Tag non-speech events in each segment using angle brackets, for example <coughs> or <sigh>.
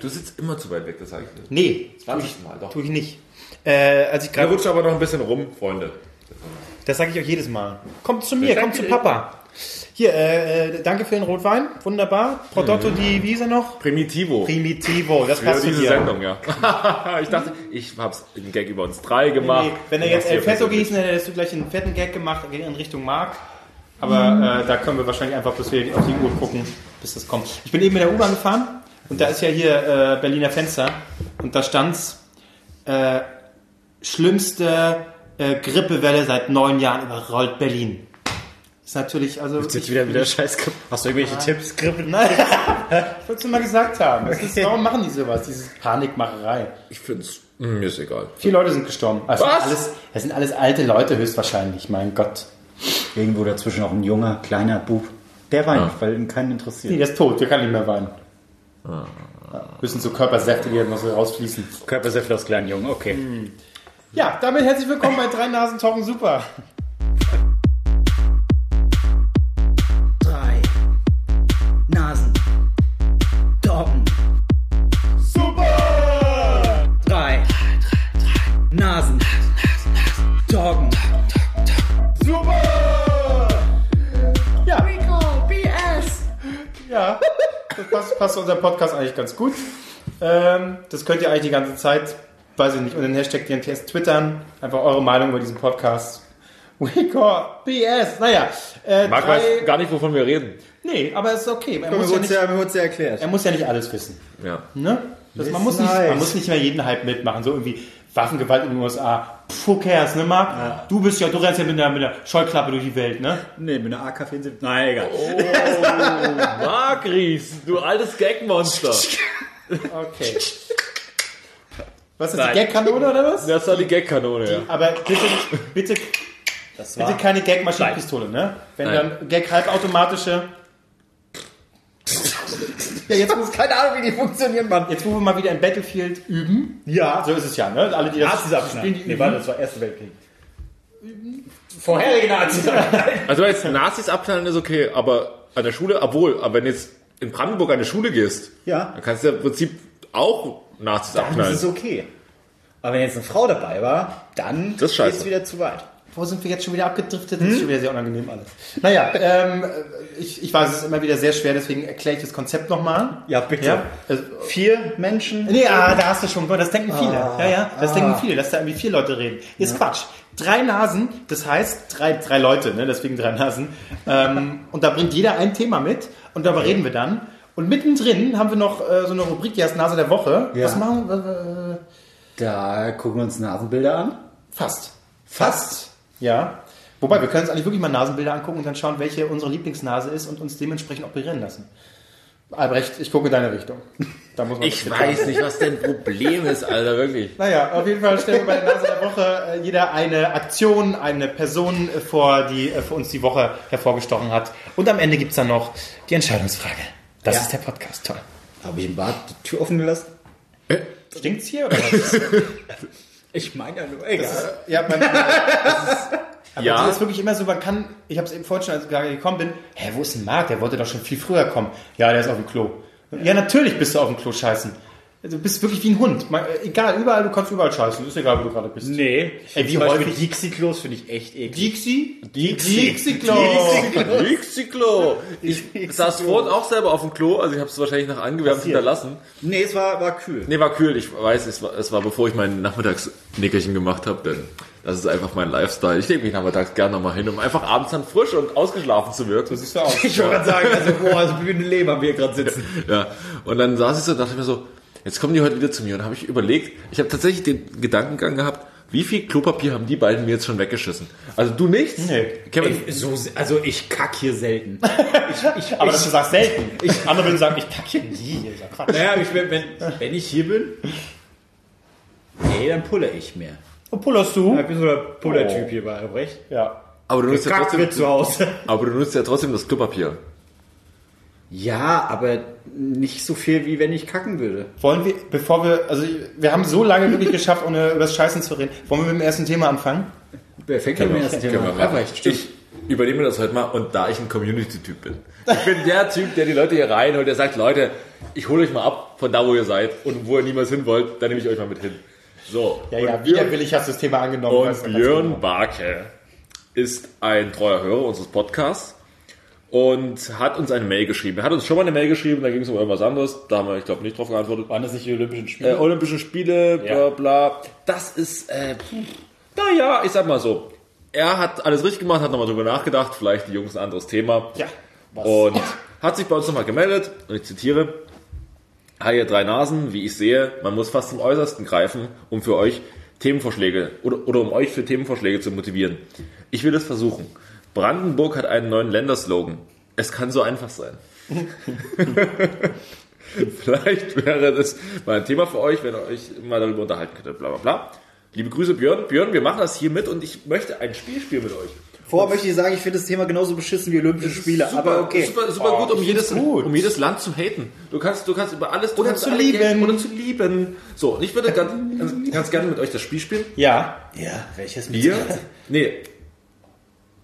Du sitzt immer zu weit weg, das sage ich dir. Nee, 20 Mal, doch. tue ich nicht. Äh, als ich Da gerade, rutscht aber noch ein bisschen rum, Freunde. das sage ich euch jedes Mal. Kommt zu mir, kommt zu Papa. Hier, äh, äh, danke für den Rotwein, wunderbar. Prodotto die, wie ist er noch? Primitivo. Primitivo, das Für passt zu diese dir. Sendung, ja. <laughs> ich dachte, ich hab's im Gag über uns drei gemacht. Nee, wenn er jetzt machst El persönlich. gießen hätte, hättest du gleich einen fetten Gag gemacht in Richtung Mark. Aber äh, da können wir wahrscheinlich einfach, bis wir auf die Uhr gucken, bis das kommt. Ich bin eben mit der U-Bahn gefahren und da ist ja hier äh, Berliner Fenster und da stand's äh, schlimmste äh, Grippewelle seit neun Jahren überrollt Berlin. Ist natürlich, also. Jetzt wieder wieder Scheiß. Hast du irgendwelche Tipps? Grippe? Nein, <laughs> ich wollte es mal gesagt haben. Ist, warum machen die sowas? Diese Panikmacherei. Ich find's, hm, mir ist egal. Vier Leute sind gestorben. Also Was? Alles, das sind alles alte Leute höchstwahrscheinlich, mein Gott. Irgendwo dazwischen auch ein junger, kleiner Bub. Der weint, Ja. weil ihn keinen Nee, interessiert. der ist tot, der kann nicht mehr weinen. Ja, Müssen so Körpersäfte, die noch so rausfließen. Körpersäfte aus kleinen Jungen, okay. Ja, damit herzlich willkommen bei Drei Nasen Talken Super. Unserem Podcast eigentlich ganz gut. Ähm, das könnt ihr eigentlich die ganze Zeit, weiß ich nicht, unter den Hashtag DNTS twittern. Einfach eure Meinung über diesen Podcast. <laughs> We call BS. Naja, äh, Marc drei, weiß gar nicht, wovon wir reden. nee, aber es ist okay. Er Mir muss, ja wurde nicht, ja, wurd's ja erklärt. er muss ja nicht alles wissen. Ja. Ne? Das, man, Ist muss nicht, nice. man muss nicht mehr jeden Hype mitmachen. So irgendwie Waffengewalt in den USA. Pff, who cares, ne, Marc? Du bist ja, du rennst ja mit einer, mit einer Scheuklappe durch die Welt, ne? Nee, mit einer AK-74. Nein, egal. Marc Ries, du altes Gagmonster. Okay. Was ist die Gagkanone oder was? Das war die Gagkanone, ja. Aber bitte, bitte, Das bitte keine Gag-Maschinenpistole, ne? Wenn Nein. dann Gag-halbautomatische. Ja, jetzt muss keine Ahnung, wie die funktionieren, Mann. Jetzt, wo wir mal wieder in Battlefield üben. Ja, So ist es ja, ne? Alle, die das Nazis abschneiden. spielen, die Nee, üben. warte, das war Erster Weltkrieg. Vorherige Nazis. <laughs> Also jetzt Nazis abknallen ist okay, aber an der Schule, obwohl, aber wenn jetzt in Brandenburg an die Schule gehst, Ja. dann kannst du ja im Prinzip auch Nazis Dann abknallen. ist es okay. Aber wenn jetzt eine Frau dabei war, dann Das ist geht's wieder zu weit. Wo sind wir jetzt schon wieder abgedriftet? Das ist schon wieder sehr unangenehm alles. Naja, ähm, ich, ich weiß, es ist immer wieder sehr schwer, deswegen erkläre ich das Konzept nochmal. Ja, bitte. Ja, also, Vier Menschen. nee, ah, da hast du schon, das denken viele. Ah. ja, ja, das Ah. denken viele, dass da irgendwie vier Leute reden. Ist Quatsch. Drei Nasen, das heißt drei, drei Leute, ne? deswegen drei Nasen. Ähm, und da bringt jeder ein Thema mit und darüber reden wir dann. Und mittendrin haben wir noch äh, so eine Rubrik, die heißt Nase der Woche. Ja. Was machen wir? Äh, Da gucken wir uns Nasenbilder an. fast. Fast. Ja. Wobei, wir können uns eigentlich wirklich mal Nasenbilder angucken und dann schauen, welche unsere Lieblingsnase ist und uns dementsprechend operieren lassen. Albrecht, ich gucke in deine Richtung. <laughs> Da muss man Ich weiß nicht, was dein Problem ist, Alter, wirklich. Naja, auf jeden Fall stellen wir bei der Nase der Woche äh, jeder eine Aktion, eine Person äh, vor, die äh, für uns die Woche hervorgestochen hat. Und am Ende gibt's dann noch die Entscheidungsfrage. Das Ja. ist der Podcast, toll. Habe ich im Bad die Tür offen gelassen? Stinkt's hier? Oder was? <laughs> Ich meine ja nur, egal. ja, man, das ist, aber Ja. das ist wirklich immer so, man kann, ich habe es eben vorhin schon, als ich gerade gekommen bin, hä, wo ist denn Marc? Der wollte doch schon viel früher kommen. Ja, der ist auf dem Klo. Ja, natürlich bist du auf dem Klo scheißen. Du bist wirklich wie ein Hund. Man, äh, egal, überall, du kannst überall scheißen. Ist egal, wo du gerade bist. Nee. Ey, wie häufig- Dixie-Klos finde ich echt eklig. Dixie? Dixie. Dixie-Klo. Dixie-Klo. Ich saß vorhin auch selber auf dem Klo, also ich habe es wahrscheinlich nach Angewärmt hinterlassen. Nee, es war, war kühl. Nee, war kühl. Ich weiß, es war, es war bevor ich mein Nachmittagsnickerchen gemacht habe, denn das ist einfach mein Lifestyle. Ich lege mich nachmittags gerne nochmal hin, um einfach abends dann frisch und ausgeschlafen zu wirken. Siehst du aus. <laughs> Ich wollte gerade sagen, also, boah, <laughs> also wie eine Leber wir gerade sitzen. Ja, und dann saß ich so und dachte mir so, jetzt kommen die heute wieder zu mir. Und habe ich überlegt, ich habe tatsächlich den Gedankengang gehabt, wie viel Klopapier haben die beiden mir jetzt schon weggeschissen? Also du nichts? Nee. Kevin, Ey, so, also ich kack hier selten. <laughs> Ich, ich, Aber ich, du sagst selten. Ich, andere würden sagen, ich kacke hier nie. Ja Quatsch. naja, ich, wenn, wenn, wenn ich hier bin, nee, dann pulle ich mehr. Wo pullerst du? Ich bin so der Pullertyp hier bei Albrecht. Ja. aber, du nutzt ja trotzdem, zu Hause. <laughs> aber du nutzt ja trotzdem das Klopapier. Ja, aber nicht so viel, wie wenn ich kacken würde. Wollen wir, bevor wir, also wir haben so lange wirklich geschafft, ohne über das Scheißen zu reden. Wollen wir mit dem ersten Thema anfangen? Wer fängt mit dem ersten Thema wir an? Albrecht, stimmt. Ich, übernehme das heute mal und da ich ein Community-Typ bin. Ich bin der Typ, der die Leute hier reinholt, der sagt, Leute, ich hole euch mal ab von da, wo ihr seid und wo ihr niemals hin wollt, dann nehme ich euch mal mit hin. So. Ja, und ja, widerwillig hast du das Thema angenommen. Und Björn genau. Barke ist ein treuer Hörer unseres Podcasts und hat uns eine Mail geschrieben. Er hat uns schon mal eine Mail geschrieben, da ging es um irgendwas anderes. Da haben wir, ich glaube, nicht drauf geantwortet. Waren das nicht die Olympischen Spiele? Äh, Olympischen Spiele, bla Ja. bla. Das ist, äh, naja, ich sag mal so. Er hat alles richtig gemacht, hat nochmal drüber nachgedacht, vielleicht die Jungs ein anderes Thema. Ja. Und hat sich bei uns nochmal gemeldet, und ich zitiere, Hi, ihr drei Nasen, wie ich sehe, man muss fast zum Äußersten greifen, um für euch Themenvorschläge oder, oder um euch für Themenvorschläge zu motivieren. Ich will es versuchen. Brandenburg hat einen neuen Länderslogan. Es kann so einfach sein. <laughs> Vielleicht wäre das mal ein Thema für euch, wenn ihr euch mal darüber unterhalten könntet. Bla bla bla. Liebe Grüße, Björn. Björn, wir machen das hier mit und ich möchte ein Spiel spielen mit euch. Vorher möchte ich sagen, ich finde das Thema genauso beschissen wie Olympische Spiele. Super, aber okay. super, super Oh, gut, um jedes, gut. um jedes Land zu haten. Du kannst, du kannst über alles du Oder kannst zu alle lieben. gerne- Oder zu lieben. So, und ich würde ganz, ganz, ganz gerne mit euch das Spiel spielen. Ja. Ja, welches Ihr, nee,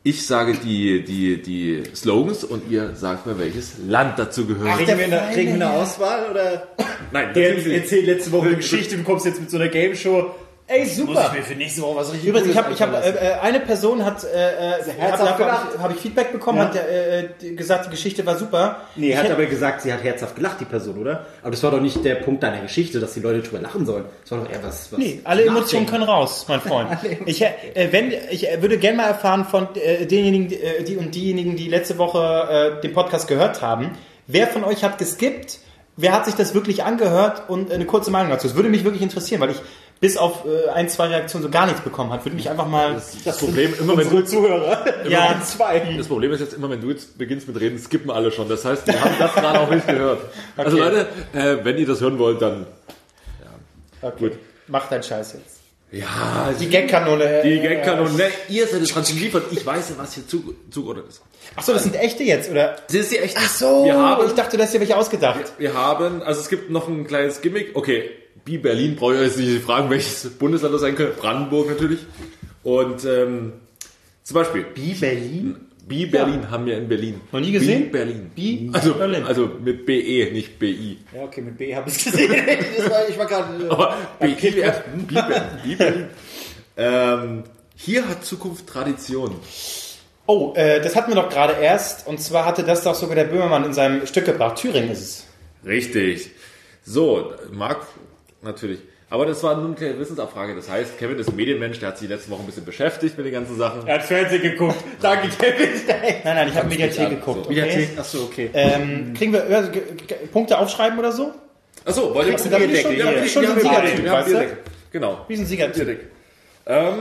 ich sage die, die, die Slogans und ihr sagt mir, welches Land dazu gehört. Kriegen wir, eine, kriegen wir eine Auswahl oder? Nein, Der erzählt letzte Woche eine Geschichte, du kommst jetzt mit so einer Game Show. Ey, Muss ich super. mir für nächste Woche was richtig Übrigens, ich habe, habe, lassen. äh, äh, eine Person hat, äh, äh, herzhaft hab, hab, gelacht. ich, hab ich Feedback bekommen, Ja. hat äh, die- gesagt, die Geschichte war super. Nee, er hat hätte- aber gesagt, sie hat herzhaft gelacht, die Person, oder? Aber das war doch nicht der Punkt deiner Geschichte, dass die Leute drüber lachen sollen. Das war doch eher was, was Nee, alle Emotionen können raus, mein <laughs> Freund. Ich, äh, wenn, ich äh, würde gerne mal erfahren von äh, denjenigen, die, äh, die und diejenigen, die letzte Woche äh, den Podcast gehört haben, wer von euch hat geskippt, wer hat sich das wirklich angehört und eine kurze Meinung dazu. Das würde mich wirklich interessieren, weil ich bis auf äh, ein, zwei Reaktionen so gar nichts bekommen habe. Würde mich einfach mal... Das Problem, immer wenn du, Zuhörer. <laughs> Ja, zwei. das Problem ist jetzt immer, wenn du jetzt beginnst mit reden, skippen alle schon. Das heißt, wir haben das gerade auch nicht gehört. <laughs> Also Okay. Leute, äh, wenn ihr das hören wollt, dann, Okay. Mach deinen Scheiß jetzt. ja, Die Gagkanone. die Gagkanone, ne, ihr seid es dran geliefert. Ich weiß ja, was hier zu, zugeordnet ist. Achso, das sind echte jetzt, oder? Das ist die echt. Ach so, Wir haben, ich dachte, du hast dir welche ausgedacht. wir haben, also es gibt noch ein kleines Gimmick. Okay, wie Berlin brauche ich jetzt nicht fragen, welches Bundesland das sein könnte. Brandenburg natürlich. Und ähm, zum Beispiel, Wie Berlin? Bi Berlin haben wir in Berlin. Noch nie gesehen? Bi Berlin. Bi also, Berlin. also mit BE, nicht BI. Ja, okay, mit B habe ich gesehen. <laughs> Das war, ich war gerade. Aber BI, Bi Berlin. Bi Berlin. Ähm, hier hat Zukunft Tradition. Oh, äh, das hatten wir doch gerade erst. Und zwar hatte das doch sogar der Böhmermann in seinem Stück gebracht. Thüringen ist es. Richtig. So, Marc, natürlich. Aber das war nun keine Wissensabfrage. Das heißt, Kevin ist ein Medienmensch, der hat sich letzte Woche ein bisschen beschäftigt mit den ganzen Sachen. Er hat Fernsehen geguckt. <laughs> Danke, Kevin. Nein, nein, ich habe Mediathek geguckt. so. Okay? Achso, okay. Ähm, kriegen wir äh, g- Punkte aufschreiben oder so? Achso, wollt ihr Kriegst du da Bierdeckel? Ja, wir- bist schon wir ein haben Siegertyp, haben weißt du? Genau. Wie ist ein Siegertyp? Ähm,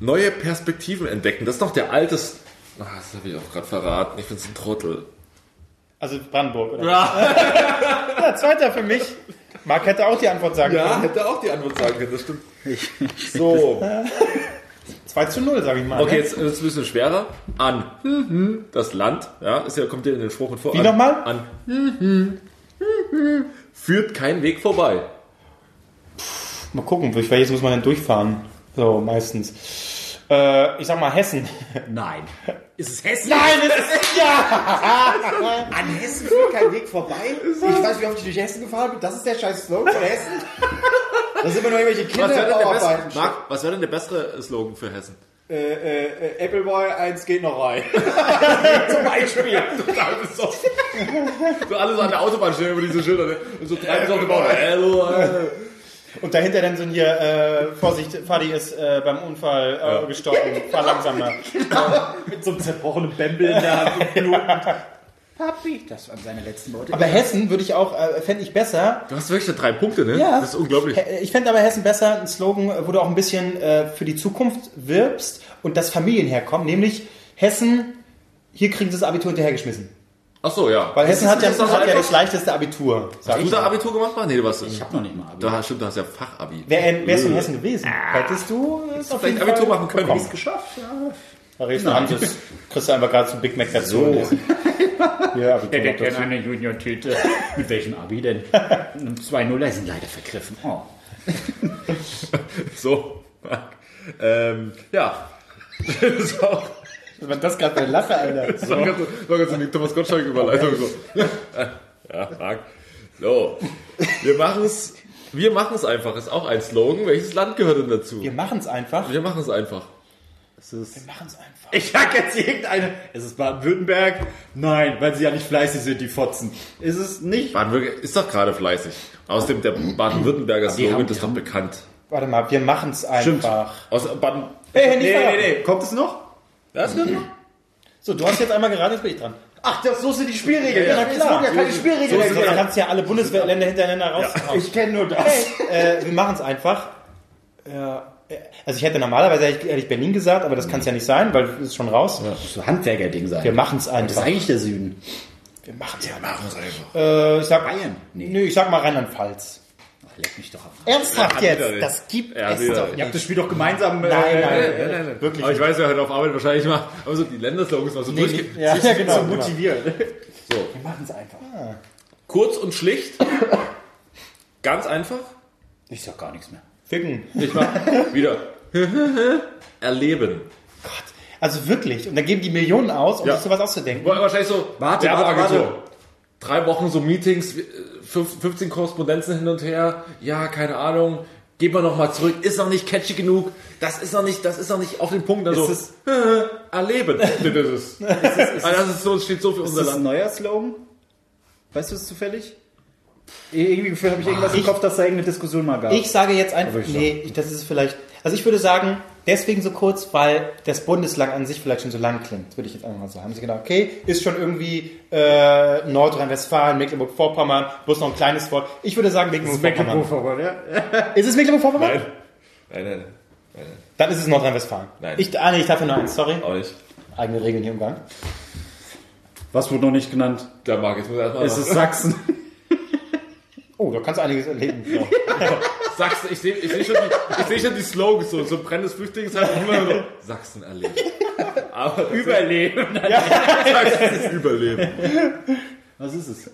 neue Perspektiven entdecken. Das ist doch der altes. Ach, das habe ich auch gerade verraten. Ich finde es ein Trottel. Also Brandenburg, oder? Ja. <laughs> ja, zweiter für mich. Marc hätte auch die Antwort sagen Ja, können. hätte auch die Antwort sagen können, das stimmt. <laughs> So, <laughs> 2 zu 0, sag ich mal. okay, ne? jetzt ist es ein bisschen schwerer. An mhm, das Land, ja, ist ja, kommt ja in den Spruch mit vor. Wie nochmal? An mhm, mhm, führt kein Weg vorbei. Mal gucken, durch welches muss man denn durchfahren? So, meistens. Äh, ich sag mal Hessen. Nein. Ist es Hessen? Nein, das ist <laughs> ja! An Hessen führt kein Weg vorbei. Ich weiß, wie oft ich durch Hessen gefahren bin. Das ist der scheiß Slogan von Hessen. Das sind immer nur irgendwelche Was wäre denn, der Marc, was wäre denn der bessere Slogan für Hessen? Äh, äh, äh, Appleboy, eins geht noch rein. <laughs> Zum Beispiel. Total besoffen. so alles an der Autobahn stehen über diese Schilder. ne? Und so drei besoffene Bauern. Hallo, hallo. Und dahinter dann so ein hier, äh, Vorsicht, Fadi ist äh, beim Unfall äh, gestorben, fahr langsamer. <laughs> Mit so einem zerbrochenen Bämbel in der Hand und. <laughs> Papi, das waren seine letzten Worte. Aber Hessen würde ich auch, äh, fände ich besser. Du hast wirklich drei Punkte, ne? Ja. Das ist unglaublich. Ich fände aber Hessen besser, ein Slogan, wo du auch ein bisschen äh, für die Zukunft wirbst und das Familien herkommt, nämlich Hessen, hier kriegen sie das Abitur hinterhergeschmissen. Ach so, ja. Weil Hessen hat ja, das hat ja einfach- das leichteste Abitur. Sag Hast du da mal. Abitur gemacht? Marc? Nee, du warst Ich habe noch nicht mal Abi. Da, stimmt, du hast ja Fachabi. Wer wärst du in Hessen gewesen? Hättest du es auf Vielleicht Abitur Fall machen können. bekommen. geschafft, ja. Da redest du Hanses, kriegst du einfach gerade zum Big Mac dazu. <laughs> Ja, Abitur Der dazu. eine Junior-Tüte. Mit welchem Abi denn? <laughs> 2-0er sind leider vergriffen. Oh. <laughs> So. Ähm, ja. Das ist auch war das gerade eine Lache, Alter? Das war ganz, das war ganz so eine Thomas Gottschalk-Überleitung. So. <laughs> Ja, Marc. So. Wir machen es wir machen's einfach. Ist auch ein Slogan. Welches Land gehört denn dazu? Wir machen es einfach. Wir machen es einfach. Es ist, Wir machen es einfach. ich sag jetzt irgendeine. Es ist Baden-Württemberg. Nein, weil sie ja nicht fleißig sind, die Fotzen. Ist es nicht? Baden-Württemberg ist doch gerade fleißig. Außerdem der Baden-Württemberger Slogan haben- ist doch haben- bekannt. Warte mal, wir machen es einfach. Aus Baden Hey, nicht Nee, verraten. nee, nee. Kommt es noch? Das wird So, du hast jetzt einmal geraten, jetzt bin ich dran. Ach, das, so sind die Spielregeln. Ja, ja, Es klar. wurden ja keine Spielregeln So, du erklärt. kannst ja alle Bundesländer hintereinander raushauen. Ich kenne nur das. äh, wir machen es einfach. Ja, äh, also ich hätte normalerweise hätte ich, Berlin gesagt, aber das kann es ja nicht sein, weil es ist schon raus. So Handwerker-Ding sein. Wir machen es das ist einfach. eigentlich der Süden. Wir machen es Wir machen es einfach. Äh, ich sag, Bayern? Nee. Nö, ich sag mal Rheinland-Pfalz. Leck mich doch ab. Ernsthaft Ja, jetzt? wieder. Das gibt Ja, es wieder doch nicht. Ihr habt das Spiel doch gemeinsam. Nein, äh, nein. Nein, nein, nein. Wirklich Aber ich weiß, wer heute auf Arbeit wahrscheinlich macht. Aber so die Länderslogans mal so Nee, durchge... nee, ja, ja, genau. So genau. motiviert. So, Wir machen es einfach. kurz und schlicht. <coughs> Ganz einfach. Ich sag gar nichts mehr. Ficken. Ich mach <laughs> wieder. Erleben. Gott. Also wirklich. Und dann geben die Millionen aus, um Ja. sich sowas auszudenken. Wahrscheinlich so Warte, warte, warte. Drei Wochen so Meetings, äh, 15 Korrespondenzen hin und her. Ja, keine Ahnung. Gehen wir noch mal zurück. Ist noch nicht catchy genug. Das ist noch nicht, das ist noch nicht auf den Punkt. Also, Ist <laughs> erleben. <laughs> Das <laughs> ist es. Also das ist so, es steht so für Ist unser das ein Land. neuer Slogan? Weißt du es zufällig? Irgendwie Gefühl habe ich irgendwas im Kopf, dass da irgendeine Diskussion mal gab. Ich sage jetzt einfach, ich nee, ich, das ist vielleicht, also ich würde sagen, deswegen so kurz, weil das Bundesland an sich vielleicht schon so lang klingt, würde ich jetzt einfach mal sagen. Haben sie gedacht, okay, ist schon irgendwie äh, Nordrhein-Westfalen, Mecklenburg-Vorpommern, bloß noch ein kleines Wort. Ich würde sagen Mecklenburg-Vorpommern. Mecklenburg-Vorpommern, ja? <laughs> Ist es Mecklenburg-Vorpommern? Nein. Nein, nein, nein. Dann ist es Nordrhein-Westfalen. Nein. Ich, ah, nee, ich darf ja nur eins, sorry. Auch nicht. Eigene Regeln hier im Gang. Was wurde noch nicht genannt? Der Marc, jetzt muss er erstmal. Es ist Sachsen. <laughs> Oh, da kannst du einiges erleben. <laughs> Sachsen, ich sehe ich seh schon, die- ich seh schon die Slogans, so, so brennendes Flüchtlingsheim, immer nur Sachsen erleben. Aber Überleben. Sachsen ist Überleben. Was ist es?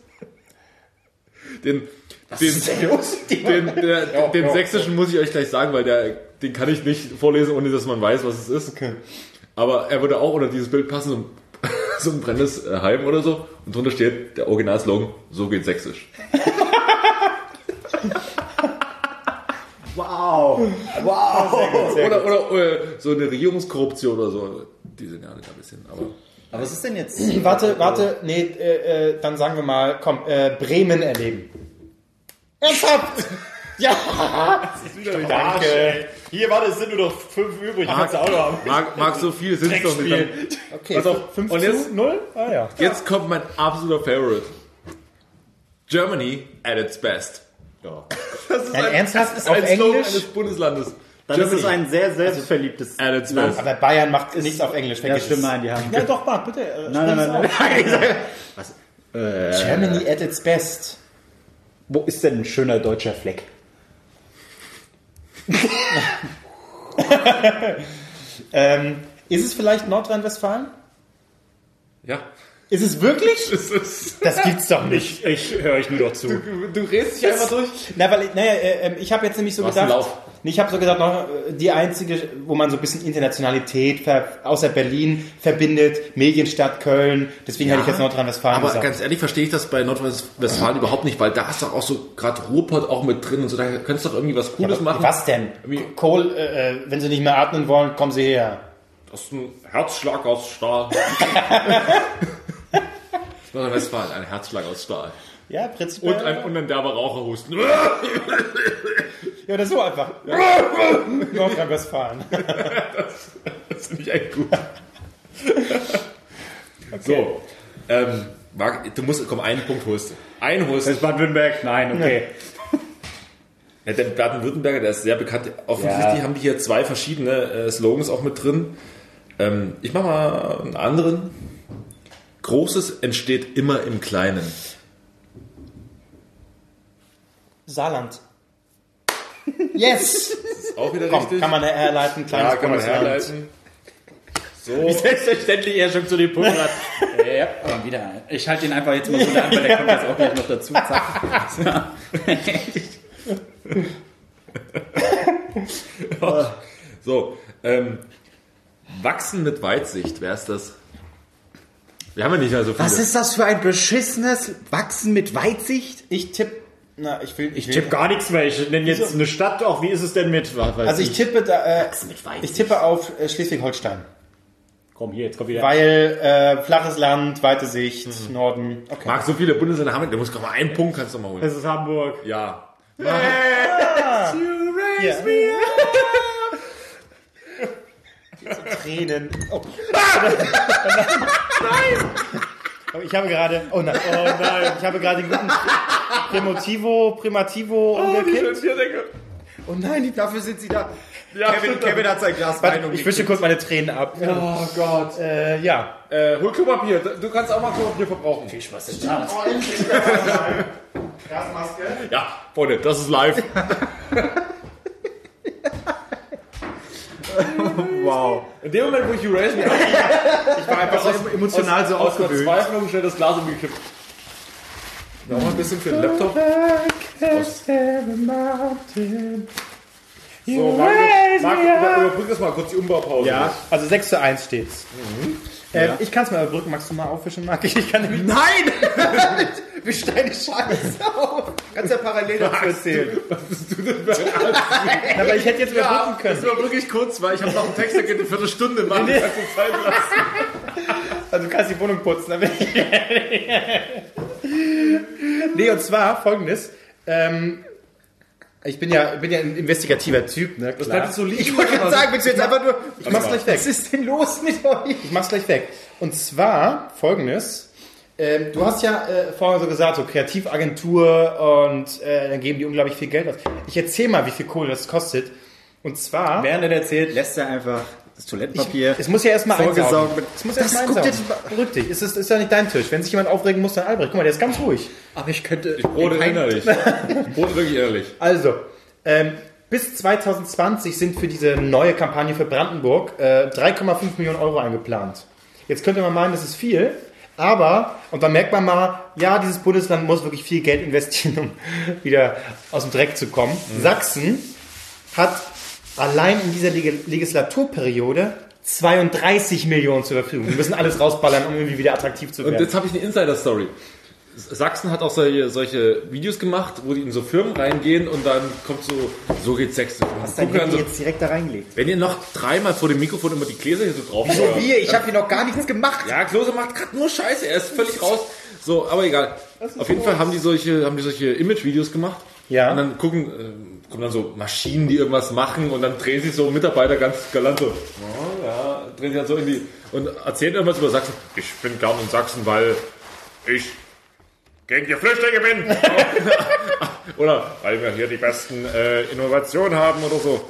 Den, den, den, der, den sächsischen muss ich euch gleich sagen, weil der, den kann ich nicht vorlesen, ohne dass man weiß, was es ist. Aber er würde auch unter dieses Bild passen, so ein, <laughs> so ein brennendes äh, Heim oder so. Und drunter steht der Originalslogan, so geht sächsisch. Wow. Wow. Oder, oder, oder so eine Regierungskorruption oder so. Die sind ja nicht ein bisschen, aber. Aber was ist denn jetzt? <clears throat> Warte, warte, nee, äh, äh, dann sagen wir mal, komm, äh, Bremen erleben. Ernsthaft? <laughs> ja! Danke. Hier, warte, es sind nur noch fünf übrig. Mag, Kannst du auch noch haben. mag, mag so viel sind es doch nicht. Dann- Okay, Pass auf, 5 und zu jetzt- 0? Ah ja. Jetzt kommt mein absoluter Favorite. Germany at its best. <laughs> Das ist Nein, ernsthaft? das Auf ein Slogan Englisch? eines Bundeslandes. Dann ist es Germany ein sehr selbstverliebtes at its Land. best. Aber Bayern macht nichts auf Englisch. Ja, stimmt, nein, die haben. Ja, doch, Marc, bitte. äh, Nein, nein, nein, nein. <laughs> Was? aus. Germany at its best. Wo ist denn ein schöner deutscher Fleck? <laughs> Ähm, ist es vielleicht Nordrhein-Westfalen? Ja. Ist es wirklich? <laughs> Das ist, Das gibt's doch nicht. Ich, ich höre euch nur doch zu. du, du redest dich einfach durch. Na, weil, naja, äh, ähm, ich habe jetzt nämlich so einen gedacht, Lauf. Nee, ich habe so gesagt, noch äh, die einzige, wo man so ein bisschen Internationalität außer Berlin verbindet, Medienstadt Köln. Deswegen hätte ich jetzt Nordrhein-Westfalen Aber gesagt. ganz ehrlich verstehe ich das bei Nordrhein-Westfalen überhaupt nicht, weil da ist doch auch so gerade Ruhrpott auch mit drin und so, da könntest du doch irgendwie was Cooles machen. Was denn? Kohl, äh, äh, wenn Sie nicht mehr atmen wollen, kommen Sie her. Das ist ein Herzschlag aus Stahl. <laughs> Nordrhein-Westfalen, ein Herzschlag aus Stahl. Ja, prinzipiell. Und ein, und ein derber Raucherhusten. ja, das so einfach. Nordrhein-Westfalen. <laughs> Das finde ich echt gut. So, ähm, Marc, du musst, komm, einen Punkt holst du. Einen holst Das ist Baden-Württemberg? Nein, okay. Ja, der Baden-Württemberger, der ist sehr bekannt. Offensichtlich Ja. haben die hier zwei verschiedene äh, Slogans auch mit drin. Ähm, ich mache mal einen anderen. Großes entsteht immer im Kleinen. Saarland. <laughs> Yes! Ist auch wieder Komm, richtig. kann man herleiten, kleines ja, kann man Bundesland. herleiten. So, <laughs> Selbstverständlich er schon zu den Punkten hat. <laughs> ja, komm, wieder. Ich halte ihn einfach jetzt mal so an, weil der kommt jetzt auch gleich noch dazu. Zack. so ähm, Wachsen mit Weitsicht, wer ist das? Wir haben ja nicht mehr so viele. Was ist das für ein beschissenes Wachsen mit Weitsicht? Ich tippe, na, ich will, Ich tippe gar nichts mehr. Ich nenne jetzt eine Stadt. Auch wie ist es denn mit? Also ich tippe, da, äh, mit Weitsicht. ich tippe auf äh, Schleswig-Holstein. Komm hier, jetzt kommt wieder. Weil äh, flaches Land, weite Sicht, Norden. Okay. Marc, so viele Bundesländer haben wir, du musst gerade mal einen Punkt kannst du mal holen. Es ist Hamburg. Ja. <laughs> Tränen. Oh. <laughs> nein! Oh, ich habe gerade, oh nein, oh nein, ich habe gerade den guten Primitivo, Primativo umgekippt. Oh nein, die Dafür sind sie da. Ja, Kevin. Kevin hat sein Glas Wein ich wische kurz meine Tränen ab. Oh Gott. Äh, ja. Äh, hol Klopapier. Du kannst auch mal Klopapier verbrauchen. Was ist das? Gasmaske. Ja, Freunde, das ist live. <laughs> <laughs> Wow. In dem Moment, wo ich Erase mir <laughs> Ich war einfach so emotional so aus aufgewühlt. Verzweiflung schnell das Glas umgekippt. Noch mal ein bisschen für den Laptop. So, Marc, Marc über, überbrück das mal kurz die Umbaupause. Ja, also 6 zu 1 steht's. Ähm, Ich kann es mal überbrücken. Magst du mal aufwischen, Marc? Ich kann nämlich Nein! <laughs> Wisch deine Scheiße auf. Kannst ja parallel dazu erzählen. <laughs> Was bist du denn für ein Arsch? Aber ich hätte jetzt überbrücken Das können. war wirklich kurz, weil ich habe noch einen Text, der geht eine Viertelstunde machen. Nee, Kannst du Zeit lassen. <laughs> Also du kannst die Wohnung putzen. aber- nee, und zwar folgendes. Ähm, ich bin ja, bin ja ein investigativer Typ, ne? Das bleibt so liegen. Ich wollte gerade sagen, willst du jetzt einfach nur. Ich mach's gleich weg. Was ist denn los mit euch? Ich mach's gleich weg. Und zwar folgendes. Ähm, du hast ja äh, vorhin so gesagt, so Kreativagentur und äh, dann geben die unglaublich viel Geld aus. Ich erzähl mal, wie viel Kohle das kostet. Und zwar, Während er erzählt, lässt er einfach das Toilettenpapier. es muss ja erstmal einsaugen. mit- Es muss Das erstmal guckt einsaugen. Beruhig dich. Es ist, ist ja nicht dein Tisch. Wenn sich jemand aufregen muss, dann Albrecht. Guck mal, der ist ganz ruhig. aber ich könnte. Ich brote innerlich. Ich brote wirklich innerlich. <laughs> Also, ähm, bis 2020 sind für diese neue Kampagne für Brandenburg äh, 3,5 Millionen Euro eingeplant. Jetzt könnte man meinen, das ist viel, aber, und dann merkt man mal, ja, dieses Bundesland muss wirklich viel Geld investieren, <laughs> um wieder aus dem Dreck zu kommen. Sachsen hat allein in dieser Leg Legislaturperiode 32 Millionen zur Verfügung. Wir müssen alles rausballern, um irgendwie wieder attraktiv zu Und werden. jetzt habe ich eine Insider-Story. Sachsen hat auch solche, solche Videos gemacht, wo die in so Firmen reingehen und dann kommt so, so geht Sex. Hast dein Handy so, jetzt direkt da reingelegt? wenn ihr noch dreimal vor dem Mikrofon immer die Gläser hier so drauf Wieso wir? Ich habe hier noch gar nichts gemacht. Ja, Klose macht gerade nur Scheiße, er ist völlig raus. So, aber egal. Auf jeden Fall haben die solche, haben die solche Image-Videos gemacht. Ja. Und dann gucken, äh, kommen dann so Maschinen, die irgendwas machen und dann drehen sich so Mitarbeiter ganz galant so, oh, ja, drehen sich dann so in die, und erzählen irgendwas über Sachsen. Ich bin gern in Sachsen, weil ich gegen die Flüchtlinge bin. <laughs> oder weil wir hier die besten äh, Innovationen haben oder so.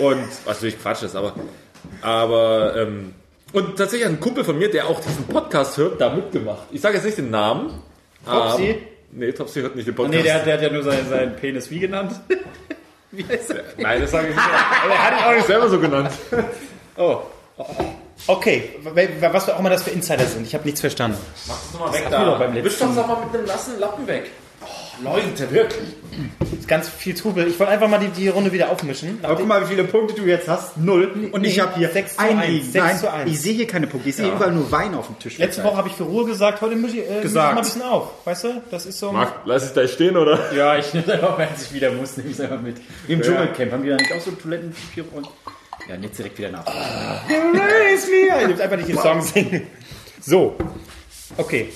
Und was natürlich Quatsch ist, aber aber ähm, und tatsächlich ein Kumpel von mir, der auch diesen Podcast hört, da mitgemacht. Ich sage jetzt nicht den Namen. Aber- Nee, Topsy hört nicht den Podcast. Nee, der, der hat ja nur seinen, seinen Penis wie genannt. <laughs> Wie heißt das? Nein, das sage ich nicht. Aber er hat ihn auch nicht selber so genannt. Oh. Okay, was auch immer das für Insider sind. Ich habe nichts verstanden. Mach das nochmal weg beim Wisch letzten- doch mal mit einem nassen Lappen weg. Leute, wirklich. Ist ganz viel Trubel. Ich wollte einfach mal die, die Runde wieder aufmischen. Aber guck mal, wie viele Punkte du jetzt hast. Null. Und ich Nee, habe hier sechs zu ein eins. liegen. Sechs Nein, zu eins. ich sehe hier keine Punkte. Ich sehe überall nur Wein auf dem Tisch. Letzte Woche habe ich für Ruhe gesagt, heute mische ich, äh, mische ich Gesagt. mal ein bisschen auf. Weißt du? Das ist so. Marc, lass ich da stehen, oder? Ja, ich nehme einfach, wenn ich wieder muss, nehme ich es einfach mit. Wie im Dschungelcamp. Haben die da nicht auch so Toilettenpapier und. Ja, jetzt direkt wieder nach. Raise me. Ich will einfach nicht den Song singen. So. Okay.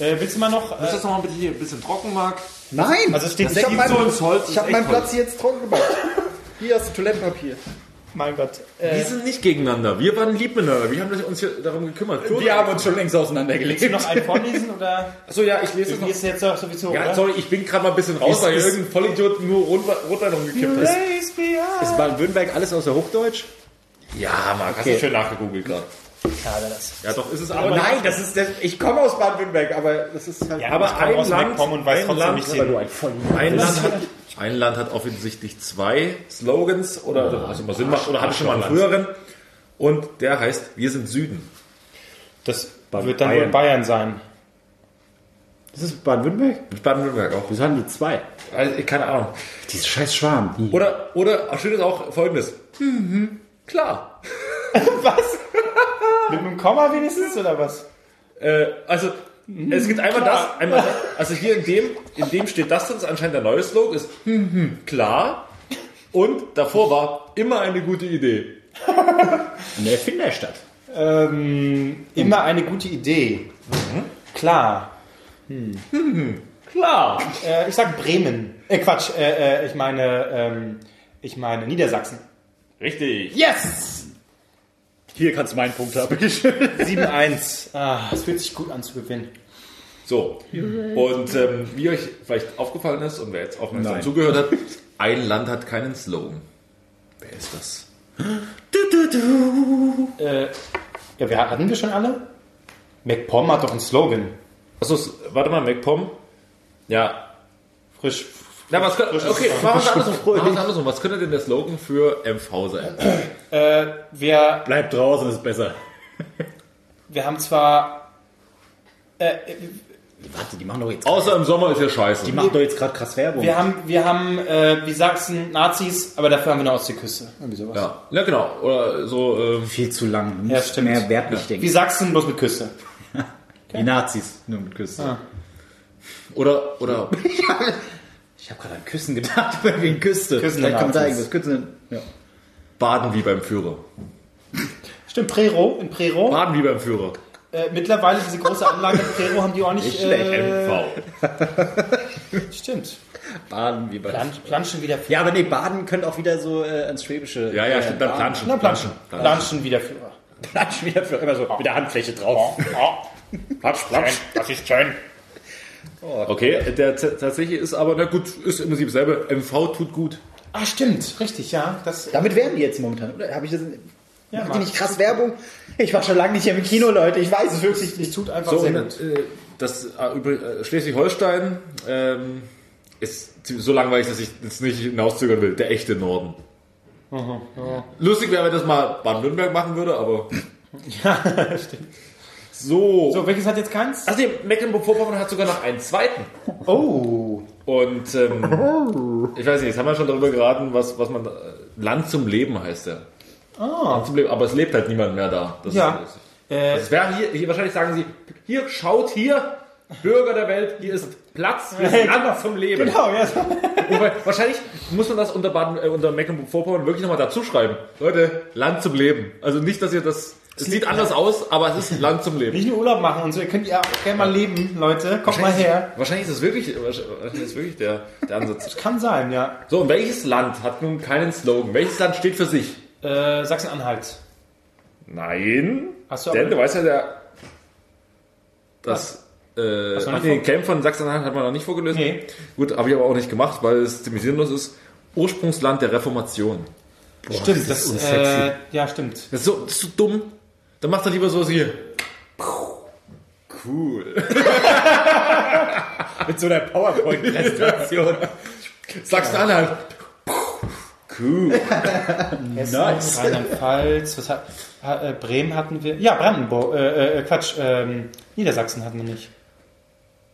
Äh, willst du mal noch. Ist Äh, das nochmal bitte hier ein bisschen trocken, Marc? Nein! Also es steht ich habe mein, so ins Holz, ich ist hab meinen. Platz hier jetzt trocken gemacht. Hier hast du Toilettenpapier. mein Gott. Äh, Wir sind nicht gegeneinander. Wir waren lieb miteinander. Wir haben uns hier darum gekümmert. Wir haben uns schon längst auseinandergelegt. willst du noch einen vorlesen? Oder Achso, ja, ich lese es noch. ist jetzt doch sowieso? Ja, oder? sorry, ich bin gerade mal ein bisschen raus, Ist- weil ist- irgendein Vollidiot nur Rot- Rotwein umgekippt ist. Ist Baden-Württemberg alles außer Hochdeutsch? Ja, Marc, hast du schön nachgegoogelt gerade. Schade, das. Ja, doch, ist es Aber aber. nein, das ist, das, ich komme aus Baden-Württemberg, aber das ist halt. Ja, aber ich komme ein aus Land- und weiß ein trotzdem Land- nicht sehen. ein Land, hat, ein Land hat offensichtlich zwei Slogans, oder also mal Sinn macht, oder hatte schon mal einen früheren. Und der heißt, wir sind Süden. Das Bayern. wird dann wohl Bayern sein. Das ist Baden-Württemberg? Baden-Württemberg auch. Wieso haben die zwei? Also, keine Ahnung. Diese scheiß Schwarm. Oder, oder, schön ist auch folgendes. Mhm, klar. <laughs> was? Mit einem Komma wenigstens oder was? Äh, also, es gibt einmal klar. das, einmal das. Also hier in dem, in dem steht das, das ist anscheinend der neue Slogan, ist hm, hm, klar. Und davor war immer eine gute Idee. Eine Erfinderstadt. Ähm, immer eine gute Idee. Klar. Klar. Äh, ich sag Bremen. Äh, Quatsch. Äh, äh, ich meine, ähm, ich meine Niedersachsen. Richtig. Yes! Hier kannst du meinen Punkt haben. <laughs> Bitteschön. 7-1. Ah, es fühlt sich gut an zu gewinnen. So. Und ähm, wie euch vielleicht aufgefallen ist und wer jetzt aufmerksam Nein. zugehört hat, ein Land hat keinen Slogan. Wer ist das? Äh, ja, wir, hatten wir schon alle? MacPom hat doch einen Slogan. Achso, warte mal, MacPom. Ja. Frisch. Na, was könnte, okay, machen wir es andersrum. Was könnte denn der Slogan für MV sein? Äh, wir, Bleib draußen, ist besser. wir haben zwar. Äh, Warte, die machen doch jetzt. Außer im Sommer ist ja scheiße. Die machen doch jetzt gerade krass Werbung. wir haben, wir haben äh, wie Sachsen Nazis, aber dafür haben wir eine Ostseeküste. Irgendwie sowas. Ja, ja genau. Oder so, ähm, viel zu lang. Ja, stimmt. mehr werblich denken. Wie Sachsen, bloß mit Küste. <laughs> Die Nazis, nur mit Küssen. Ah. oder, oder, <laughs> <laughs> Ich habe gerade an Küssen gedacht, <laughs> wegen Küste. Küssen Vielleicht kommt da irgendwas. Küssen. Ja. Baden wie beim Führer. Stimmt, Prero, in Prero. Baden wie beim Führer. Äh, mittlerweile diese große Anlage in Prero haben die auch nicht. Äh, MV. <laughs> stimmt. Baden wie bei. Plan, planschen wieder. Ja, aber nee, Baden könnte auch wieder so äh, ans Schwäbische. Ja, ja, äh, stimmt, beim Baden. Planschen. Na, planschen. Planschen. Planschen wieder Führer. Planschen wieder für immer so mit der Handfläche drauf. Platsch, platsch. Das ist schön. Okay, der tatsächlich ist aber, na gut, ist im Prinzip selber. MV tut gut. Ah, stimmt, richtig, ja. Das, Damit werben die jetzt momentan, oder? Habe ich das? ja, Macht die nicht krass Werbung? Ich war schon lange nicht mehr im Kino, Leute. Ich weiß es wirklich Es tut einfach So, sehr und, gut. äh, das äh, über- äh, Schleswig-Holstein ähm, ist so langweilig, dass ich jetzt nicht hinauszögern will. Der echte Norden. Lustig wäre, wenn das mal Baden-Württemberg machen würde, aber. <laughs> Ja, <laughs> stimmt. So. So, welches hat jetzt keins? Ach nee, Mecklenburg-Vorpommern hat sogar noch einen zweiten. Oh. Und ähm, ich weiß nicht, jetzt haben wir schon darüber geraten, was, was man. äh, Land zum Leben heißt der. Land zum Leben, aber es lebt halt niemand mehr da. Das Ja. Ist, Äh, es wäre hier, hier, wahrscheinlich sagen sie, hier, schaut hier, Bürger der Welt, hier ist Platz, hier ist Land zum Leben. genau, ja. Wobei, wahrscheinlich muss man das unter, Baden, äh, unter Mecklenburg-Vorpommern wirklich nochmal dazu schreiben. Leute, Land zum Leben. Also nicht, dass ihr das. Es sieht anders aus, aber es ist Land zum Leben. Nicht nur Urlaub machen und so. Ihr könnt ja auch gerne mal leben, Leute. Kommt mal her. Wahrscheinlich ist es wirklich, wahrscheinlich ist wirklich der, der Ansatz. Kann sein, ja. So, und welches Land hat nun keinen Slogan? Welches Land steht für sich? Äh, Sachsen-Anhalt. Nein. Hast du Denn du weißt ja, der. Das. Äh, du noch ach nee, den Camp von Sachsen-Anhalt hat man noch nicht vorgelöst. Nee. Gut, habe ich aber auch nicht gemacht, weil es ziemlich sinnlos ist. Ursprungsland der Reformation. stimmt, das, ist unsexy. äh, ja, stimmt. Das ist so, das ist so dumm. Dann macht er lieber so hier. Cool. <laughs> Mit so einer PowerPoint-Präsentation. Sachsen-Anhalt. Cool. <laughs> Nice. Rheinland-Pfalz, was hat, ha- äh, Bremen hatten wir. Ja, Brandenburg, äh, äh, Quatsch, ähm, Niedersachsen hatten wir nicht.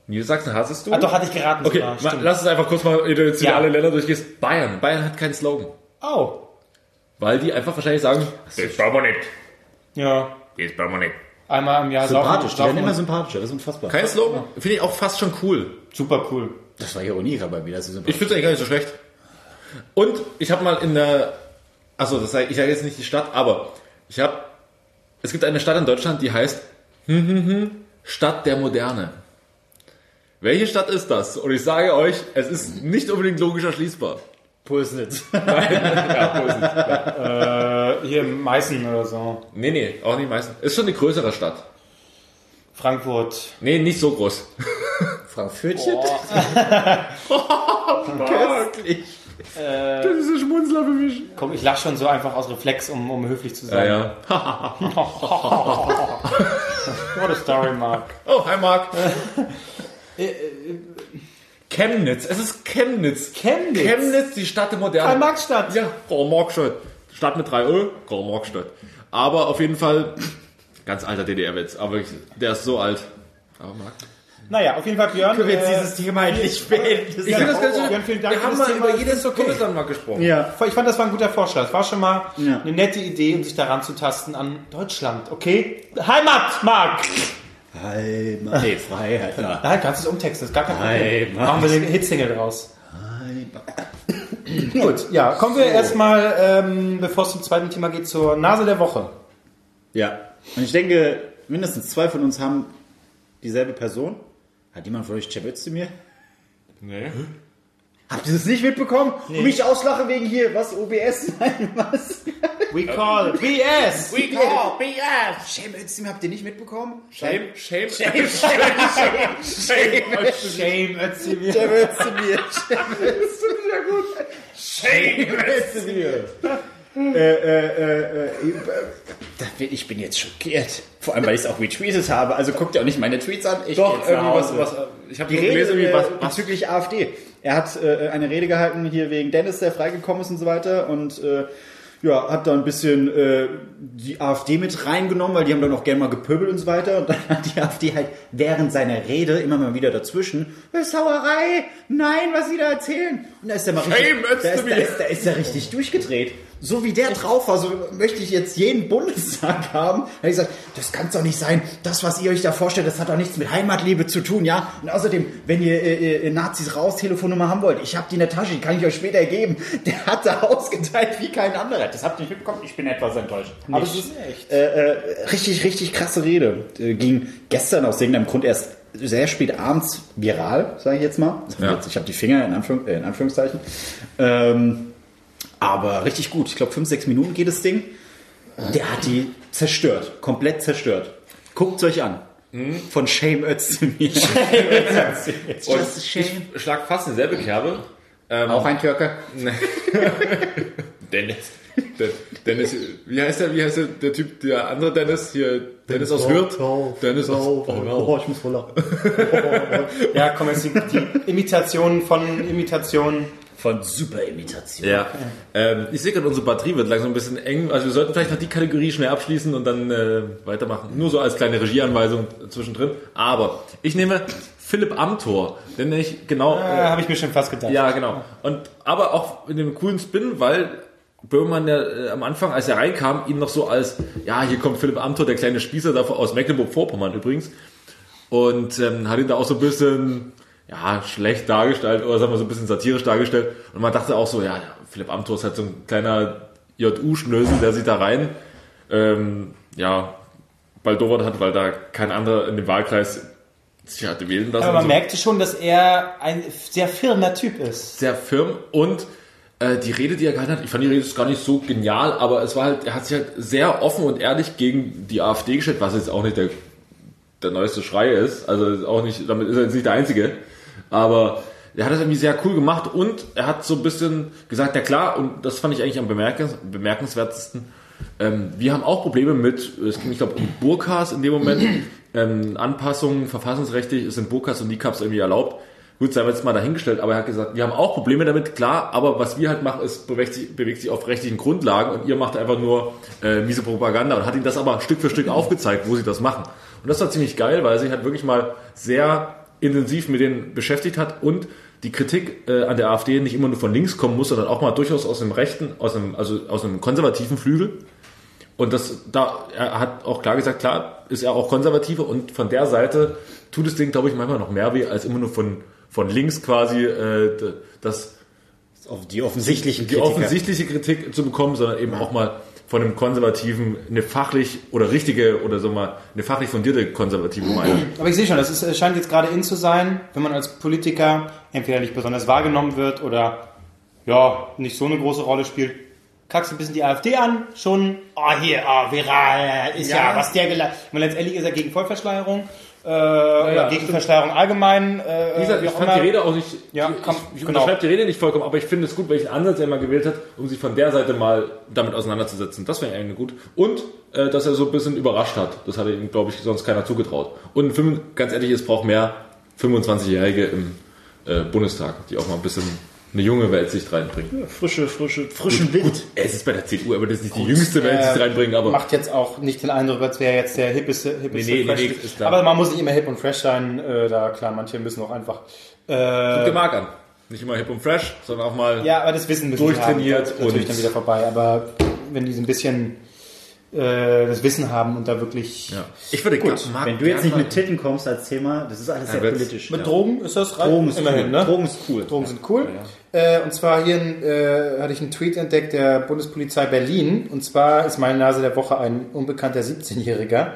Niedersachsen hattest du? Ah, doch, hatte ich geraten Okay, sogar. ma, stimmt. lass uns einfach kurz mal durch Ja. alle Länder durchgehen. Bayern. Bayern hat keinen Slogan. Oh, Weil die einfach wahrscheinlich sagen, das brauchen wir nicht. Ja. Das brauchen wir nicht. Einmal im Jahr Sympathisch, die werden immer sympathischer, das ist unfassbar. Kein Slogan? Finde ich auch fast schon cool. Super cool. Das war Ironie gerade bei mir, das ist Ich sympathisch. finde es eigentlich gar nicht so schlecht. Und ich habe mal in der, also das sag, ich sage jetzt nicht die Stadt, aber ich habe, es gibt eine Stadt in Deutschland, die heißt hm, hm, hm, Stadt der Moderne. Welche Stadt ist das? Und ich sage euch, es ist nicht unbedingt logisch erschließbar. Pulsnitz. <laughs> Ja, ist es? Äh, hier in Meißen oder so. nee, nee, auch nicht meistens. Ist schon eine größere Stadt. Frankfurt. Nee, nicht so groß. <laughs> Frankfurtchen? <laughs> Wirklich? Das ist ein Schmunzler für mich. Komm, ich lach schon so einfach aus Reflex, um, um höflich zu Ja, sein. ja. What a story, Mark. Oh, hi Marc. Chemnitz, es ist Chemnitz. Chemnitz? Chemnitz, die Stadt der Moderne. Karl-Marx-Stadt. Ja, Karl-Marx-Stadt. Stadt mit drei Ö, Karl-Marx-Stadt. Aber auf jeden Fall, ganz alter DDR-Witz, aber ich, der ist so alt. Aber Marc, Naja, auf jeden Fall Björn. Können wir jetzt äh, dieses Thema endlich beenden? <laughs> Ich ja finde das ganz Horror. Björn, vielen Dank Wir haben mal Thema. über jedes okay. Bundesland mal gesprochen. Ja. Ich fand, das war ein guter Vorschlag. Es war schon mal Ja. eine nette Idee, um sich daran zu tasten an Deutschland. Okay? Heimat, Marc! Heimat. Nee, Freiheit. Ja. <laughs> Nein, kannst du es umtexten, ist gar kein Problem. Heimat. Machen wir den Hitsingle draus. <clears throat> Gut, ja, kommen wir erstmal, ähm, bevor es zum zweiten Thema geht, zur Nase der Woche. ja. Und ich denke, mindestens zwei von uns haben dieselbe Person. Hat jemand von euch Cem Özdemir? Nee. Habt ihr das nicht mitbekommen? Und mich auslache wegen hier, was, OBS? <laughs> Nein, was? We call BS! We call BS! Cem Özdemir habt ihr nicht mitbekommen? Shame, shame, Shame, shame, shame. Shame, Özdemir. Cem Özdemir. Cem Özdemir. Äh, äh, äh, äh, ich bin jetzt schockiert. Vor allem, weil ich es auch retweetet habe. Also guckt ihr auch nicht meine Tweets an. Ich Doch, irgendwie was, was, ich habe gelesen, wie äh, was, was bezüglich AfD. Er hat äh, eine Rede gehalten hier wegen Dennis, der freigekommen ist und so weiter und äh, ja, hat da ein bisschen äh, die AfD mit reingenommen, weil die haben dann auch gerne mal gepöbelt und so weiter und dann hat die AfD halt während seiner Rede immer mal wieder dazwischen, "Das ist Sauerei, nein, was sie da erzählen. Und da ist der mal richtig, da ist, da, ist, da ist er richtig durchgedreht. So wie der drauf war, so möchte ich jetzt jeden Bundestag <laughs> haben. Da habe ich gesagt, das kann doch nicht sein. Das, was ihr euch da vorstellt, das hat doch nichts mit Heimatliebe zu tun, ja? Und außerdem, wenn ihr äh, äh, Nazis raus Telefonnummer haben wollt, ich habe die in der Tasche, die kann ich euch später geben. <laughs> Der hat da ausgeteilt wie kein anderer. Das habt ihr nicht mitbekommen. Ich bin etwas enttäuscht. Aber es ist äh, äh, richtig, richtig krasse Rede. Äh, ging gestern aus irgendeinem Grund erst sehr spät abends viral, sage ich jetzt mal. Ja. Ich habe die Finger in, Anführung, äh, in Anführungszeichen. Ähm, aber richtig gut. Ich glaube, fünf, sechs Minuten geht das Ding. Der hat die zerstört. Komplett zerstört. Guckt euch an. Von Shame Özdemir. Und ich schlag fast dieselbe Kerbe. Ähm, Auch ein Türke. <laughs> Dennis. Den- Dennis, wie heißt der, wie heißt der, der Typ, der andere Dennis, hier, Dennis aus Hürth? Dennis aus, oh, ich muss voll lachen. <laughs> Ja, komm, jetzt die, die Imitation von Imitationen. Von Superimitation. Ja. Ähm, ich sehe gerade, unsere Batterie wird langsam ein bisschen eng. Also wir sollten vielleicht noch die Kategorie schnell abschließen und dann äh, weitermachen. Nur so als kleine Regieanweisung zwischendrin. Aber ich nehme Philipp Amthor, denn ich genau. Äh, Äh, Habe ich mir schon fast gedacht. ja, genau. Und aber auch in dem coolen Spin, weil Böhmermann ja äh, am Anfang, als er reinkam, ihn noch so als, ja, hier kommt Philipp Amthor, der kleine Spießer da aus Mecklenburg-Vorpommern übrigens. Und ähm, hat ihn da auch so ein bisschen, ja, schlecht dargestellt oder sagen wir so ein bisschen satirisch dargestellt. Und man dachte auch so, ja, Philipp Amthor ist halt so ein kleiner JU-Schnösel, der sich da rein, ähm, ja, baldowert hat, weil da kein anderer in dem Wahlkreis sich hatte wählen lassen. Aber man so merkte schon, dass er ein sehr firmer Typ ist. sehr firm und äh, die Rede, die er gehalten hat, ich fand die Rede jetzt gar nicht so genial, aber es war halt, er hat sich halt sehr offen und ehrlich gegen die AfD gestellt, was jetzt auch nicht der, der neueste Schrei ist, also ist auch nicht, damit ist er jetzt nicht der Einzige, aber er hat das irgendwie sehr cool gemacht und er hat so ein bisschen gesagt, ja klar, und das fand ich eigentlich am bemerkens bemerkenswertesten, ähm, wir haben auch Probleme mit, es ging, ich glaube, um Burkas in dem Moment, <clears throat> ähm, Anpassungen, verfassungsrechtlich sind Burkas und Niqabs irgendwie erlaubt. Gut, sei jetzt mal dahingestellt, aber er hat gesagt, wir haben auch Probleme damit, klar, aber was wir halt machen, ist, bewegt sich, bewegt sich auf rechtlichen Grundlagen und ihr macht einfach nur äh, miese Propaganda und hat ihm das aber Stück für Stück aufgezeigt, wo sie das machen. Und das war ziemlich geil, weil sich halt wirklich mal sehr intensiv mit denen beschäftigt hat und die Kritik äh, an der AfD nicht immer nur von links kommen muss, sondern auch mal durchaus aus dem rechten, aus einem, also aus einem konservativen Flügel. Und das, da, er hat auch klar gesagt, klar, ist er auch konservativer und von der Seite tut es denen, glaube ich, manchmal noch mehr weh, als immer nur von, von links quasi, äh, das, Auf die offensichtlichen die Kritiker. offensichtliche Kritik zu bekommen, sondern eben auch mal von einem Konservativen eine fachlich oder richtige oder so mal eine fachlich fundierte konservative Meinung. Aber ich sehe schon, das ist, es scheint jetzt gerade in zu sein, wenn man als Politiker entweder nicht besonders wahrgenommen wird oder ja, nicht so eine große Rolle spielt. Kackst ein bisschen die AfD an, schon, oh hier, oh, viral, ist ja, Ja. was der gelacht. Und letztendlich ist er gegen Vollverschleierung, äh, oder gegen. Verschleierung allgemein, äh, Wie gesagt, ich fand immer. die Rede auch nicht, Ja, ich, kann- ich, ich genau. unterschreibe die Rede nicht vollkommen, aber ich finde es gut, welchen Ansatz er mal gewählt hat, um sich von der Seite mal damit auseinanderzusetzen. Das wäre eigentlich gut. Und, äh, dass er so ein bisschen überrascht hat. Das hatte ihm, glaube ich, sonst keiner zugetraut. Und fünf- ganz ehrlich, es braucht mehr 25-Jährige im äh, Bundestag, die auch mal ein bisschen eine junge Weltsicht reinbringen. Frische, frische, frischen Wind. Es ist bei der CDU, aber das ist nicht die jüngste Weltsicht Äh, reinbringen, aber Macht jetzt auch nicht den Eindruck, als wäre jetzt der hippeste, hippeste Nee, nee, fresh. nee, nee. Aber man muss nicht immer hip und fresh sein. Äh, da klar, manche müssen auch einfach. Äh, guck Mark an. Nicht immer hip und fresh, sondern auch mal ja, aber das Wissen müssen Durchtrainiert haben. Ist natürlich und- dann wieder vorbei. Aber wenn die so ein bisschen äh, das Wissen haben und da wirklich Ja. Ich würde Gut, Marc wenn du jetzt gern nicht mit Titten kommst als Thema, das ist alles sehr wird's- politisch. mit ja. Drogen ist das rein? Drogen ist immerhin, cool. ne? Drogen ist cool. Drogen sind cool. Äh, und zwar hier äh, hatte ich einen Tweet entdeckt der Bundespolizei Berlin. Und zwar ist meine Nase der Woche ein unbekannter 17-Jähriger.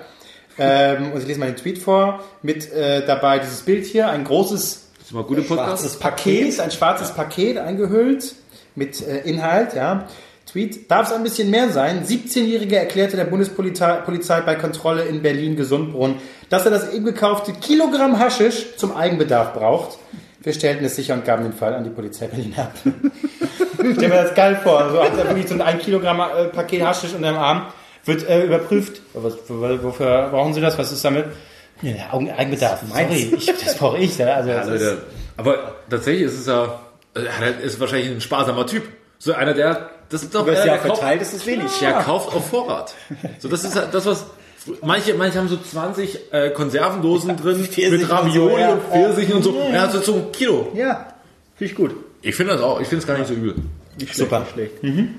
Ähm, und ich lese mal den Tweet vor. Mit äh, dabei dieses Bild hier, ein großes Das ist mal gute Podcast. schwarzes Paket, ein schwarzes Paket eingehüllt mit äh, Inhalt, ja. Tweet, darf es ein bisschen mehr sein? 17-Jähriger erklärte der Bundespolizei Polizei bei Kontrolle in Berlin-Gesundbrunn, dass er das eben gekaufte Kilogramm Haschisch zum Eigenbedarf braucht. Wir stellten es sicher und gaben den Fall an die Polizei Berlin ab. Stell mir das geil vor. So hat er wirklich so ein 1 Kilogramm äh, Paket Haschisch unter dem Arm, wird äh, überprüft. Was, wofür brauchen Sie das? Was ist damit? Ja, Eigenbedarf. Sorry, ich, das brauche ich. Ja. Also, das Ja, ist. Aber tatsächlich ist es ja, also er ist wahrscheinlich ein sparsamer Typ. So einer, der, das ist doch Über das Jahr der kauft, verteilt ist es wenig. der kauft auf Vorrat. So, das ist halt das, was, manche, manche haben so 20 äh, Konservendosen drin, mit und so, Ravioli ja. und Pfirsichen und so. Er hat so, so ein Kilo. Ja, finde ich gut. Ich finde das auch, ich finde es gar nicht so übel. Nicht Super. schlecht. Nicht schlecht.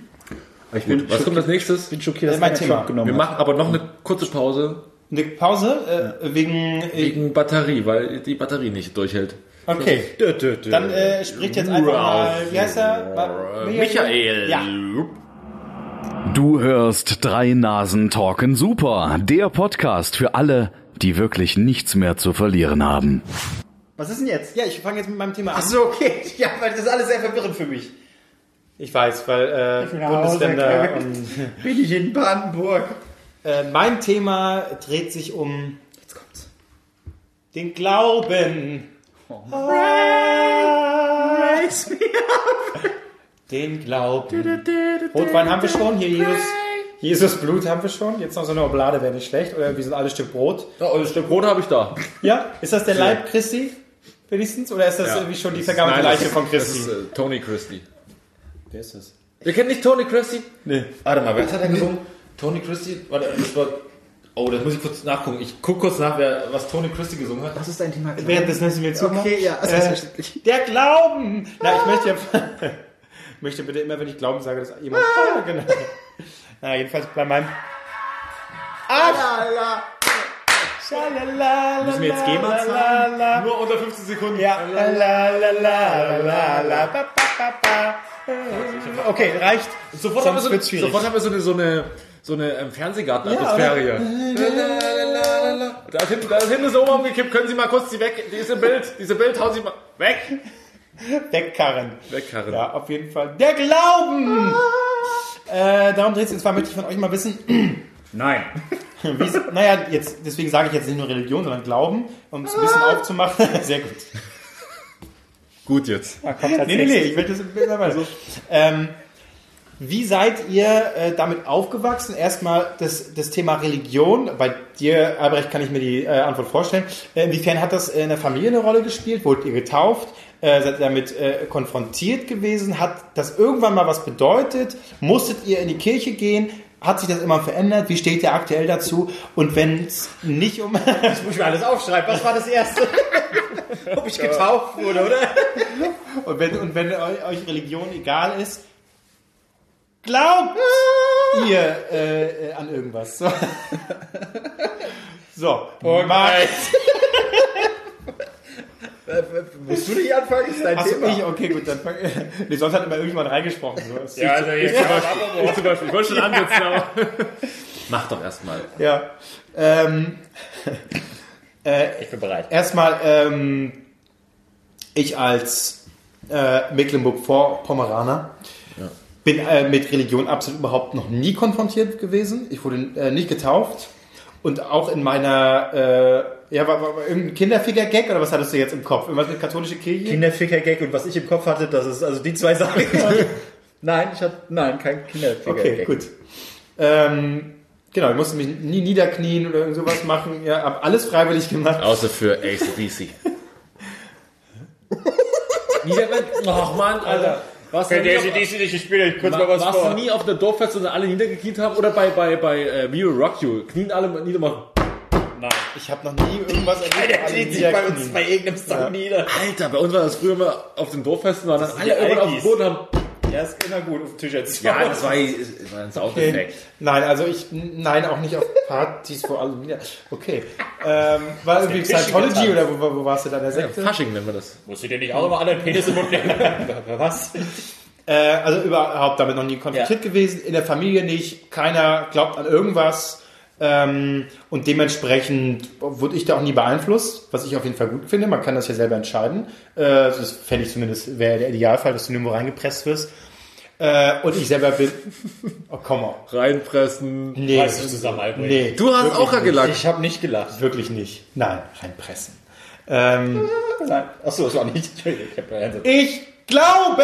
Aber ich bin, Was kommt als nächstes? bin schockiert, dass mein mein Thema. Genommen Wir machen aber noch eine kurze Pause Eine Pause äh, wegen. Äh, wegen Batterie, weil die Batterie nicht durchhält. Okay. Dö, dö, dö. Dann äh, spricht jetzt einfach mal. Wie heißt er? Michael. Ja. Du hörst drei Nasen talken super, der Podcast für alle, die wirklich nichts mehr zu verlieren haben. Was ist denn jetzt? Ja, ich fange jetzt mit meinem Thema an. Ach so, okay. <laughs> Ja, weil das ist alles sehr verwirrend für mich. Ich weiß, weil äh, Bundesländer und <laughs> Bin ich in Brandenburg? äh, mein Thema dreht sich um Jetzt kommt's. den Glauben. Raise me Den Glauben. Rotwein haben wir schon, hier Jesus. Jesus Blut haben wir schon. Jetzt noch so eine Oblade wäre nicht schlecht. Oder wie so ein altes Stück Brot. Oh, ein Stück Brot habe ich da. Ja, ist das der Leib Christi? Wenigstens? Oder ist das Ja. irgendwie schon die vergammelte Nein, Leiche von ist- Christi? Das ist äh, Tony Christie. Wer ist das? Ihr kennt nicht Tony Christie? Nee. Warte mal, wer hat er gesungen? Tony Christie? Warte, das war. Oh, das muss ich kurz nachgucken. Ich gucke kurz nach, wer, was Tony Christie gesungen hat. Was ist dein Thema? Während des Nessen wir zu. Okay, ja, das ist äh, verständlich. Der Glauben! Na, ich möchte ja. <laughs> ich möchte bitte immer, wenn ich Glauben sage, dass jemand. Ah, <laughs> genau. Na, jedenfalls bei meinem. Alala. Schalalala, Müssen wir jetzt GEMA zahlen? Nur unter 15 Sekunden. Ja. Okay, reicht. Sofort haben wir, so, wird's schwierig. sofort haben wir so eine, so eine, ähm, Fernsehgarten-Atmosphäre hier. Da ist, hinten, da ist hinten so umgekippt. Können Sie mal kurz die weg, diese Bild, diese Bild, hauen Sie mal weg. Wegkarren. Wegkarren. Ja, auf jeden Fall. Der Glauben! Äh, darum dreht es. Und zwar möchte ich von euch mal wissen, <clears throat> Nein. <laughs> naja, jetzt, deswegen sage ich jetzt nicht nur Religion, sondern Glauben, um es ein bisschen aufzumachen. <laughs> Sehr gut. Gut jetzt. Nee, nee, nee, ich will das mal so. Ähm, wie seid ihr äh, damit aufgewachsen? Erstmal das, das Thema Religion. Bei dir, Albrecht, kann ich mir die äh, Antwort vorstellen. Äh, inwiefern hat das in der Familie eine Rolle gespielt? Wurdet ihr getauft? Äh, seid ihr damit äh, konfrontiert gewesen? Hat das irgendwann mal was bedeutet? Musstet ihr in die Kirche gehen? Hat sich das immer verändert? Wie steht ihr aktuell dazu? Und wenn es nicht um... <laughs> Das muss ich mir alles aufschreiben. Was war das Erste? <laughs> Ob ich getauft wurde, oder? Und wenn, und wenn eu- euch Religion egal ist, glaubt ihr äh, äh, an irgendwas. So, <laughs> so mein, <laughs> Musst du nicht anfangen? Ist dein Achso, Thema. ich, okay, gut, dann fang, <laughs> nee, sonst hat immer irgendjemand reingesprochen. So. Ja, also jetzt zum Beispiel, ich zum Beispiel. Ich wollte schon ansetzen, aber. Mach doch erstmal. ja. Ähm, Ich bin bereit. erstmal, ähm, ich als äh, Mecklenburg-Vorpommeraner bin äh, mit Religion absolut überhaupt noch nie konfrontiert gewesen. Ich wurde äh, nicht getauft. Und auch in meiner, äh, ja, war, war, war irgendein Kinderficker-Gag oder was hattest du jetzt im Kopf? Irgendwas mit katholischer Kirche? Kinderficker-Gag und was ich im Kopf hatte, das ist also die zwei Sachen. <laughs> nein, ich hatte, nein, kein Kinderficker-Gag. Okay, gut. Ähm, genau, ich musste mich nie niederknien oder irgend sowas machen. Ja, hab alles freiwillig gemacht. Außer für ACDC. <laughs> Niederrhein. Ach Mann, Alter. Warst du, nie auf, DC nicht gespielt, ich kurz warst du nie auf der Dorffest und alle niedergekniet haben? Oder bei, bei, bei äh, We Will Rock You? Knien alle nieder machen. Ich habe noch nie irgendwas erlebt. Der alle kniet sich bei uns bei irgendeinem Song nieder. Alter, bei uns war das früher immer auf den Dorffesten, waren dann alle irgendwann auf dem. Boden haben. Ja, ist immer gut auf dem Tisch jetzt. Ja, das war, das war ein Soundeffekt. Nein, also ich, nein, auch nicht auf Partys, wo alle wieder. Okay. Ähm, war irgendwie Scientology oder wo, wo, wo warst du da der Ja, Sekte? Fasching nennen wir das. Musst du dir nicht auch immer alle Penis im Mund nehmen? <laughs> Was? Äh, also überhaupt damit noch nie konfrontiert gewesen. In der Familie nicht. Keiner glaubt an irgendwas. Ähm, und dementsprechend wurde ich da auch nie beeinflusst, was ich auf jeden Fall gut finde. Man kann das ja selber entscheiden. Äh, das fände ich zumindest, wäre der Idealfall, dass du nirgendwo reingepresst wirst. Äh, und ich selber bin. <laughs> Oh, komm mal. Reinpressen. Nee, Reiß dich zusammen, nee. Du hast auch nicht. gelacht. Ich habe nicht gelacht. Wirklich nicht. Nein, reinpressen. Ähm, <laughs> Nein. Achso, das war nicht. Ich Ich glaube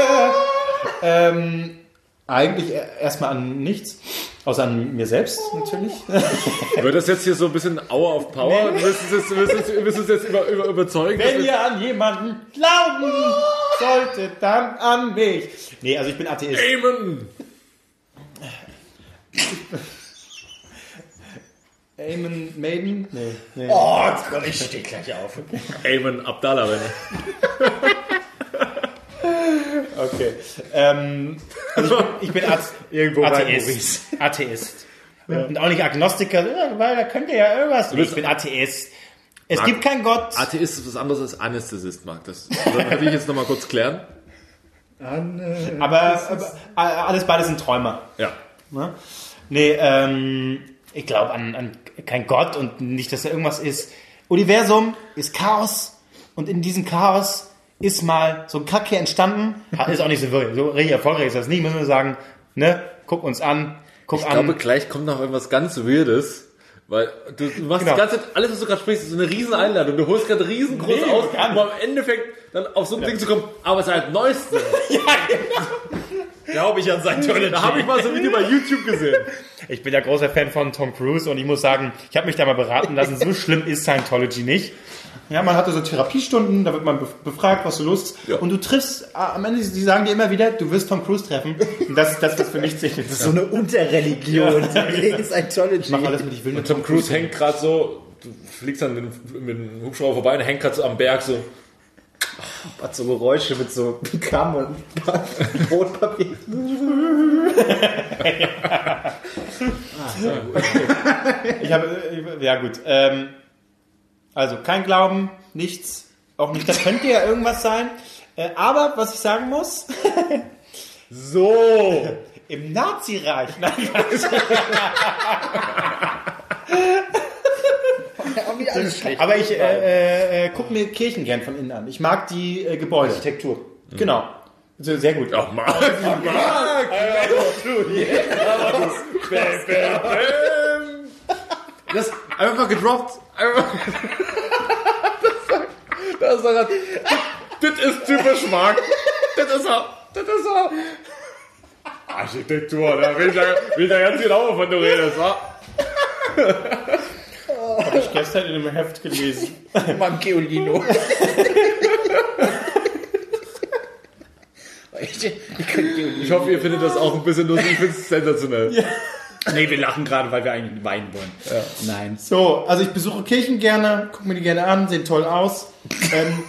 ähm, eigentlich e- erstmal an nichts, außer an mir selbst natürlich. <laughs> Wird das jetzt hier so ein bisschen Hour of Power? Du es jetzt, willst es, jetzt über, über, überzeugen? Wenn ihr an jemanden glauben solltet, dann an mich. Nee, also ich bin Atheist. Amen! Amen, Maiden? Nee. nee. Oh, ich stehe gleich auf. Amen Abdallah, wenn Okay. Ähm, also ich bin, ich bin Ath Irgendwo bei Atheist. Atheist. Und auch nicht Agnostiker, ja, weil da könnte ja irgendwas. Nee, ich bin Atheist. Es gibt keinen Gott. Atheist ist was anderes als Anästhesist, Marc. Das will ich jetzt nochmal kurz klären. Aber, aber alles beide sind Träumer. Ja. Ne? Nee, ähm, ich glaube an, an kein Gott und nicht, dass da irgendwas ist. Universum ist Chaos und in diesem Chaos ist mal so ein Kack hier entstanden. Ist auch nicht so wirklich, so richtig erfolgreich ist das nicht, müssen wir sagen. Ne? Guck uns an, guck Ich an. glaube, gleich kommt noch irgendwas ganz Weirdes. Weil du, machst Genau. die ganze Zeit, alles was du gerade sprichst, ist so eine riesen Einladung. Du holst gerade riesengroß Nee, aus, um am Endeffekt dann auf so ein Ding zu kommen. Aber es ist halt Neueste. Glaube <laughs> ich an Scientology. Da habe ich mal so ein Video bei YouTube gesehen. Ich bin ja großer Fan von Tom Cruise und ich muss sagen, ich habe mich da mal beraten lassen, so schlimm ist Scientology nicht. Ja, man hatte so Therapiestunden, da wird man bef- befragt, was so los ist. Ja. Und du triffst, ah, am Ende, die sagen dir immer wieder, du wirst Tom Cruise treffen. Und das ist das, was für mich zählt. <laughs> So eine Unterreligion. <laughs> Ich Scientology. mach alles mit, ich will nur Tom Cruise hängt gerade so, du fliegst dann mit, dem- mit dem Hubschrauber vorbei und hängt gerade so am Berg so. Hat so Geräusche mit so Kamm und <laughs> Brotpapier. Ich habe, äh, ja gut. Ähm, also kein Glauben, nichts, auch nicht. Das könnte ja irgendwas sein. Äh, aber was ich sagen muss, <laughs> So! im Nazireich, nein, Auch aber ich äh, äh, gucke mir Kirchen gern von innen an. Ich mag die äh, Gebäude. Architektur. Genau. So, sehr gut. Ach, Marc! Das einfach mal gedroppt. Einfach. <laughs> Das ist das, das ist typisch Marc. Das ist er. Das ist er. Architektur, da will ich ja, will ich ja ganz genau, wovon du redest, wa? Habe ich gestern in einem Heft gelesen. <laughs> Beim Geolino. Ich, ich. Ich hoffe, ihr findet das auch ein bisschen lustig. Ich finde es sensationell. Nee, wir lachen gerade, weil wir eigentlich weinen wollen. Nein. So, also ich besuche Kirchen gerne, gucke mir die gerne an, sehen toll aus. ähm,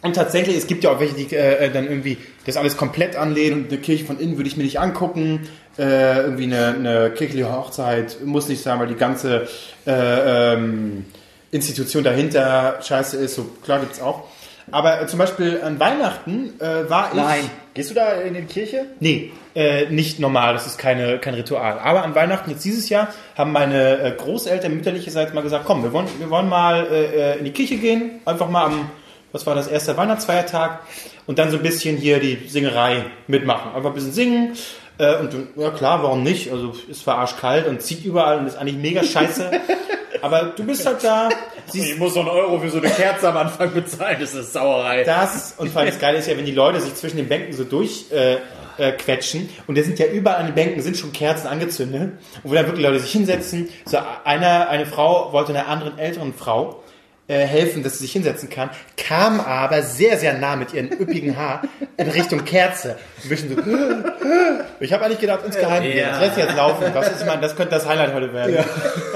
und tatsächlich, es gibt ja auch welche, die äh, dann irgendwie das alles komplett anlehnen und eine Kirche von innen würde ich mir nicht angucken. Äh, irgendwie eine, eine kirchliche Hochzeit muss nicht sein, weil die ganze äh, ähm, Institution dahinter scheiße ist. So klar gibt's auch. Aber äh, zum Beispiel an Weihnachten äh, war ich. Nein. Gehst du da in die Kirche? Nee, äh, nicht normal, das ist keine, kein Ritual. Aber an Weihnachten jetzt dieses Jahr haben meine äh, Großeltern mütterlicherseits mal gesagt, komm, wir wollen, wir wollen mal äh, äh, in die Kirche gehen, einfach mal am, was war das, erste Weihnachtsfeiertag und dann so ein bisschen hier die Singerei mitmachen. Einfach ein bisschen singen. Äh, und ja klar, warum nicht? Also ist zwar arschkalt und zieht überall und ist eigentlich mega scheiße. <laughs> aber du bist halt da, siehst Ich muss so einen Euro für so eine Kerze am Anfang bezahlen. Das ist Sauerei. das und vor allem das Geile ist ja, wenn die Leute sich zwischen den Bänken so durch äh, äh, quetschen und da sind ja überall an den Bänken sind schon Kerzen angezündet und wo dann wirklich Leute sich hinsetzen. So einer, eine Frau wollte einer anderen älteren Frau äh, helfen, dass sie sich hinsetzen kann, kam aber sehr, sehr nah mit ihrem üppigen Haar in Richtung Kerze. Ein bisschen so. <laughs> Ich habe eigentlich gedacht, insgeheim, Ja. das lässt jetzt laufen. Das, ist mein, das könnte das Highlight heute werden.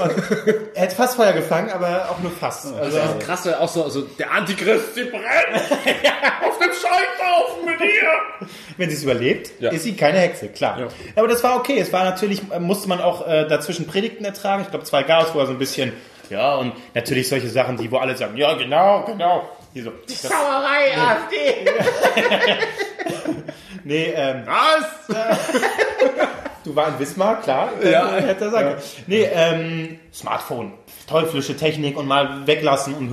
Und Er hätte fast Feuer gefangen, aber auch nur fast. Also, Das ist krass, auch so, also der Antichrist, sie brennt <laughs> auf dem Scheiterhaufen mit ihr. wenn sie es überlebt, Ja. ist sie keine Hexe, klar. Ja. Aber das war okay. Es war natürlich, musste man auch äh, dazwischen Predigten ertragen. Ich glaube, zwei Chaos, wo er so ein bisschen, ja, und natürlich solche Sachen, die, wo alle sagen, ja, genau, genau. Hier so, das, Sauerei, AfD. <laughs> nee, ähm, Was? <laughs> du war in Wismar, klar. Ja. Äh, hätte er sagen. können. Nee, ähm, Smartphone. Teuflische Technik und mal weglassen und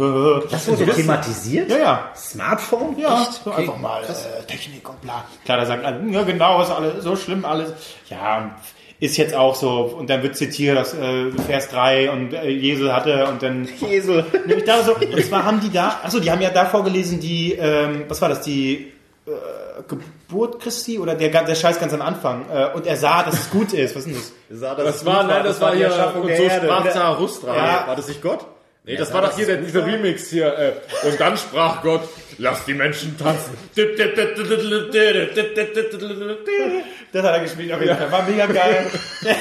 Das wurde thematisiert? Ja, ja. Smartphone? Ja, Echt? so einfach mal äh, Technik und bla. Klar, da sagen alle, ja genau, ist alles so schlimm alles. Ja, ist jetzt auch so. Und dann wird zitiert, das äh, Vers 3 und äh, Jesus hatte und dann... <laughs> Esel. Nämlich da so, und zwar haben die da, achso, die haben ja da vorgelesen, die, ähm, was war das, die äh, Geburt Christi oder der, der Scheiß ganz am Anfang. Äh, und er sah, dass es gut ist. Was ist denn das? Das war, nein, das war die hier, Erschaffung und der so Erde. sprach Zarathustra. Ja. War das nicht Gott? Nee, das war doch hier der, dieser Remix hier. Äh, und dann sprach Gott, lass die Menschen tanzen. Das hat er gespielt, auf jeden Fall. War mega geil. <laughs>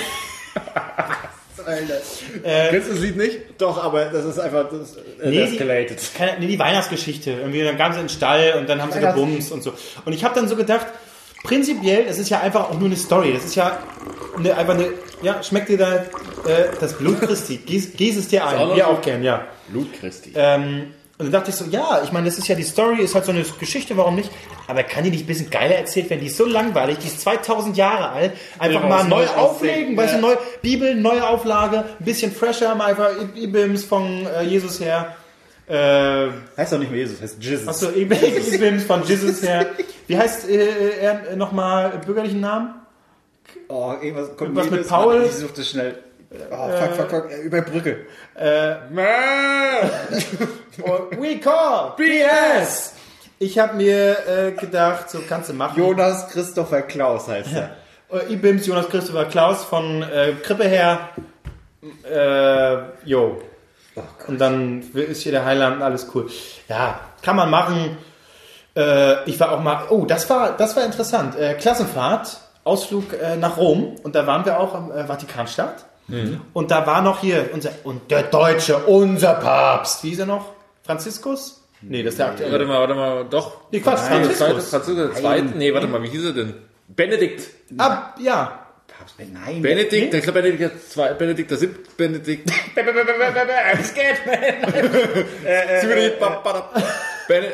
<laughs> Kennst du das Lied nicht? Doch, aber das ist einfach... Das, äh, Nee, das- die, keine, nee, die Weihnachtsgeschichte. Irgendwie, dann kamen sie in den Stall und dann haben sie gebumst und so. Und ich habe dann so gedacht, prinzipiell, das ist ja einfach auch nur eine Story. Das ist ja eine, einfach eine, ja, schmeckt dir da äh, das Blut Christi? Gieß, gieß es dir ein. Wir auch gern, ja. Blut Christi. Ähm, und dann dachte ich so, ja, ich meine, das ist ja die Story, ist halt so eine Geschichte, warum nicht? Aber kann die nicht ein bisschen geiler erzählt werden? Die ist so langweilig, die ist 2000 Jahre alt. Einfach Ja, mal neu auflegen, weißt du, ja. neu, Bibel, neue Auflage, ein bisschen fresher, mal einfach Ibims von äh, Jesus her. Äh, Heißt doch nicht mehr Jesus, heißt Jesus. Achso, Ibims von Jesus her. Wie heißt äh, er nochmal bürgerlichen Namen? Oh, irgendwas, kommt Irgendwas mit Paul? Ich suche das schnell. Oh, fuck, fuck, fuck, äh, über Brücke. We call <laughs> BS! Ich habe mir äh, gedacht, so kannst du machen. Jonas Christopher Klaus heißt er. <laughs> Äh, Ibims, Jonas Christopher Klaus von äh, Krippe her. Äh, jo. Und dann ist hier der Heiland, alles cool. Ja, kann man machen. Äh, ich war auch mal, oh, das war, das war interessant. Äh, Klassenfahrt, Ausflug äh, nach Rom. Und da waren wir auch am äh, Vatikanstadt. Und da war noch hier unser, und der Deutsche, unser Papst. Wie hieß er noch? Franziskus? Nee, das ist der aktuelle. Warte mal, warte mal, doch. Nee, Quatsch, zweite, Franziskus. Franziskus, der zweite? Nee, warte mal, wie hieß er denn? Benedikt. Ab, ja. Papst, nein. Benedikt, ich glaube Benedikt der zwei, Benedikt der siebte, Benedikt. Bene,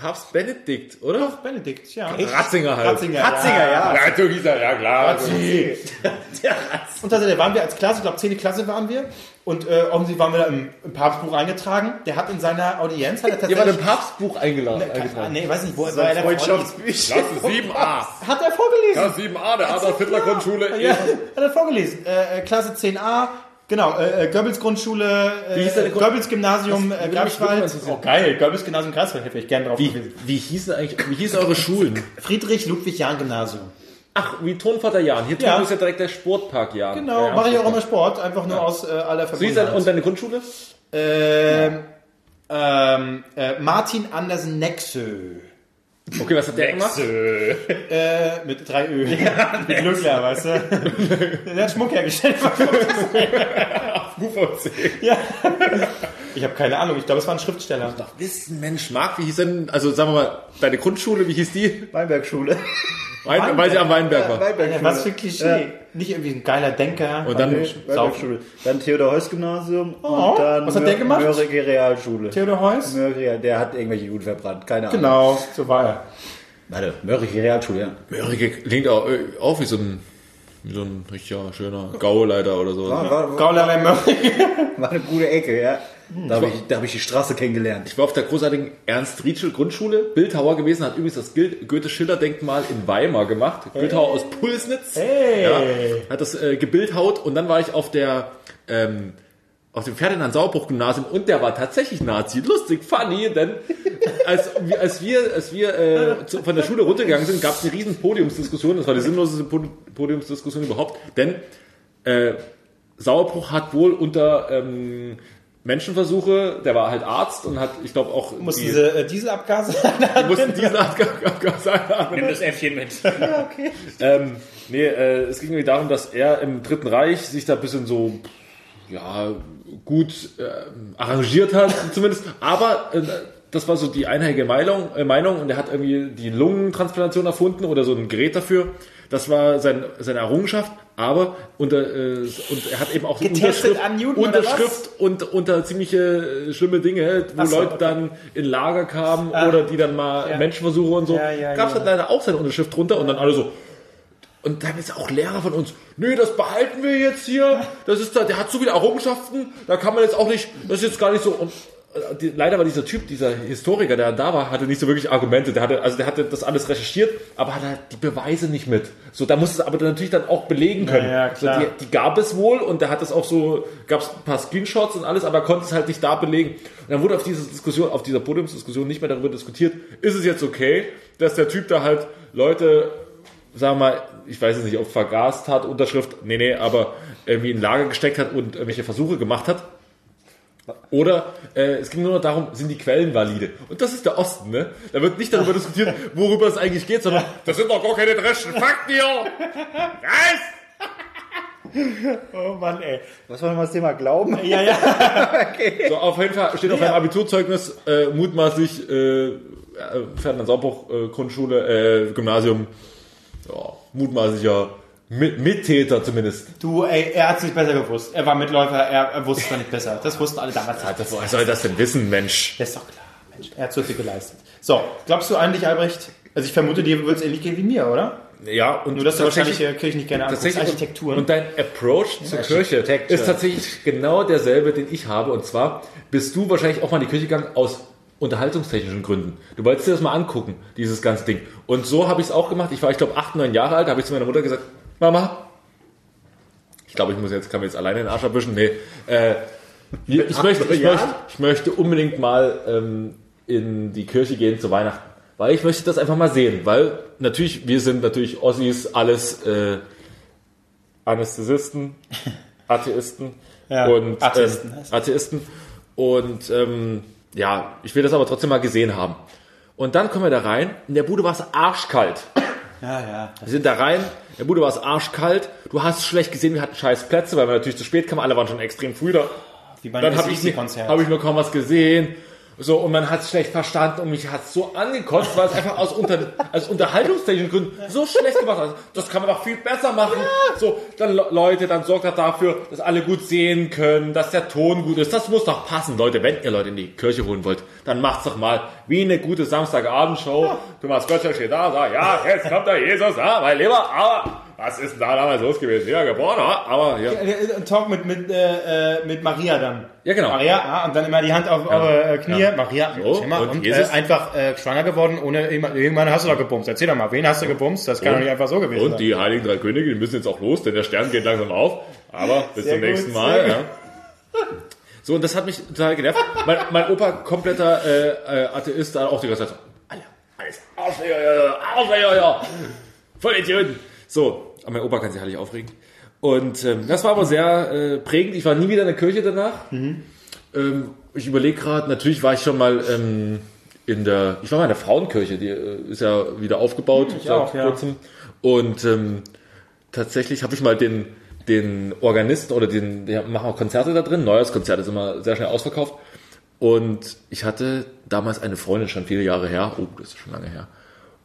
Papst Benedikt, oder? Doch, Benedikt, ja. Ratzinger halt. Ratzinger, Ratzinger, ja. Ja, du hieß er, ja klar. <laughs> Und da waren wir als Klasse, ich glaube 10. Klasse waren wir. Und äh, offensichtlich waren wir da im, im Papstbuch eingetragen. Der hat in seiner Audienz, hat er Ihr war tatsächlich... im Papstbuch eingeladen. Keine- eingetragen. nee, weiß nicht, wo er war. er Freundschaftsbücher. Klasse 7a. Hat er vorgelesen? Klasse 7a, der Adolf Hitler Grundschule. Ja, hat er vorgelesen. Äh, äh, Klasse 10a, genau, äh, äh, Goebbels Grundschule, äh, Goebbels Gymnasium, äh, Greifswald. Oh geil, Goebbels Gymnasium Greifswald, hätte ich gerne drauf Wie, gewesen. wie hießen eigentlich, wie hießen eure Schulen? Friedrich Ludwig Jahn Gymnasium. Ach, wie Tonvater Jan. Hier Ja. ist ja direkt der Sportpark Jan. Genau, Ja, mache ich auch immer Sport, einfach nur aus äh, aller So Verbundenheit. und deine Grundschule? Ähm, ähm, äh, Martin Andersen Nexö. Okay, was hat der gemacht? Äh, mit drei Ö. <laughs> mit Glückler, weißt du? <laughs> Der hat Schmuck hergestellt. <laughs> ja. Ich habe keine Ahnung, ich glaube, es war ein Schriftsteller. Wissen, Mensch, Marc, wie hieß denn, also sagen wir mal, deine Grundschule, wie hieß die? Weinbergschule. Wein, weil sie am Weinberg war. Weinbergschule. Was für Klischee. Nicht irgendwie ein geiler Denker. Und dann, Weinbergschule. Dann Theodor Heuss Gymnasium Oh, und dann was hat der gemacht? Mörrige Realschule. Theodor Heuss? Mörrige, der hat irgendwelche Juden verbrannt, keine Ahnung. Genau, so war er. Warte, Mörrige Realschule, ja. Mörike klingt auch, äh, auch wie so ein, wie so ein richtiger, schöner Gauleiter oder so. War, war, Gaulerlei Mörrig. <laughs> war eine gute Ecke, ja. Da habe ich, da hab ich die Straße kennengelernt. Ich war auf der großartigen Ernst Rietschel Grundschule, Bildhauer gewesen, hat übrigens das Goethe-Schiller-Denkmal in Weimar gemacht. Bildhauer aus Pulsnitz. Hey. Ja, hat das äh, gebildhaut und dann war ich auf der, ähm, auf dem Ferdinand Sauerbruch Gymnasium und der war tatsächlich Nazi. Lustig, funny, denn als, wir- als wir, als wir äh, zu, von der Schule runtergegangen sind, gab es eine riesen Podiumsdiskussion. Das war die sinnloseste Pod- Podiumsdiskussion überhaupt, denn äh, Sauerbruch hat wohl unter ähm, Menschenversuche, der war halt Arzt und hat, ich glaube auch, Mussten die, diese äh, Dieselabgase <laughs> die mussten diese Abgas Nimm das Äffchen mit. ähm, nee, äh, es ging irgendwie darum, dass er im Dritten Reich sich da ein bisschen so ja, gut äh, arrangiert hat, <laughs> zumindest. Aber äh, das war so die einhellige Meinung, äh, Meinung und er hat irgendwie die Lungentransplantation erfunden oder so ein Gerät dafür. Das war sein, seine Errungenschaft, aber unter, äh, und er hat eben auch die Getestet Unterschrift, an Newton Unterschrift und unter ziemliche äh, schlimme Dinge, wo so, Leute okay. dann in Lager kamen Ah. oder die dann mal Ja. Menschenversuche und so. Ja, ja, Gab es halt leider auch seine Unterschrift drunter und dann alle so, und dann ist auch Lehrer von uns, nee, das behalten wir jetzt hier. Das ist da, der hat so viele Errungenschaften, da kann man jetzt auch nicht, das ist jetzt gar nicht so. Und die, leider war dieser Typ, dieser Historiker, der da war, hatte nicht so wirklich Argumente. Der hatte, also der hatte das alles recherchiert, aber hatte halt die Beweise nicht mit. So, da musste es aber dann natürlich dann auch belegen können. Ja, ja, klar. So, die, die gab es wohl und der hat es auch so, gab es ein paar Screenshots und alles, aber er konnte es halt nicht da belegen. Und dann wurde auf dieser Diskussion, auf dieser Podiumsdiskussion nicht mehr darüber diskutiert, ist es jetzt okay, dass der Typ da halt Leute sagen wir mal, ich weiß jetzt nicht, ob vergast hat, Unterschrift, nee, nee, aber irgendwie in Lager gesteckt hat und irgendwelche Versuche gemacht hat. Oder äh, es ging nur noch darum, sind die Quellen valide? Und das ist der Osten, ne? Da wird nicht darüber diskutiert, <laughs> worüber es eigentlich geht, sondern das sind doch gar keine dreschten Fakten hier! Was? Oh Mann, ey. Was war nochmal das Thema Glauben? Ja, ja. <laughs> So, auf jeden Fall steht auf einem Abiturzeugnis äh, mutmaßlich äh, Ferdinand Sauerbruch äh, Grundschule, äh, Gymnasium, ja, mutmaßlicher Mittäter zumindest. Du, ey, er hat es nicht besser gewusst. Er war Mitläufer, er, er wusste es nicht besser. Das wussten alle damals. Ja, das, woher soll das denn wissen, Mensch? Das ist doch klar, Mensch. Er hat so viel geleistet. So, glaubst du eigentlich, Albrecht? Also ich vermute, dir wird es ähnlich gehen wie mir, oder? Ja, und Nur, dass du wahrscheinlich Kirche nicht gerne anguckst. tatsächlich Architekturen. Und dein Approach zur Kirche ist tatsächlich genau derselbe, den ich habe. Und zwar bist du wahrscheinlich auch mal in die Kirche gegangen aus unterhaltungstechnischen Gründen. Du wolltest dir das mal angucken, dieses ganze Ding. Und so habe ich es auch gemacht. Ich war, ich glaube, acht, neun Jahre alt. Habe ich zu meiner Mutter gesagt, Mama, ich glaube, ich muss jetzt, kann mir jetzt alleine den Arsch abwischen. Nee, äh, ich, möchte, ich, möchte, ich möchte unbedingt mal ähm, in die Kirche gehen zu Weihnachten. Weil ich möchte das einfach mal sehen. Weil natürlich, wir sind natürlich Ossis, alles äh, Anästhesisten, <laughs> Atheisten Ja, und Atheisten ähm, Atheisten. Und ähm, ja, ich will das aber trotzdem mal gesehen haben. Und dann kommen wir da rein. In der Bude war es arschkalt. Ja, ja. Wir sind da rein, in der Bude war es arschkalt. Du hast schlecht gesehen, wir hatten scheiß Plätze, weil wir natürlich zu spät kamen. Alle waren schon extrem früh da. Wie bei Dann habe ich, hab ich nur kaum was gesehen. So, und man hat es schlecht verstanden und mich hat es so angekotzt, weil es einfach aus, unter, aus unterhaltungstechnischen Gründen so schlecht gemacht hat. Das kann man doch viel besser machen. So, dann Le- Leute, dann sorgt doch dafür, dass alle gut sehen können, dass der Ton gut ist. Das muss doch passen, Leute. Wenn ihr Leute in die Kirche holen wollt, dann macht's doch mal wie eine gute Samstagabendshow. Thomas Götzer steht da, sagt, ja, jetzt kommt der Jesus, ja, mein Lieber, aber was ist denn da damals los gewesen? Ja, geboren, ja, aber ja. Ein Talk mit, mit, äh, äh, mit Maria dann. Ja, genau. Maria, ah, und dann immer die Hand auf eure äh, Knie. Ja. Maria, So, mal. und Und, Jesus? äh, einfach äh, schwanger geworden, ohne irgendwann hast du doch gebumst. Erzähl doch mal, wen hast du gebumst? Das kann Und- doch nicht einfach so gewesen Und sein. die Heiligen Drei Könige, die müssen jetzt auch los, denn der Stern geht langsam auf. Aber bis Sehr zum gut, nächsten Mal. Ja. <laughs> So, und das hat mich total genervt. Mein, mein Opa, kompletter äh, äh, Atheist, hat auch die ganze Zeit so, Alter, alles ja, Arschlöcher, ja. Voll Idioten. So, aber mein Opa kann sich nicht aufregen. Und ähm, das war aber sehr äh, prägend. Ich war nie wieder in der Kirche danach. Mhm. Ähm, ich überlege gerade, natürlich war ich schon mal ähm, in der, ich war mal in der Frauenkirche, die äh, ist ja wieder aufgebaut ich seit auch, ja. kurzem. Und ähm, tatsächlich habe ich mal den, den Organisten oder den, die machen auch Konzerte da drin, Neujahrskonzert ist immer sehr schnell ausverkauft. Und ich hatte damals eine Freundin, schon viele Jahre her, oh, das ist schon lange her.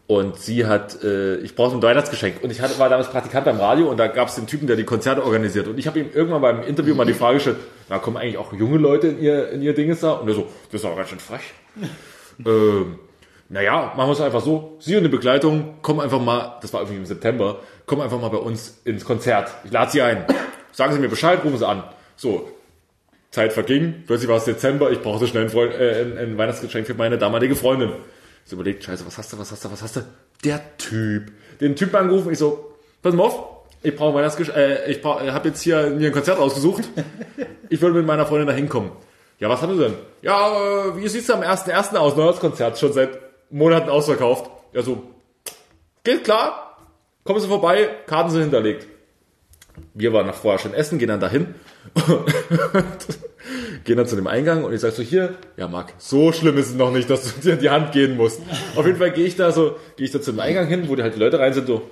Und sie hat, äh, ich brauchte ein Weihnachtsgeschenk. Und ich hatte, war damals Praktikant beim Radio und da gab es den Typen, der die Konzerte organisiert. Und ich habe ihm irgendwann beim Interview mal die <laughs> Frage gestellt, da kommen eigentlich auch junge Leute in ihr, in ihr Dinges da? Und er so, das ist aber ganz schön frech. <laughs> ähm, naja, machen wir es einfach so. Sie und die Begleitung kommen einfach mal, das war irgendwie im September, kommen einfach mal bei uns ins Konzert. Ich lade Sie ein. Sagen Sie mir Bescheid, rufen Sie an. So, Zeit verging, plötzlich war es Dezember, ich brauchte schnell ein, Freund, äh, ein, ein Weihnachtsgeschenk für meine damalige Freundin. So überlegt, scheiße, was hast du, was hast du, was hast du? Der Typ. Den Typen angerufen, ich so, pass mal auf, ich brauche Weihnachtsgeschenk, äh, ich brauch, habe jetzt hier mir ein Konzert ausgesucht. Ich würde mit meiner Freundin da hinkommen. Ja, was haben Sie denn? Ja, äh, wie sieht's am 1.1. aus? Neujahrskonzert, schon seit Monaten ausverkauft. Ja, so, geht klar, kommen Sie vorbei, Karten sind hinterlegt. Wir waren nach vorher schon essen, gehen dann dahin. <laughs> gehen dann zu dem Eingang und ich sag so, hier, ja Marc, so schlimm ist es noch nicht, dass du dir die Hand gehen musst. Auf jeden Fall gehe ich da so, gehe ich da zum Eingang hin, wo die halt die Leute rein sind, so,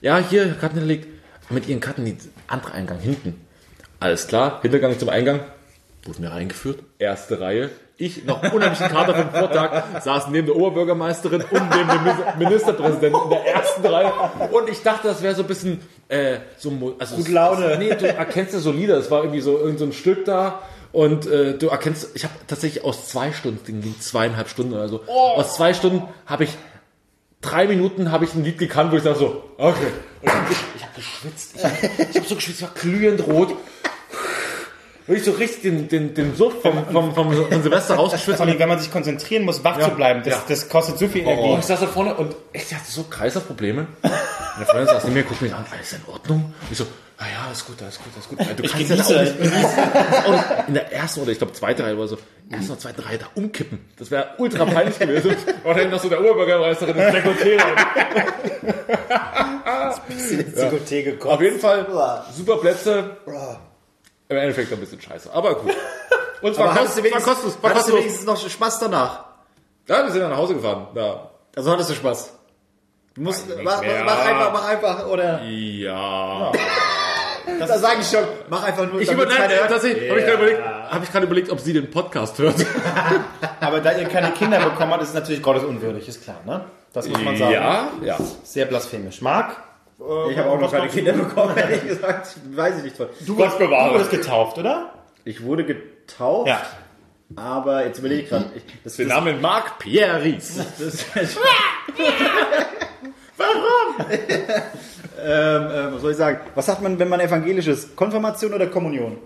ja, hier, Karten hinterlegt, mit ihren Karten die andere Eingang hinten. Alles klar, Hintergang zum Eingang, wurde mir reingeführt, erste Reihe. Ich, noch unheimlichen Kater vom Vortag, saß neben der Oberbürgermeisterin und neben dem Minis- Ministerpräsidenten in der ersten Reihe. Und ich dachte, das wäre so ein bisschen, äh, so, also. Gute Laune. Nee, du erkennst ja so Lieder. Es war irgendwie so irgend so ein Stück da. Und äh, du erkennst, ich habe tatsächlich aus zwei Stunden, ging zweieinhalb Stunden oder so, aus zwei Stunden habe ich drei Minuten habe ich ein Lied gekannt, wo ich dachte so, okay. Und ich habe ich hab geschwitzt. Ich habe ich hab so geschwitzt, ich war glühend rot. Wirklich so richtig den, den, den Suff vom, vom, vom, von Silvester rausgeschwitzt. Allem, wenn man sich konzentrieren muss, wach zu bleiben, das, Ja. das kostet so viel Oh, Energie. ich saß da vorne und ich hatte so Kreislaufprobleme. <laughs> Meine Freundin saß neben mir, guckt mich an, alles in Ordnung? Und ich so, ah ja, alles gut, alles gut, alles gut. Du Ich kannst ja genieße, auch nicht, auch nicht in der ersten oder ich glaube zweiten Reihe oder so, ersten oder zweiten Reihe da umkippen. Das wäre ultra peinlich gewesen. <laughs> Und dann noch so der Oberbürgermeisterin ins Dekolleté rein. <laughs> Diskothek gekommen. Auf jeden Fall super Plätze. Im Endeffekt ein bisschen scheiße, aber gut. <laughs> Und zwar Aber hattest du kost- war kostenlos. War hattest du wenigstens noch Spaß danach? Ja, wir sind dann nach Hause gefahren. Ja. Also hattest du Spaß? Du musst, mach, mehr. mach einfach, mach einfach, oder? Ja. <laughs> Das sage ich schon. Mach einfach nur, Ich hört. tatsächlich, habe ich gerade überlegt, habe ich gerade überlegt, ob sie den Podcast hört. <laughs> Aber da ihr keine Kinder bekommen habt, ist es natürlich gottesunwürdig, ist klar, ne? Das muss man sagen. Ja, ja. Sehr blasphemisch. Marc, Ich habe auch noch Was keine? Kinder bekommen, <laughs> ehrlich gesagt. Weiß ich nicht von. du, wurdest, du wurdest getauft, oder? Ich wurde getauft, Ja. aber jetzt überlege ich gerade. Das, Den das, Namen Marc Pierre Ries. <laughs> das, Warum? <laughs> ähm, äh, was soll ich sagen? Was sagt man, wenn man evangelisch ist? Konfirmation oder Kommunion?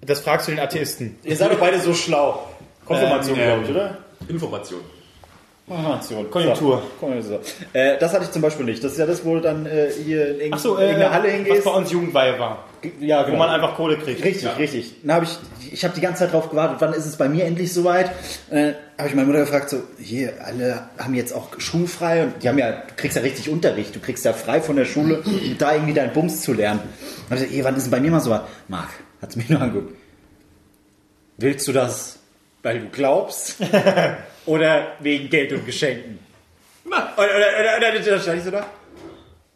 Das fragst du den Atheisten. Ihr seid doch beide so schlau. Konfirmation, Ähm, glaube ich, oder? Information. Konjunktur. So, Konjunktur. Äh, das hatte ich zum Beispiel nicht. Das ist ja das, wo dann äh, hier in Achso, äh, irgendeine Halle was hingehst. bei uns Jugendweihe war. Ja, genau. Wo man einfach Kohle kriegt. Richtig, richtig. Dann habe ich, ich habe die ganze Zeit drauf gewartet, wann ist es bei mir endlich soweit? Äh, habe ich meine Mutter gefragt, so, hier, alle haben jetzt auch schulfrei und die haben ja, du kriegst ja richtig Unterricht, du kriegst ja frei von der Schule, um da irgendwie deinen Bums zu lernen. Dann habe ich gesagt, ey, wann ist es bei mir mal soweit? Marc, hat sie mich nur angeguckt. Willst du das, weil du glaubst? <laughs> oder wegen Geld und Geschenken? Oder, oder, oder, oder, oder, stand ich so da?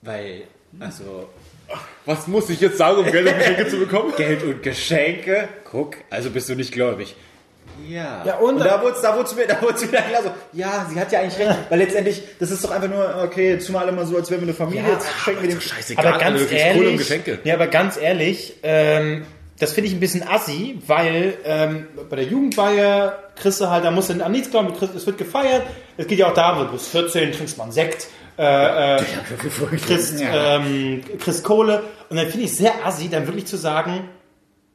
Weil, also, Was muss ich jetzt sagen, um Geld und <laughs> Geschenke zu bekommen? Geld und Geschenke. Guck, also bist du nicht gläubig. Ja. Ja, und- da wurde es da wurd's mir, da wurd's mir klar so, ja, sie hat ja eigentlich recht, weil letztendlich, das ist doch einfach nur, okay, jetzt tun wir alle mal so, als wären wir eine Familie, jetzt schenken wir dem Scheißegal, Aber ganz und ehrlich, Geschenke. ja, aber ganz ehrlich, ähm, das finde ich ein bisschen assi, weil ähm, bei der Jugendweihe kriegst du halt, da musst du an nichts glauben, kriegst, es wird gefeiert. Es geht ja auch darum, du bist 14, trinkst mal einen Sekt, äh, äh, kriegst, ähm, kriegst Kohle. Und dann finde ich es sehr assi, dann wirklich zu sagen,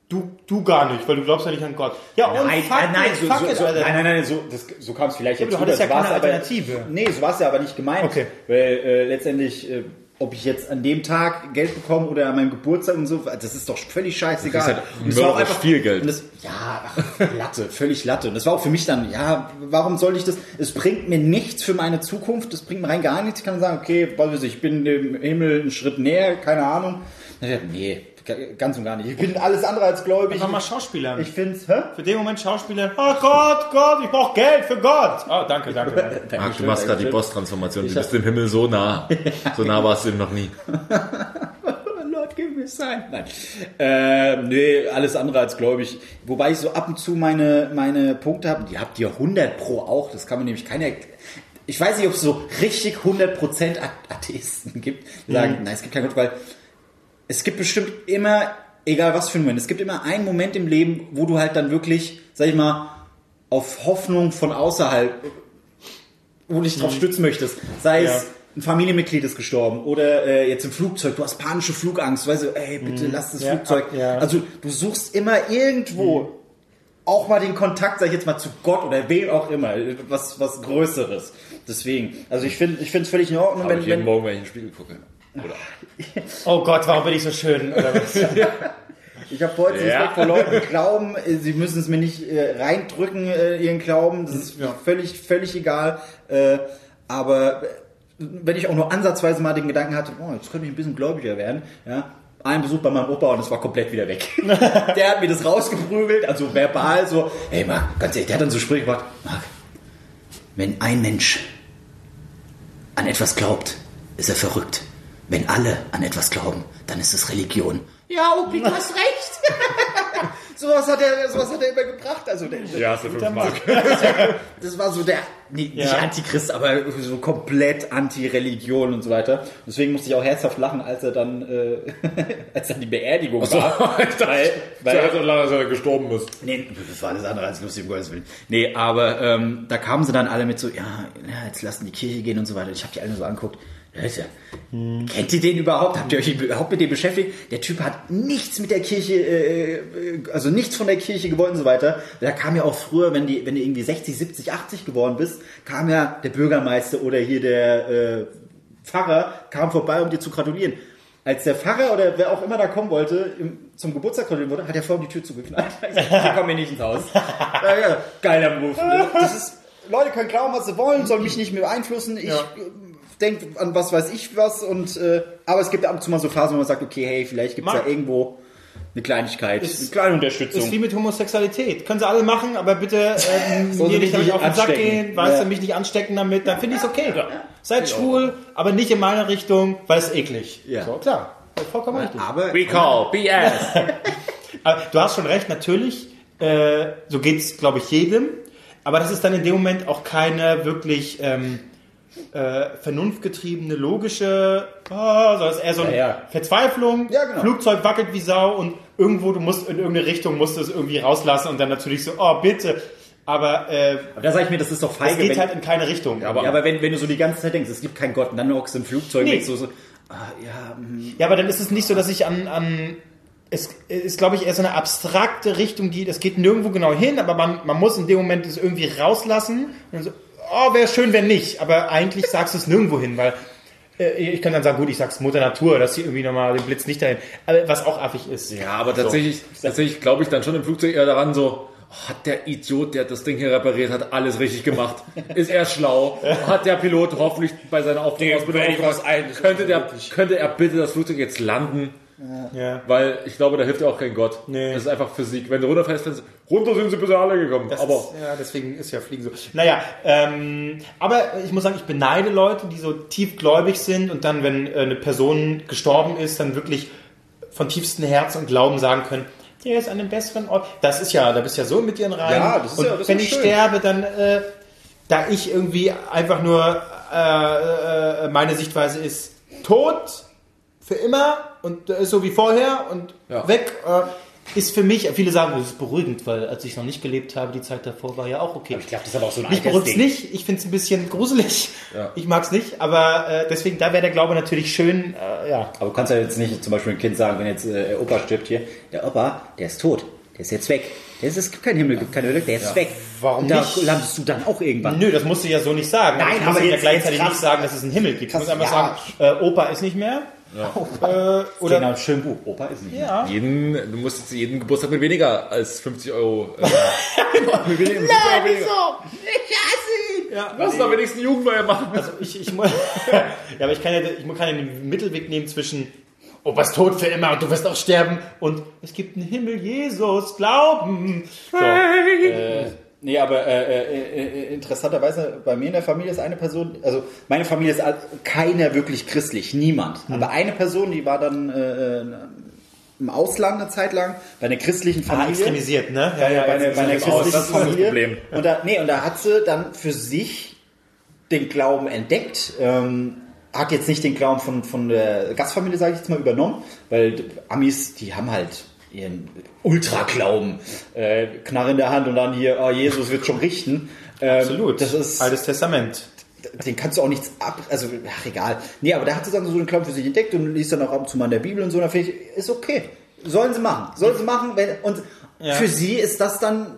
du, du gar nicht, weil du glaubst ja nicht an Gott. Ja, und Nein, fuck nein, nein, it, so, so, so, nein, nein, nein, so, das, so kam es vielleicht jetzt du hattest ja keine aber- Alternative. Nee, so war es ja aber nicht gemeint. Okay. Weil äh, letztendlich, äh, ob ich jetzt an dem Tag Geld bekomme oder an meinem Geburtstag und so, das ist doch völlig scheißegal. Das ist halt Und es war auch mörderisch viel Geld. Das, ja, ach, Latte, völlig Latte. Und das war auch für mich dann, ja, warum soll ich das? Es bringt mir nichts für meine Zukunft, es bringt mir rein gar nichts. Ich kann sagen, okay, was weiß ich, ich bin dem Himmel einen Schritt näher, keine Ahnung. Dann ich Nee, ganz und gar nicht. Ich bin alles andere als gläubig. Mach mal Schauspieler. Ich find's, hä? Für den Moment Schauspieler, oh Gott, Gott, ich brauche Geld für Gott. Oh, danke, danke. danke. <laughs> Marc, du machst gerade die Boss-Transformation. Du bist dem Himmel so nah. <laughs> So nah warst du ihm noch nie. <laughs> Lord, give me sign. Nein. Ähm, nee, alles andere als gläubig. Wobei ich so ab und zu meine, meine Punkte habe. Die habt ihr 100 pro auch. Das kann man nämlich keiner. Ich weiß nicht, ob es so richtig 100% Atheisten gibt, die sagen, nein, es gibt keinen Gott, weil es gibt bestimmt immer, egal was für ein Moment, es gibt immer einen Moment im Leben, wo du halt dann wirklich, sag ich mal, auf Hoffnung von außerhalb, wo du dich drauf stützen möchtest. Sei Ja. es ein Familienmitglied ist gestorben oder äh, jetzt im Flugzeug, du hast panische Flugangst, weißt du, ey, bitte lass das Ja, Flugzeug. ja. Also du suchst immer irgendwo auch mal den Kontakt, sag ich jetzt mal, zu Gott oder wem auch immer, was, was Größeres. Deswegen, also ich finde ich finde es völlig in Ordnung, Aber wenn, ich jeden wenn, Morgen, wenn ich in den Spiegel gucke. Oh Gott, warum bin ich so schön? Oder was? <laughs> Ich habe heute Ja. Respekt vor Leuten, die glauben, sie müssen es mir nicht äh, reindrücken, äh, ihren Glauben. Das ist völlig, völlig egal. Äh, aber äh, wenn ich auch nur ansatzweise mal den Gedanken hatte, oh, jetzt könnte ich ein bisschen gläubiger werden, ja, einen Besuch bei meinem Opa und es war komplett wieder weg. <laughs> der hat mir das rausgeprügelt, also verbal so, hey Marc, ganz ehrlich, der hat dann so Sprüche gemacht, Marc, wenn ein Mensch an etwas glaubt, ist er verrückt. Wenn alle an etwas glauben, dann ist es Religion. Ja, Opi, du hast recht. <laughs> sowas, hat er, sowas hat er immer gebracht. Also der, Ja, hast du 5 Mark. das war so der, nee, Ja. nicht Antichrist, aber so komplett Anti-Religion und so weiter. Deswegen musste ich auch herzhaft lachen, als er dann, äh, <laughs> als dann die Beerdigung war. <laughs> weil, Weil so lange, dass er gestorben ist. Nee, das war alles andere als lustig, um Gottes Willen. Nee, aber ähm, da kamen sie dann alle mit so, ja, ja jetzt lassen die Kirche gehen und so weiter. Ich habe die alle so angeguckt. Leute, kennt ihr den überhaupt? Habt ihr euch überhaupt mit dem beschäftigt? Der Typ hat nichts mit der Kirche, äh, äh, also nichts von der Kirche gewollt und so weiter. Da kam ja auch früher, wenn, die, wenn du irgendwie 60, 70, 80 geworden bist, kam ja der Bürgermeister oder hier der äh, Pfarrer, kam vorbei, um dir zu gratulieren. Als der Pfarrer oder wer auch immer da kommen wollte, im, zum Geburtstag gratulieren wollte, hat er vorhin die Tür zugeknallt. <laughs> Ich kommen hier nicht ins Haus. <laughs> ja, ja, geiler Move. Ne? Ist, Leute können glauben, was sie wollen, sollen mich nicht mehr beeinflussen. Ich äh, denke an was weiß ich was. Und, äh, aber es gibt ab und zu mal so Phasen, wo man sagt, okay, hey, vielleicht gibt es ja irgendwo eine Kleinigkeit, Ist- eine kleine ist Unterstützung. wie mit Homosexualität. Können sie alle machen, aber bitte ähm, <laughs> Sollen mir nicht damit auf den Sack anstecken. gehen, weißt Ja. du, mich nicht anstecken damit, dann finde ich es okay. Seid schwul, aber nicht in meine Richtung, weil es eklig. Ja. So, klar. Vollkommen richtig. aber We call BS. <laughs> Aber du hast schon recht, natürlich, äh, so geht es, glaube ich, jedem. Aber das ist dann in dem Moment auch keine wirklich ähm, äh, vernunftgetriebene, logische, ah, sondern es ist eher so eine Ja, ja. Verzweiflung. Ja, genau. Flugzeug wackelt wie Sau und irgendwo, du musst in irgendeine Richtung, musst du es irgendwie rauslassen und dann natürlich so, oh bitte. Aber äh, Aber da sage ich mir, das ist doch es feige. geht wenn, halt in keine Richtung. aber- ja, aber wenn, wenn du so die ganze Zeit denkst, es gibt keinen Gott, und dann hockst du im Flugzeug Nee. du so, ah, ja, hm, Ja, aber dann ist es nicht so, dass ich an, an es ist, glaube ich, eher so eine abstrakte Richtung, die, das geht nirgendwo genau hin, aber man, man muss in dem Moment es irgendwie rauslassen und so, oh, wäre schön, wenn nicht, aber eigentlich sagst du es nirgendwo hin, weil äh, ich kann dann sagen, gut, ich sag's Mutter Natur, dass sie irgendwie nochmal den Blitz nicht dahin, aber was auch affig ist. Ja, aber tatsächlich, tatsächlich glaube ich dann schon im Flugzeug eher daran so, oh, hat der Idiot, der das Ding hier repariert hat, alles richtig gemacht? Ist er schlau? Hat der Pilot hoffentlich bei seiner ist könnte, der, könnte er bitte das Flugzeug jetzt landen? Ja. Weil ich glaube, da hilft ja auch kein Gott. Nee. Das ist einfach Physik. Wenn du runterfällst, dann runter sind sie bitte alle gekommen. Das aber ist, ja, deswegen ist ja Fliegen so. Naja, ähm, aber ich muss sagen, ich beneide Leute, die so tiefgläubig sind und dann, wenn äh, eine Person gestorben ist, dann wirklich von tiefstem Herzen und Glauben sagen können, der ist an einem besseren Ort. Das ist ja, da bist du ja so mit dir rein. Ja, das ist und ja- das ist wenn ja ich schön. sterbe, dann, äh, da ich irgendwie einfach nur, äh, äh, meine Sichtweise ist, tot für immer und äh, so wie vorher und Ja. weg. Äh, ist für mich, viele sagen, das ist beruhigend, weil als ich noch nicht gelebt habe, die Zeit davor war ja auch okay. ich glaube, das ist aber auch so ein Mich beruhigt Altersding. nicht, ich finde es ein bisschen gruselig. Ja. Ich mag es nicht, aber äh, deswegen, da wäre der Glaube natürlich schön, äh, ja. Aber du kannst ja jetzt nicht zum Beispiel ein Kind sagen, wenn jetzt äh, Opa stirbt hier, der Opa, der ist tot, der ist jetzt weg. Der ist, es gibt keinen Himmel, gibt keine Hölle, der ist weg. Warum da nicht? landest du dann auch irgendwann. Nö, das musst du ja so nicht sagen. Nein, ich muss aber ja gleichzeitig nicht sagen, dass es einen Himmel gibt. Ich muss einfach ja. sagen, äh, Opa ist nicht mehr. Äh, oder Genau, schön Buch. Opa ist nicht. ja. jeden, du musst jetzt jeden Geburtstag mit weniger als 50 Euro. Äh, <laughs> mit weniger, mit 50 Euro weniger. Ja, Lass doch wenigstens eine Jugendweihe machen. Also ich, ich muss, <laughs> ja, aber ich kann ja, ich kann ja den Mittelweg nehmen zwischen Opa ist tot für immer und du wirst auch sterben und es gibt einen Himmel, Jesus, Glauben. So, Äh, nee, aber äh, äh, äh, interessanterweise, bei mir in der Familie ist eine Person, also meine Familie ist keiner wirklich christlich, niemand. Aber eine Person, die war dann äh, im Ausland eine Zeit lang, bei einer christlichen ah, Familie. extremisiert, ne? Ja, bei einer, bei einer christlichen das ist das Familie. Problem. Und da, nee, und da hat sie dann für sich den Glauben entdeckt. Ähm, hat jetzt nicht den Glauben von, von der Gastfamilie, sage ich jetzt mal, übernommen, weil Amis, die haben halt ihren Ultra-Glauben. Äh, Knarre in der Hand und dann hier, oh, Jesus wird schon richten. Ähm, Absolut. Das ist, Altes Testament. den kannst du auch nichts ab, also, ach, egal. Nee, aber da hat sie dann so einen Glauben für sich entdeckt und liest dann auch ab und zu mal in der Bibel und so, und da finde ich, ist okay. Sollen sie machen. Sollen sie machen, wenn, und Ja. für sie ist das dann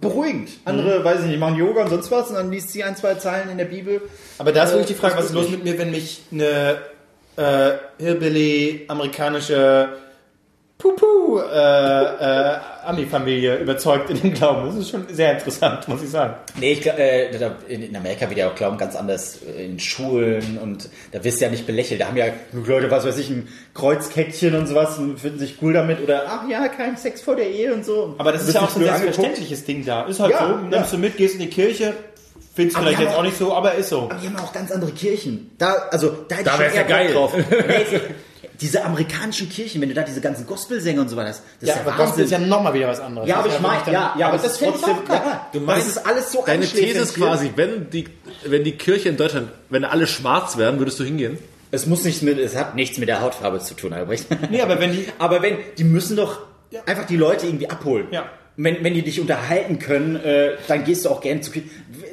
beruhigend. Andere, weiß ich nicht, machen Yoga und sonst was und dann liest sie ein, zwei Zeilen in der Bibel. Aber da ist Äh, wirklich die Frage, was ist los mit mir, wenn mich eine äh, Hillbilly amerikanische Pupu äh, äh, Ami-Familie überzeugt in dem Glauben. Das ist schon sehr interessant, muss ich sagen. Nee, ich, glaub, äh, in, Amerika wird ja auch Glauben ganz anders äh, in Schulen und da wirst du ja nicht belächelt. Da haben ja Leute, was weiß ich, ein Kreuzkettchen und sowas und finden sich cool damit oder ach ja, kein Sex vor der Ehe und so. Aber das ist ja auch so ein selbstverständliches Ding da. Ist halt Ja, so, ja. nimmst du mit, gehst in die Kirche, findest Aber vielleicht jetzt haben auch nicht so, aber ist so. Aber die haben auch ganz andere Kirchen. Da, also, da Da eher ja geil. drauf. <laughs> Diese amerikanischen Kirchen, wenn du da diese ganzen Gospelsänger und so weiter hast, das Ja, ist aber ja Gospel ist ja Wahnsinn. nochmal wieder was anderes. Ja, aber Das ich meine, ja, ja, aber das ich trotzdem, ja, Du das meinst, ist alles so Deine These ist quasi, wenn die, wenn die Kirche in Deutschland, wenn alle schwarz wären, würdest du hingehen? Es muss nichts mit, es hat nichts mit der Hautfarbe zu tun, Albrecht. Nee, aber wenn die, <laughs> Aber wenn, die müssen doch einfach die Leute irgendwie abholen. Ja. Wenn, wenn die dich unterhalten können, äh, dann gehst du auch gerne zu Kirche.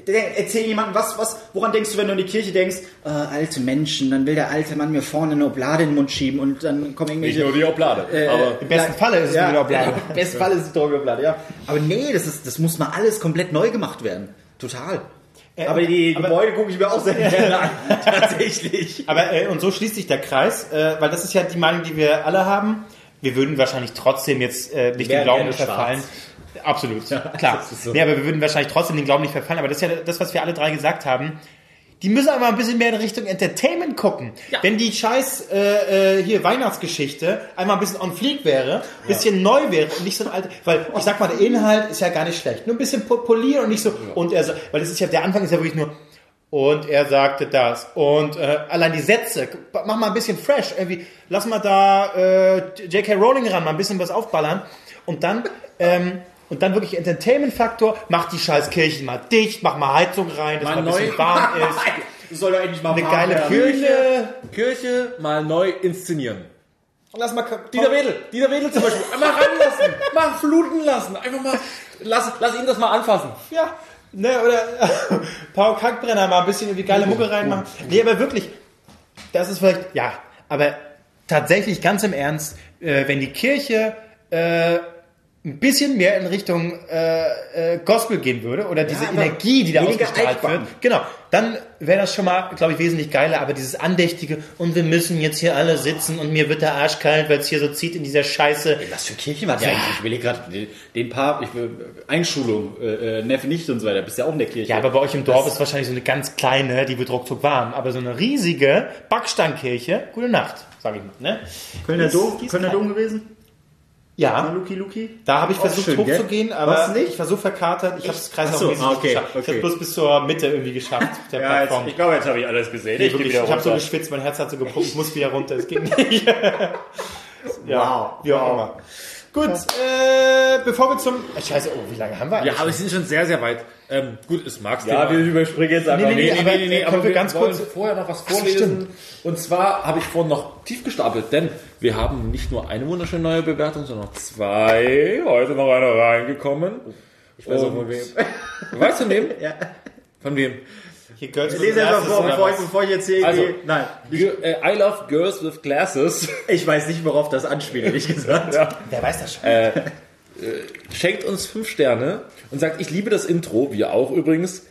Erzähl jemandem, was, was, woran denkst du, wenn du in die Kirche denkst, äh, alte Menschen, dann will der alte Mann mir vorne eine Oblade in den Mund schieben und dann kommen irgendwelche... die Oblade. äh, aber <laughs> im besten Falle ist es ja, wieder Oblade. Im besten Fall ist es doch Oblade, ja. Aber nee, das, ist, das muss mal alles komplett neu gemacht werden. Total. aber die aber- Gebäude gucke ich mir auch sehr <laughs> gerne an. Tatsächlich. Aber äh, und so schließt sich der Kreis, äh, weil das ist ja die Meinung, die wir alle haben. Wir würden wahrscheinlich trotzdem jetzt äh, nicht den Glauben gerne nicht Absolut, klar. das ist so. Nee, aber wir würden wahrscheinlich trotzdem den Glauben nicht verfallen. Aber das ist ja das, was wir alle drei gesagt haben. Die müssen aber ein bisschen mehr in Richtung Entertainment gucken. Wenn die scheiß äh, äh, hier Weihnachtsgeschichte einmal ein bisschen on fleek wäre, ein bisschen neu wäre und nicht so ein alter, weil ich sag mal, der Inhalt ist ja gar nicht schlecht. Nur ein bisschen po- polieren und nicht so, und er, weil das ist ja, der Anfang ist ja wirklich nur, und er sagte das. Und äh, allein die Sätze, mach mal ein bisschen fresh. Irgendwie, lass mal da äh, J.K. Rowling ran, mal ein bisschen was aufballern. Und dann, ähm, und dann wirklich Entertainment-Faktor, mach die scheiß Kirchen mal dicht, mach mal Heizung rein, dass Mal mal ein bisschen warm <laughs> ist. Soll doch endlich mal Eine geile werden. Bühne. Kirche mal neu inszenieren. Lass mal Dieter Wedel, Dieter Wedel zum Beispiel, einmal ranlassen, <laughs> mal fluten lassen, einfach mal, lass, lass ihn das mal anfassen. Ja, ne, oder <laughs> Paul Kackbrenner mal ein bisschen irgendwie geile Mucke reinmachen. Nee, aber wirklich, das ist vielleicht, ja, aber tatsächlich ganz im Ernst, äh, wenn die Kirche äh, ein bisschen mehr in Richtung äh, äh, Gospel gehen würde oder diese aber Energie, die da ausgestrahlt wird, genau, dann wäre das schon mal, glaube ich, wesentlich geiler. Aber dieses andächtige und wir müssen jetzt hier alle sitzen und mir wird der Arsch kalt, weil es hier so zieht in dieser Scheiße. Was für Kirchen war das eigentlich? Ich überlege gerade, den, den Paar, ich, will- Einschulung, äh, äh, Neffe nicht und so weiter, bist ja auch in der Kirche. Ja, aber bei euch im Dorf ist wahrscheinlich so eine ganz kleine, die wird ruckzuck warm. Aber so eine riesige Backsteinkirche, gute Nacht, sage ich mal. Ne? Kölner Dom, Kölner. Dom gewesen? Ja, Luki Luki? da habe ich Auch versucht schön, hochzugehen, aber nicht? ich war so verkatert, ich habe es Ach kreislaufmäßig so, ah, nicht okay, geschafft. Ich okay. habe bloß bis zur Mitte irgendwie geschafft, der Ja, jetzt, Plattform. ich glaube, jetzt habe ich alles gesehen. Nee, Ich wirklich, ich habe so geschwitzt, mein Herz hat so gepumpt, ich muss wieder runter, es geht nicht. <laughs> ja, Wow. wie auch immer. Gut, äh, bevor wir zum... Scheiße, oh, wie lange haben wir Ja, aber wir sind schon sehr, sehr weit. Ähm, gut, ist Marx Ja, wir überspringen jetzt einfach. Nee, nee, Nee, aber nee, nee, nee, können aber wir ganz kurz- vorher noch was vorlesen. Und zwar habe ich vorhin noch tief gestapelt, denn wir haben nicht nur eine wunderschöne neue Bewertung, sondern zwei. Heute noch eine reingekommen. Ich weiß auch von wem. <laughs> Weißt du von wem? Ja. Von wem? Hier Girls Ich lese einfach vor, bevor ich, bevor ich jetzt hier Also, irgendwie... Nein, G- äh, I love girls with glasses. <laughs> ich weiß nicht, worauf das anspielt, ehrlich <laughs> gesagt. Wer weiß das schon? Schenkt uns fünf Sterne und sagt, ich liebe das Intro, wir auch übrigens.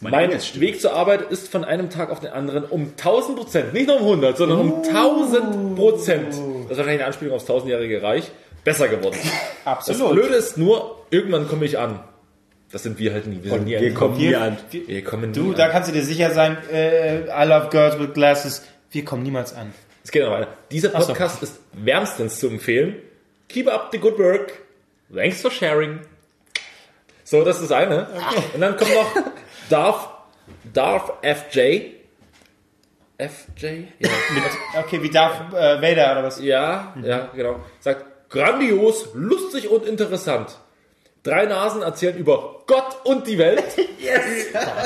Mein Engelsstimme. Weg zur Arbeit ist von einem Tag auf den anderen um 1000 Prozent, nicht nur um 100, sondern um 1000 Prozent. Das ist wahrscheinlich eine Anspielung aufs tausendjährige Reich. Besser geworden. <laughs> Das Absolut. Blöde ist nur, irgendwann komme ich an. Das sind wir halt nie. Wir sind nie wir kommen nie an. Wir kommen Du, nie da an. kannst du dir sicher sein, äh, I love girls with glasses. Wir kommen niemals an. Es geht noch weiter. Dieser Ach so. Podcast ist wärmstens zu empfehlen. Keep up the good work. Thanks for sharing. So, das ist eine. Und dann kommt noch Darth, Darth FJ. FJ? Ja, Okay, wie Darth äh, Vader oder was? ja, ja, genau. Sagt, grandios, lustig und interessant. Drei Nasen erzählen über Gott und die Welt. <laughs>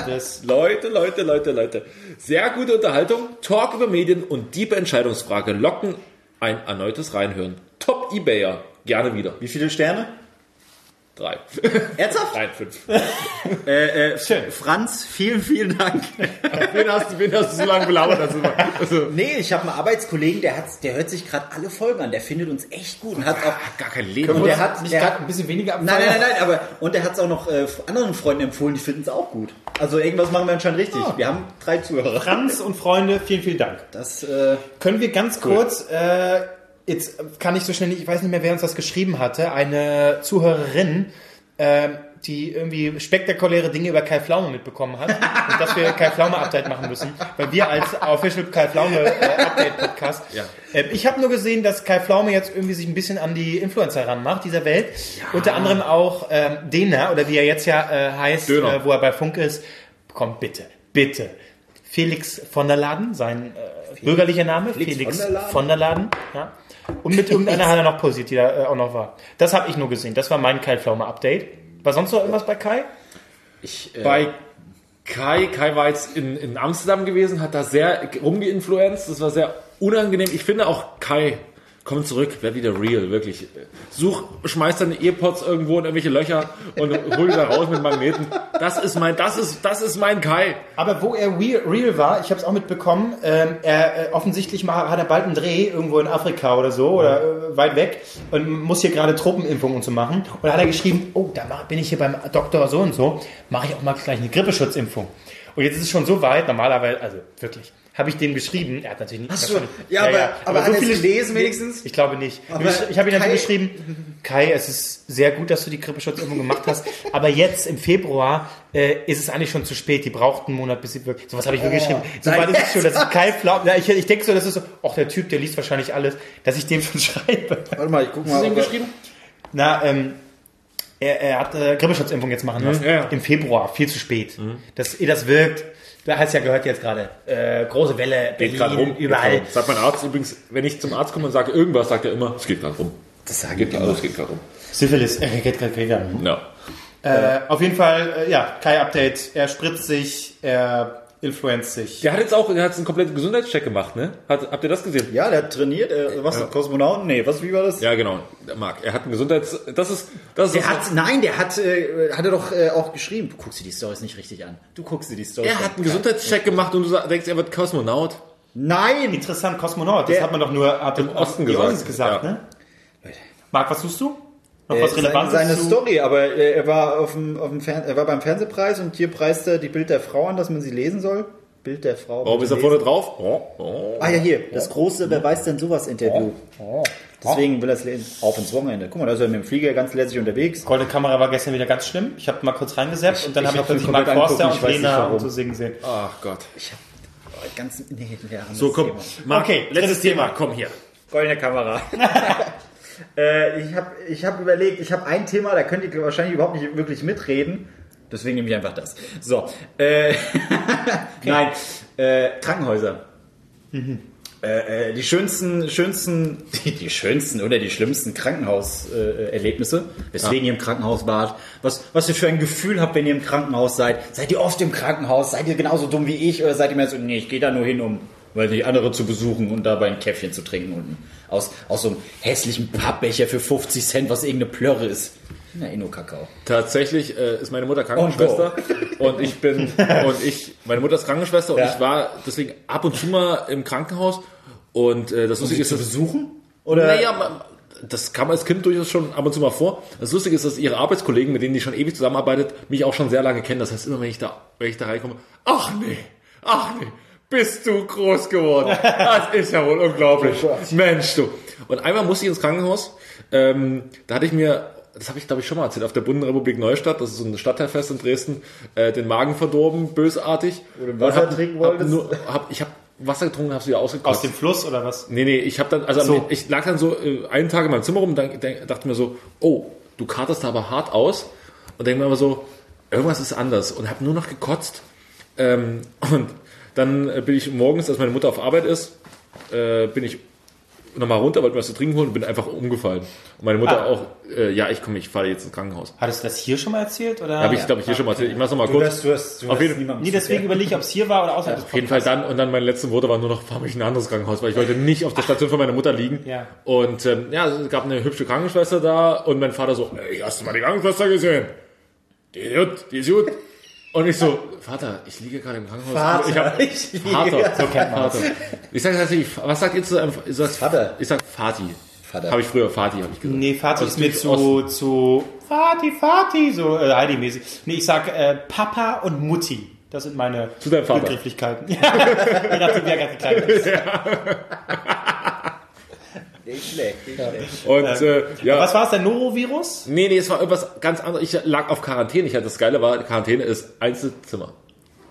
Das, Leute, Leute, Leute, Leute. Sehr gute Unterhaltung, Talk über Medien und tiefe Entscheidungsfrage locken ein erneutes Reinhören. Top Ebayer. Gerne wieder. Wie viele Sterne? Drei. Ernsthaft? Nein, fünf. <laughs> Äh, äh, Franz, vielen, vielen Dank. <laughs> wen, hast du, wen hast du so lange belabert? Also, also, Nee, ich habe einen Arbeitskollegen, der, hat, der hört sich gerade alle Folgen an. Der findet uns echt gut. Und hat auch, gar kein Leben. und der hat, nicht gerade ein bisschen weniger Nein, nein, nein, nein, aber und der hat es auch noch äh, anderen Freunden empfohlen, die finden es auch gut. Also irgendwas machen wir anscheinend richtig. Wir haben drei Zuhörer. Franz und Freunde, vielen, vielen Dank. Das, äh, Können wir ganz kurz äh, jetzt kann ich so schnell nicht, ich weiß nicht mehr, wer uns das geschrieben hatte, eine Zuhörerin, ähm, die irgendwie spektakuläre Dinge über Kai Pflaume mitbekommen hat <laughs> und dass wir Kai Pflaume Update machen müssen, weil wir als Official Kai Pflaume äh, Update Podcast. Ja. Äh, ich habe nur gesehen, dass Kai Pflaume jetzt irgendwie sich ein bisschen an die Influencer ranmacht dieser Welt, unter anderem auch ähm, Dena oder wie er jetzt ja äh, heißt, äh, wo er bei Funk ist. Komm bitte, bitte. Felix von der Laden, sein äh, bürgerlicher Name, Felix, von der Laden? von der Laden. Ja. Und mit <laughs> irgendeiner hat er noch posiert, die da äh, auch noch war. Das habe ich nur gesehen. Das war mein Kai Pflaume Update. War sonst noch irgendwas bei Kai? Ich, äh, Bei Kai, Kai war jetzt in, in Amsterdam gewesen, hat da sehr rumgeinfluenzt, das war sehr unangenehm. Ich finde auch Kai, komm zurück, wer wieder real, wirklich. Such, schmeiß deine Earpods irgendwo in irgendwelche Löcher und hol die da raus mit Magneten. Das ist mein, das ist, das ist mein Kai. Aber wo er real, war, ich habe es auch mitbekommen, ähm, er äh, offensichtlich mal, hat er bald einen Dreh irgendwo in Afrika oder so oder äh, weit weg und muss hier gerade Truppenimpfung und so machen. Und da hat er geschrieben, oh, da bin ich hier beim Doktor so und so, mache ich auch mal gleich eine Grippeschutzimpfung. Und jetzt ist es schon so weit, normalerweise, also wirklich, habe ich dem geschrieben. Er hat natürlich nicht. Hast du- ja, aber- aber hat er es gelesen wenigstens? Ich glaube nicht. Aber ich ich habe ihm natürlich geschrieben, Kai, es ist sehr gut, dass du die Grippeschutzimpfung gemacht hast, aber jetzt im Februar äh, ist es eigentlich schon zu spät. Die braucht einen Monat, bis sie wirkt. So was habe ich wirklich geschrieben. So war das schon, dass ich Kai Flau, ja, ich, ich denke so, das ist so, ach der Typ, der liest wahrscheinlich alles, dass ich dem schon <laughs> schreibe. warte mal, ich guck mal. Hast du ihm geschrieben? Na, ähm, er, er hat äh, Grippeschutzimpfung jetzt machen lassen. ja, ja. Im Februar, viel zu spät. Das, das wirkt. Da hast ja gehört jetzt gerade. Äh, große Welle, Geht Berlin, rum. überall. Geht rum. Sagt mein Arzt übrigens, wenn ich zum Arzt komme und sage irgendwas, sagt er immer, es geht gerade rum. Das sage Geht ich gerade, es geht gerade rum. Syphilis, er geht gerade wieder. Ja. Äh, auf jeden Fall, äh, ja, Kai-Update. Er spritzt sich, er influenzt sich. Der hat jetzt auch, der hat einen kompletten Gesundheitscheck gemacht, ne? Hat, habt ihr das gesehen? Ja, der hat trainiert. Äh, was? Kosmonauten? Nee, was, wie war das? Ja, genau. Der Marc, er hat einen Gesundheits... Das ist... Das ist Der hat, nein, der hat, äh, hat er doch äh, auch geschrieben. Du guckst dir die Stories nicht richtig an. Du guckst dir die Stories er hat einen Gesundheitscheck gemacht und du denkst, er wird Kosmonaut. Nein! Interessant, Kosmonaut. Das Der- hat man doch nur hat Im Osten gesagt. Gesagt Ja. ne? Marc, was tust du? Noch Äh, was seine, Relevantes seine zu? Story, aber er war auf dem, auf dem Fern er war beim Fernsehpreis und hier preist er die Bild der Frau an, dass man sie lesen soll. Bild der Frau. Warum ist er vorne drauf? Oh, oh. Ah ja, hier, das große Wer weiß denn sowas Interview. Deswegen will er es lesen. Auf ins Wochenende. Guck mal, da ist er mit dem Flieger ganz lässig unterwegs. Goldene Kamera war gestern wieder ganz schlimm. Ich habe mal kurz reingesappt und dann ich habe ich hab plötzlich Mark Forster und ich Lena und so singen gesehen. Ach Gott. Oh, ganz, nee, wir haben So, komm. Thema. Marc, Okay, letztes Thema. Thema. Komm hier. Goldene Kamera. <laughs> äh, ich habe ich hab überlegt, ich habe ein Thema, da könnt ihr wahrscheinlich überhaupt nicht wirklich mitreden. Deswegen nehme ich einfach das. So. Äh, <laughs> Nein, äh, Krankenhäuser. Äh, äh, die schönsten, schönsten, die, schönsten oder die schlimmsten Krankenhauserlebnisse. Erlebnisse. Weswegen ihr im Krankenhaus wart. Was, was ihr für ein Gefühl habt, wenn ihr im Krankenhaus seid. Seid ihr oft im Krankenhaus? Seid ihr genauso dumm wie ich? Oder seid ihr mehr so, nee, ich gehe da nur hin, um weil die andere zu besuchen und dabei ein Käffchen zu trinken unten. Aus, aus so einem hässlichen Pappbecher für 50 Cent, was irgendeine Plörre ist. Na, eh nur Kakao. Tatsächlich äh, ist meine Mutter Krankenschwester und ich bin <laughs> und ich meine Mutter ist Krankenschwester und Ja. ich war deswegen ab und zu mal im Krankenhaus und äh, das Lustige ist, dass besuchen? Oder? Naja, man, das kam als Kind durchaus schon ab und zu mal vor. Das Lustige ist, dass ihre Arbeitskollegen, mit denen die schon ewig zusammenarbeitet, mich auch schon sehr lange kennen. Das heißt, immer wenn ich da, wenn ich da reinkomme, ach nee, ach nee, bist du groß geworden. Das ist ja wohl unglaublich. Mensch, du. Und einmal musste ich ins Krankenhaus. Ähm, da hatte ich mir, das habe ich glaube ich schon mal erzählt, auf der Bundenrepublik Neustadt, das ist so ein Stadtteilfest in Dresden, äh, den Magen verdorben, bösartig. Wo du Wasser hab- trinken hab wolltest? Nur, hab, ich habe Wasser getrunken, habe es wieder ausgekotzt. Aus dem Fluss oder was? Nee, nee, ich habe dann, also So. ich lag dann so äh, einen Tag in meinem Zimmer rum und dachte mir so, oh, du kartest da aber hart aus und denke mir aber so, irgendwas ist anders und habe nur noch gekotzt. Ähm, und dann äh, bin ich morgens, als meine Mutter auf Arbeit ist, äh, bin ich nochmal runter, wollte mir was zu trinken holen und bin einfach umgefallen. Und meine Mutter Ah. auch, äh, ja, ich komme, ich fahre jetzt ins Krankenhaus. Hattest du das hier schon mal erzählt? Oder? Habe ich, glaube ich, hier schon mal erzählt. Ich mach's nochmal Du kurz. hast, du hast, du Auf hast jeden- niemandem Nee, deswegen überlege ich, ob es hier war oder außerhalb des Auf jeden Fall dann und dann meine letzten Worte waren nur noch, fahr mich in ein anderes Krankenhaus, weil ich wollte nicht auf der Station von meiner Mutter liegen. Ja. Und ähm, ja, es gab eine hübsche Krankenschwester da und mein Vater so, ey, hast du mal die Krankenschwester gesehen? Die ist gut, die ist gut. Und ich so, Vater, ich liege gerade im Krankenhaus. Vater, ich hab, <laughs> ich liege- Vater, so kennt man Vater. Ich sage tatsächlich, was sagt ihr zu einem, ich sag, Vater. Ich sag Vati. Vater. Habe ich früher Vati, habe ich gesagt. Nee, Vati Aus ist mir zu, zu Vati, Vati, so äh, Heidi-mäßig. Nee, ich sag äh, Papa und Mutti. Das sind meine. Begrifflichkeiten. <laughs> Ja, je nachdem, wer gerade klein ist. <laughs> Nicht schlecht, nicht schlecht. Und äh, ja. Was war es, der Norovirus? Nee, nee, es war irgendwas ganz anderes. Ich lag auf Quarantäne. Ich hatte das Geile war, Quarantäne ist Einzelzimmer.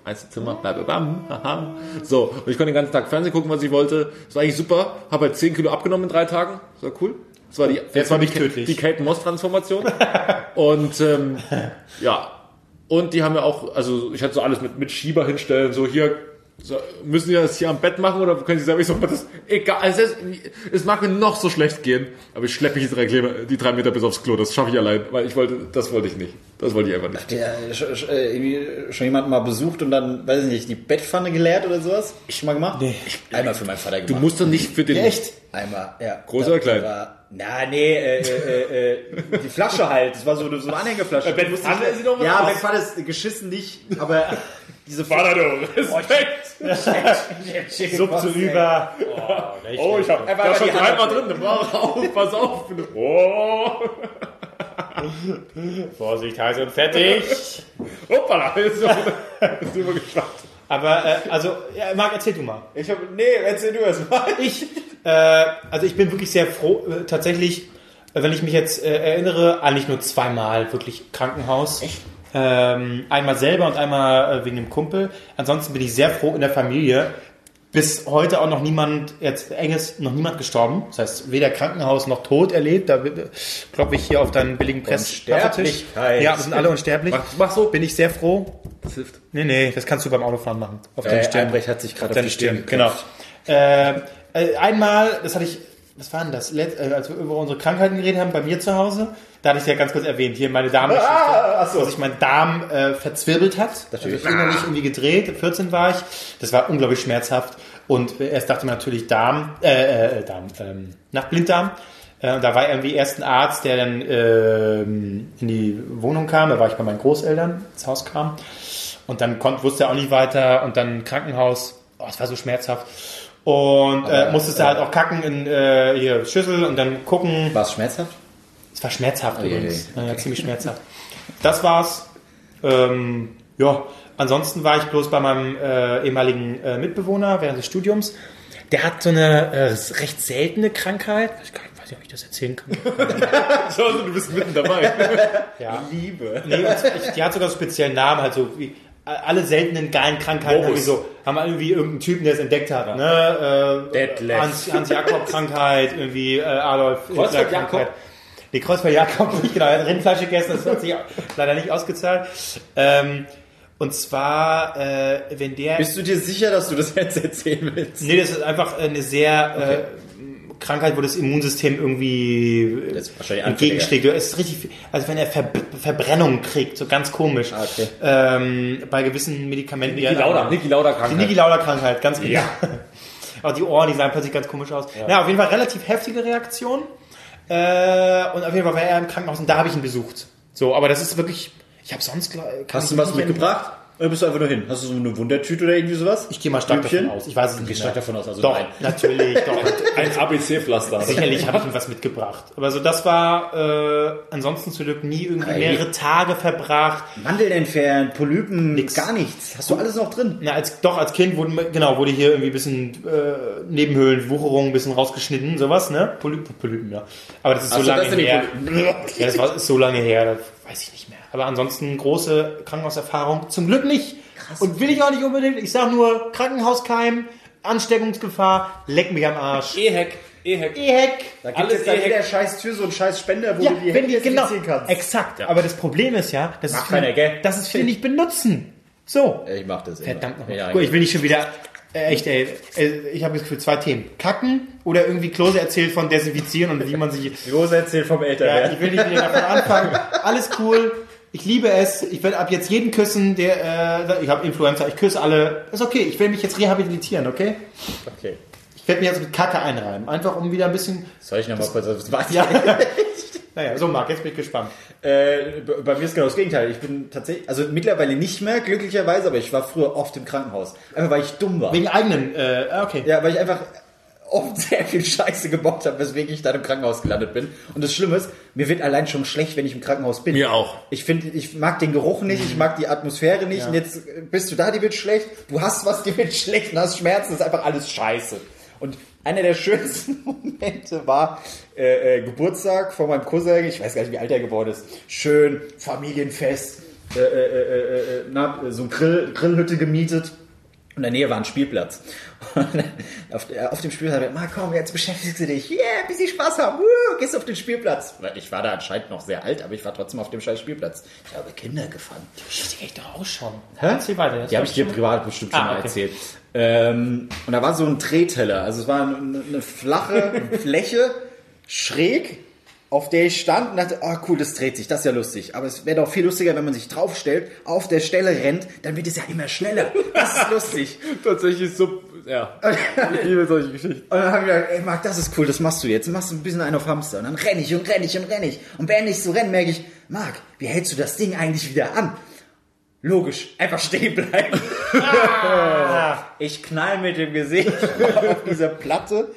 Einzelzimmer, bam, bam, bam, haha. So, und ich konnte den ganzen Tag Fernsehen gucken, was ich wollte. Das war eigentlich super. Habe halt 10 Kilo abgenommen in drei Tagen. Das war cool. Das war die, das war die, nicht tödlich. die Kate Moss Transformation. und ähm, <laughs> ja, und die haben ja auch, also ich hatte so alles mit, mit Schieber hinstellen, so hier, so, müssen die das hier am Bett machen oder können sie selber, ich so, das, egal, also es, es mag mir noch so schlecht gehen, aber ich schleppe mich die drei, die drei Meter bis aufs Klo, das schaffe ich allein, weil ich wollte, das wollte ich nicht. Das wollte ich einfach nicht. Ja, sch- sch- äh, irgendwie schon jemand mal besucht und dann, weiß ich nicht, die Bettpfanne geleert oder sowas? Schon mal gemacht? Nee. Einmal für meinen Vater Du gemacht. musst doch nicht für den, Echt? Einmal, ja. Groß oder klein? War, na, nee, äh, äh, äh, die Flasche halt. Das war so, so eine Anhängeflasche. Bettpfanne Du musst ist sie doch was Ja. Bettpfanne ist geschissen nicht, aber diese du, Respekt! Sub zu über. Oh, ich hab, da mal schon dreimal drin, mach auf, pass auf. Oh, Vorsicht, heiß und fertig. <laughs> hoppala, ist so, ist übergeschwappt. Aber, äh, also, ja, Marc, erzähl du mal. Ich hab, nee, erzähl du erst mal. <laughs> Ich, äh, also ich bin wirklich sehr froh, äh, tatsächlich, äh, wenn ich mich jetzt äh, erinnere, eigentlich nur zweimal wirklich Krankenhaus. Ähm, einmal selber und einmal äh, wegen dem Kumpel. Ansonsten bin ich sehr froh in der Familie. Bis heute auch noch niemand, jetzt enges, noch niemand gestorben. Das heißt, weder Krankenhaus noch Tod erlebt. Da klopfe ich hier auf deinen billigen Press. Unsterblichkeit. Ja, wir sind alle unsterblich. Mach, mach so. Bin ich sehr froh. Das hilft. Nee, nee, das kannst du beim Autofahren machen. Auf Äh, deine Stirn. Albrecht hat sich gerade auf Deine die Stirn Stirn, genau. Äh, äh, einmal, das hatte ich, was war denn das? Let, äh, als wir über unsere Krankheiten geredet haben, bei mir zu Hause, da hatte ich ja ganz kurz erwähnt, hier meine Darmgeschichte, Ah, ach so. dass sich mein Darm äh, verzwirbelt hat. Natürlich. Also innerlich irgendwie gedreht, 14 war ich. Das war unglaublich schmerzhaft. Und erst dachte man natürlich Darm, äh, äh, Darm, ähm, nach Blinddarm. Äh, da war irgendwie erst ein Arzt, der dann ähm, in die Wohnung kam. Da war ich bei meinen Großeltern, ins Haus kam. Und dann konnt, wusste er auch nicht weiter. Und dann Krankenhaus. Oh, es war so schmerzhaft. Und äh, musstest du halt auch kacken in äh, hier Schüssel und dann gucken. War es schmerzhaft? Es war schmerzhaft je, übrigens. je. Ja, ziemlich schmerzhaft. Das war's. Ähm, ja, ansonsten war ich bloß bei meinem äh, ehemaligen äh, Mitbewohner während des Studiums. Der hat so eine äh, recht seltene Krankheit. Ich gar nicht- weiß nicht, ob ich das erzählen kann. <laughs> Also, du bist mitten dabei. Ja. Liebe. Nee, ich, die hat sogar einen speziellen Namen, halt so wie alle seltenen geilen Krankheiten haben, so, haben irgendwie irgendeinen Typen, der es entdeckt hat. Ne? Äh, Detlef. Hans, Hans Jakob Krankheit, irgendwie äh, Adolf Hitler Krankheit. Nee, Kreuzberg Jakob, nicht genau, er hat Rindfleisch gegessen, das hat sich leider nicht ausgezahlt. Ähm, und zwar, äh, wenn der... Bist du dir sicher, dass du das jetzt erzählen willst? Nee, das ist einfach eine sehr äh, Krankheit, wo das Immunsystem irgendwie wahrscheinlich entgegenschlägt. Es ist richtig, also wenn er Ver Verbrennung kriegt, so ganz komisch. Ah, okay. ähm, bei gewissen Medikamenten. Niki Lauda, Niki Lauda Die Krankheit. Niki Lauda Krankheit, ganz genau. <laughs> Auch die Ohren, die sahen plötzlich ganz komisch aus. Ja, auf jeden Fall relativ heftige Reaktion. Äh, und auf jeden Fall war er im Krankenhaus und da habe ich ihn besucht. So, aber das ist wirklich, ich habe sonst... Hast du was mitgebracht? Oder bist du einfach nur hin? Hast du so eine Wundertüte oder irgendwie sowas? Ich gehe mal stark Stübchen? davon aus. Ich weiß es nicht gehst mehr. stark davon aus, also Doch, nein. <laughs> natürlich, doch. <laughs> Ein ABC-Pflaster. Sicherlich habe ich ihm was mitgebracht. Aber so, das war äh, ansonsten zum Glück nie irgendwie mehrere Tage verbracht. Mandeln entfernt, Polypen, Nix. gar nichts. Hast du alles noch drin? Na, als, doch, als Kind wurde, genau, wurde hier irgendwie ein bisschen äh, Nebenhöhlen, Wucherung, ein bisschen rausgeschnitten, sowas, ne? Polypen, Polypen ja. Aber das ist so Hast du lange her. <laughs> Ja, das war, ist so lange her, das weiß ich nicht. Aber ansonsten große Krankenhauserfahrung. Zum Glück nicht. Und will ich auch nicht unbedingt. Ich sag nur Krankenhauskeim, Ansteckungsgefahr, leck mich am Arsch. E-Hack, E-Hack. E-Hack. Da gibt Alles es dann eh- in der scheiß Tür so einen scheiß Spender, wo Ja, du die wenn Hände genau, desinfizieren kannst. exakt. Aber das Problem ist ja, dass, es Macht viele, gell? dass es viele nicht benutzen. So. Ich mach das immer. Verdammt nochmal. Ja, Gut, ich will nicht schon wieder, äh, echt ey, äh, ich habe das Gefühl, zwei Themen. Kacken oder irgendwie Klose erzählt von Desinfizieren und wie man sich, Rose erzählt vom ja, Älterwerden. ich will nicht wieder davon anfangen. Alles cool. Ich liebe es. Ich werde ab jetzt jeden küssen, der, äh, ich habe Influencer, ich küsse alle. Ist okay. Ich will mich jetzt rehabilitieren, okay? Okay. Ich werde mir jetzt mit Kacke einreiben. Einfach um wieder ein bisschen, Soll ich noch mal kurz was warten? ja. <laughs> naja, so Marc, jetzt bin ich gespannt. Äh, bei mir ist genau das Gegenteil. Ich bin tatsächlich, also mittlerweile nicht mehr, glücklicherweise, aber ich war früher oft im Krankenhaus. Einfach weil ich dumm war. Wegen eigenen, äh, okay. Ja, weil ich einfach oft sehr viel Scheiße gebaut habe, weswegen ich dann im Krankenhaus gelandet bin. Und das Schlimme ist, mir wird allein schon schlecht, wenn ich im Krankenhaus bin. Mir auch. Ich finde, ich mag den Geruch nicht, ich mag die Atmosphäre nicht. Und jetzt bist du da, die wird schlecht. Du hast was, die wird <laughs> schlecht und hast Schmerzen. Das ist einfach alles Scheiße. Und einer der schönsten <laughs> Momente war äh, äh, Geburtstag von meinem Cousin. Ich weiß gar nicht, wie alt er geworden ist. Schön, Familienfest, äh, äh, äh, äh, äh, na, so Grill, Grillhütte gemietet. In der Nähe war ein Spielplatz. Und <laughs> auf, äh, auf dem Spielplatz hat er gesagt, komm, jetzt beschäftigst du dich. Yeah, bisschen Spaß haben. Woo, gehst auf den Spielplatz. Weil Ich war da anscheinend noch sehr alt, aber ich war trotzdem auf dem scheiß Spielplatz. Ich habe Kinder gefangen. Die kann ich doch auch schon. Hä? Erzähl weiter. Das Die habe ich dir schon- privat bestimmt schon Ah, mal okay. erzählt. Ähm, und da war so ein Drehteller. Also es war eine, eine flache <laughs> Fläche, schräg, auf der ich stand und dachte, oh cool, das dreht sich, das ist ja lustig. Aber es wäre doch viel lustiger, wenn man sich draufstellt, auf der Stelle rennt, dann wird es ja immer schneller. Das ist lustig. <laughs> Tatsächlich so, ja. <laughs> Ich liebe solche Geschichten. Und dann habe ich gedacht, ey Marc, das ist cool, das machst du jetzt. Machst du ein bisschen einen auf Hamster. Und dann renne ich und renne ich und renne ich. Und während ich so renne, merke ich, Marc, wie hältst du das Ding eigentlich wieder an? Logisch, einfach stehen bleiben. ich knall mit dem Gesicht <laughs> auf diese Platte,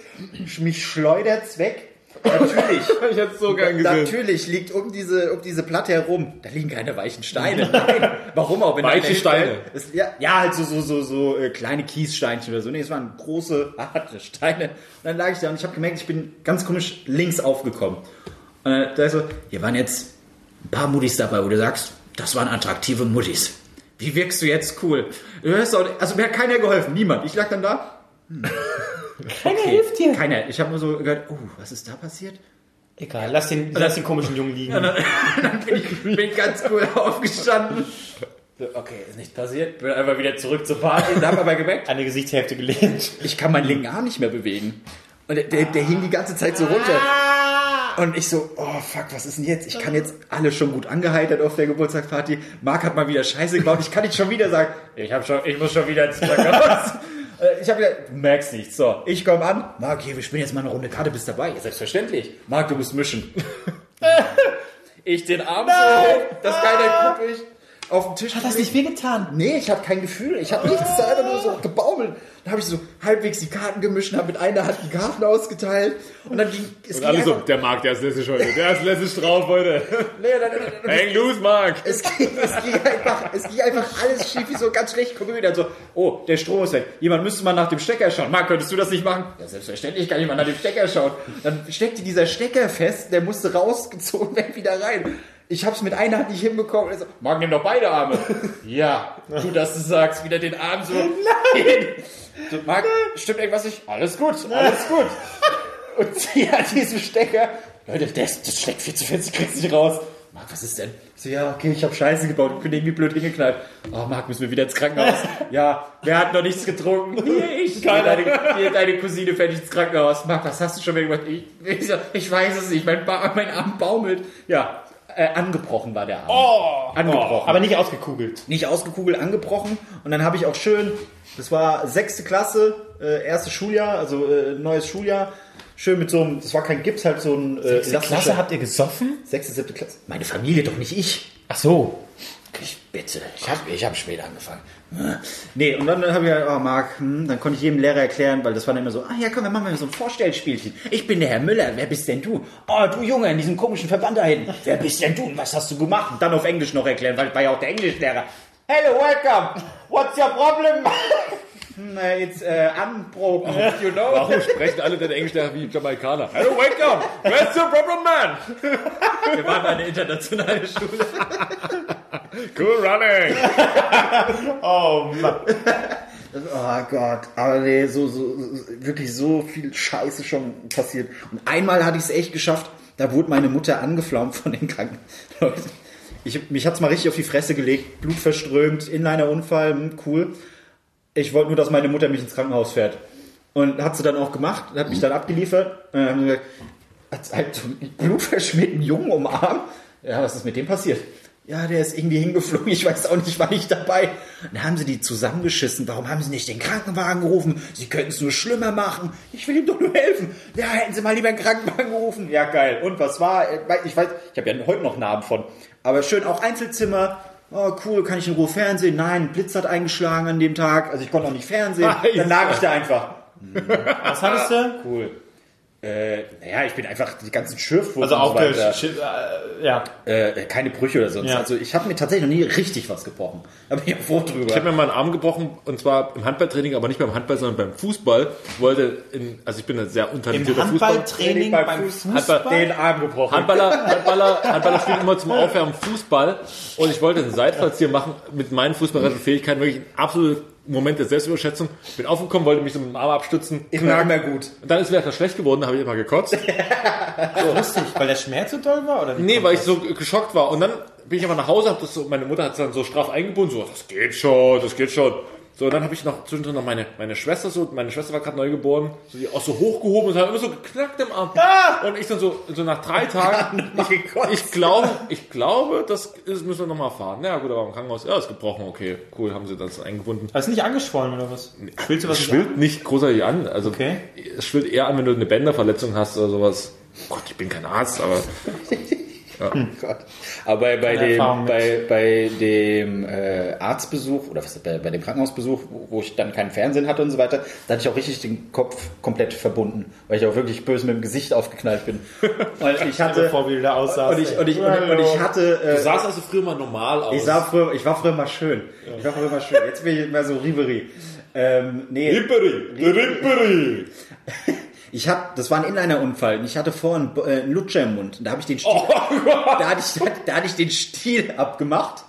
mich schleudert's weg. Natürlich. <laughs> Ich hätte es so gern gesehen. Natürlich liegt um diese, um diese Platte herum, da liegen keine weichen Steine. <laughs> Nein. Warum auch? Wenn Weiche Steine. ist- ja, ja, halt so, so, so, so äh, kleine Kiessteinchen oder so. Nee, es waren große, harte Steine. Und dann lag ich da und ich habe gemerkt, ich bin ganz komisch links aufgekommen. Und dann da ist so, hier waren jetzt ein paar Muttis dabei, wo du sagst, das waren attraktive Muttis. Wie wirkst du jetzt cool? Du hörst auch, also mir hat keiner geholfen, niemand. Ich lag dann da. Hm. <laughs> Keiner hilft dir. Keiner. Ich habe nur so gehört, oh, was ist da passiert? Egal, lass den, lass den komischen Jungen liegen. <laughs> bin ich bin ganz cool aufgestanden. Okay, ist nichts passiert. Bin einfach wieder zurück zur Party. Und habe aber gemerkt, Eine Gesichtshälfte gelehnt. ich kann meinen linken Arm nicht mehr bewegen. Und der, der, der hing die ganze Zeit so runter. Und ich so, oh fuck, was ist denn jetzt? Ich kann jetzt alle schon gut angeheitert auf der Geburtstagsparty. Marc hat mal wieder Scheiße gebaut. Ich kann nicht schon wieder sagen, Ich, hab schon, ich muss schon wieder ins Krankenhaus. <laughs> äh, ich habe gesagt, du merkst nichts. So, ich komme an. Marc, hier, wir spielen jetzt mal eine Runde Karte, bist dabei. Ja, selbstverständlich. Marc, du musst mischen. <laughs> ich den Arm so hoch, dass keiner guckt. Ich auf den Tisch. Hat das nicht wehgetan? Nee, ich habe kein Gefühl. Ich habe nichts, einfach nur so gebaumelt. Dann habe ich so halbwegs die Karten gemischt, habe mit einer Hand die Karten ausgeteilt und dann ging es Und ging alle so, der Marc, der ist lässig heute. Der ist lässig drauf heute. nee, dann, dann, dann, Hang loose, Marc. es, ging, es, ging einfach, es ging einfach alles schief, wie so ganz schlecht. Guck wieder so, oh, der Strom ist weg. Jemand müsste mal nach dem Stecker schauen. Marc, könntest du das nicht machen? Ja, selbstverständlich kann jemand nach dem Stecker schauen. Dann steckte dieser Stecker fest, der musste rausgezogen werden, wieder rein. Ich habe es mit einer Hand nicht hinbekommen. Also, Marc, nimm doch beide Arme. <laughs> Ja, gut, dass du sagst. Wieder den Arm so. Nein. <laughs> so, Marc, stimmt irgendwas nicht? Alles gut, alles gut. <laughs> Und sie hat diesen Stecker. Leute, das, das steckt viel zu fest, ich krieg's nicht raus. Marc, was ist denn? Ich so, ja, okay, ich habe Scheiße gebaut, ich bin irgendwie blöd hingeknallt. Oh, Marc, müssen wir wieder ins Krankenhaus? ja, wer hat noch nichts getrunken? Hier, ich. Hier, deine, hier, deine Cousine fährt ins Krankenhaus. Marc, was hast du schon wieder gemacht? Ich, ich, ich weiß es nicht, mein, ba mein Arm baumelt. Ja, äh, angebrochen war der Arm. Oh, angebrochen. Aber nicht ausgekugelt. nicht ausgekugelt, angebrochen. Und dann habe ich auch schön, das war sechste Klasse, äh, erstes Schuljahr, also äh, neues Schuljahr, schön mit so einem, das war kein Gips, halt so ein äh, elastischer- habt ihr gesoffen? Sechste, siebte Klasse. Meine Familie, doch nicht ich. Ach so. Ich bitte, ich habe ich hab später angefangen. Nee, und dann habe ich gesagt, oh Marc, hm, dann konnte ich jedem Lehrer erklären, weil das war dann immer so, ah ja komm, wir machen mal so ein Vorstellspielchen. Ich bin der Herr Müller, wer bist denn du? Oh, du Junge, in diesem komischen Verband da hinten. Wer bist denn du und was hast du gemacht? Und dann auf Englisch noch erklären, weil ich war ja auch der Englischlehrer. Hello, welcome. What's your problem? Äh, It's uh, unbroken, you know. Warum sprechen alle deine Englischlehrer wie Jamaikaner? Hello, welcome. Where's your problem, man? Wir waren eine internationale Schule. Cool running. Oh Mann. Oh Gott, aber nee, so, so, wirklich so viel Scheiße schon passiert. Und einmal hatte ich es echt geschafft, da wurde meine Mutter angeflaumt von den kranken Leuten. Ich, mich hat's mal richtig auf die Fresse gelegt, Blut verströmt, Inliner-Unfall, hm, cool. Ich wollte nur, dass meine Mutter mich ins Krankenhaus fährt. Und hat sie dann auch gemacht, hat mich dann abgeliefert. Und dann haben sie gesagt, hat halt einen blutverschmierten Jungen umarmt. Ja, was ist mit dem passiert? Ja, der ist irgendwie hingeflogen, ich weiß auch nicht, war nicht dabei. Dann haben sie die zusammengeschissen. Warum haben sie nicht den Krankenwagen gerufen? Sie könnten es nur schlimmer machen. Ich will ihm doch nur helfen. Ja, hätten sie mal lieber einen Krankenwagen gerufen. Ja, geil. Und was war? Ich weiß, ich habe ja heute noch Namen von. Aber schön auch Einzelzimmer. Oh, cool, kann ich in Ruhe Fernsehen? Nein, ein Blitz hat eingeschlagen an dem Tag. Also ich konnte auch nicht Fernsehen. <laughs> Dann lag ich da einfach. Was hattest du? Cool. Äh, naja, ich bin einfach die ganzen Schürfwunden Also auch und so weiter. gesch- äh, ja. äh, keine Brüche oder sonst. Ja. Also ich habe mir tatsächlich noch nie richtig was gebrochen. Da bin ich auch froh drüber. Ich habe mir mal einen Arm gebrochen und zwar im Handballtraining, aber nicht beim Handball, sondern beim Fußball. Ich wollte in, also ich bin ein sehr Im untalentierter Fußballer. Handballtraining Beim beim Fuß- Fußball. den Arm gebrochen. Handballer, <laughs> Handballer, Handballer spielen immer zum Aufwärmen Fußball und ich wollte einen Seitfallzieher machen mit meinen fußballerischen Fähigkeiten, wirklich ein absoluter Moment der Selbstüberschätzung. Bin aufgekommen, wollte mich so mit dem Arm abstützen. Immer mehr gut. Und dann ist mir etwas schlecht geworden, da habe ich immer gekotzt. <laughs> Lustig, weil der Schmerz so doll war? Oder Nee, weil ich das? so geschockt war. Und dann bin ich aber nach Hause, hab das so, meine Mutter hat es dann so straff eingebunden, so, das geht schon, das geht schon. So, und dann habe ich noch zwischendrin noch meine, meine Schwester so, meine Schwester war gerade neu geboren, so die auch so hochgehoben und hat immer so geknackt im Arm. Und ich dann so, so nach drei Tagen, ich glaube, ich glaube, das ist, müssen wir nochmal fahren. Ja gut, aber im Krankenhaus, ja, ist gebrochen, okay, cool, haben sie das eingebunden. Hast du nicht angeschwollen oder was? Schwillst du was schwillt nicht großartig an, also Okay. es schwillt eher an, wenn du eine Bänderverletzung hast oder sowas. Gott, ich bin kein Arzt, aber <laughs> Gott. Aber bei, bei Keine dem, bei, bei dem äh, Arztbesuch oder was, bei, bei dem Krankenhausbesuch, wo, wo ich dann keinen Fernsehen hatte und so weiter, da hatte ich auch richtig den Kopf komplett verbunden, weil ich auch wirklich böse mit dem Gesicht aufgeknallt bin. <laughs> Und ich hatte vor, wie du da aussahst. und ich, und ich, und und ich hatte du äh, sahst also früher mal normal aus. ich sah früher, ich war früher mal schön. Ich war früher mal schön. Jetzt bin ich mehr so Ribery. Ähm, nee, Ripperi, Ripperi. <laughs> ich hab, das war ein Inliner-Unfall. und Ich hatte vorhin äh, einen Lutscher im Mund. Und Da habe ich den Stiel, Oh <laughs> da hatte ich, da hatte ich den Stiel abgemacht.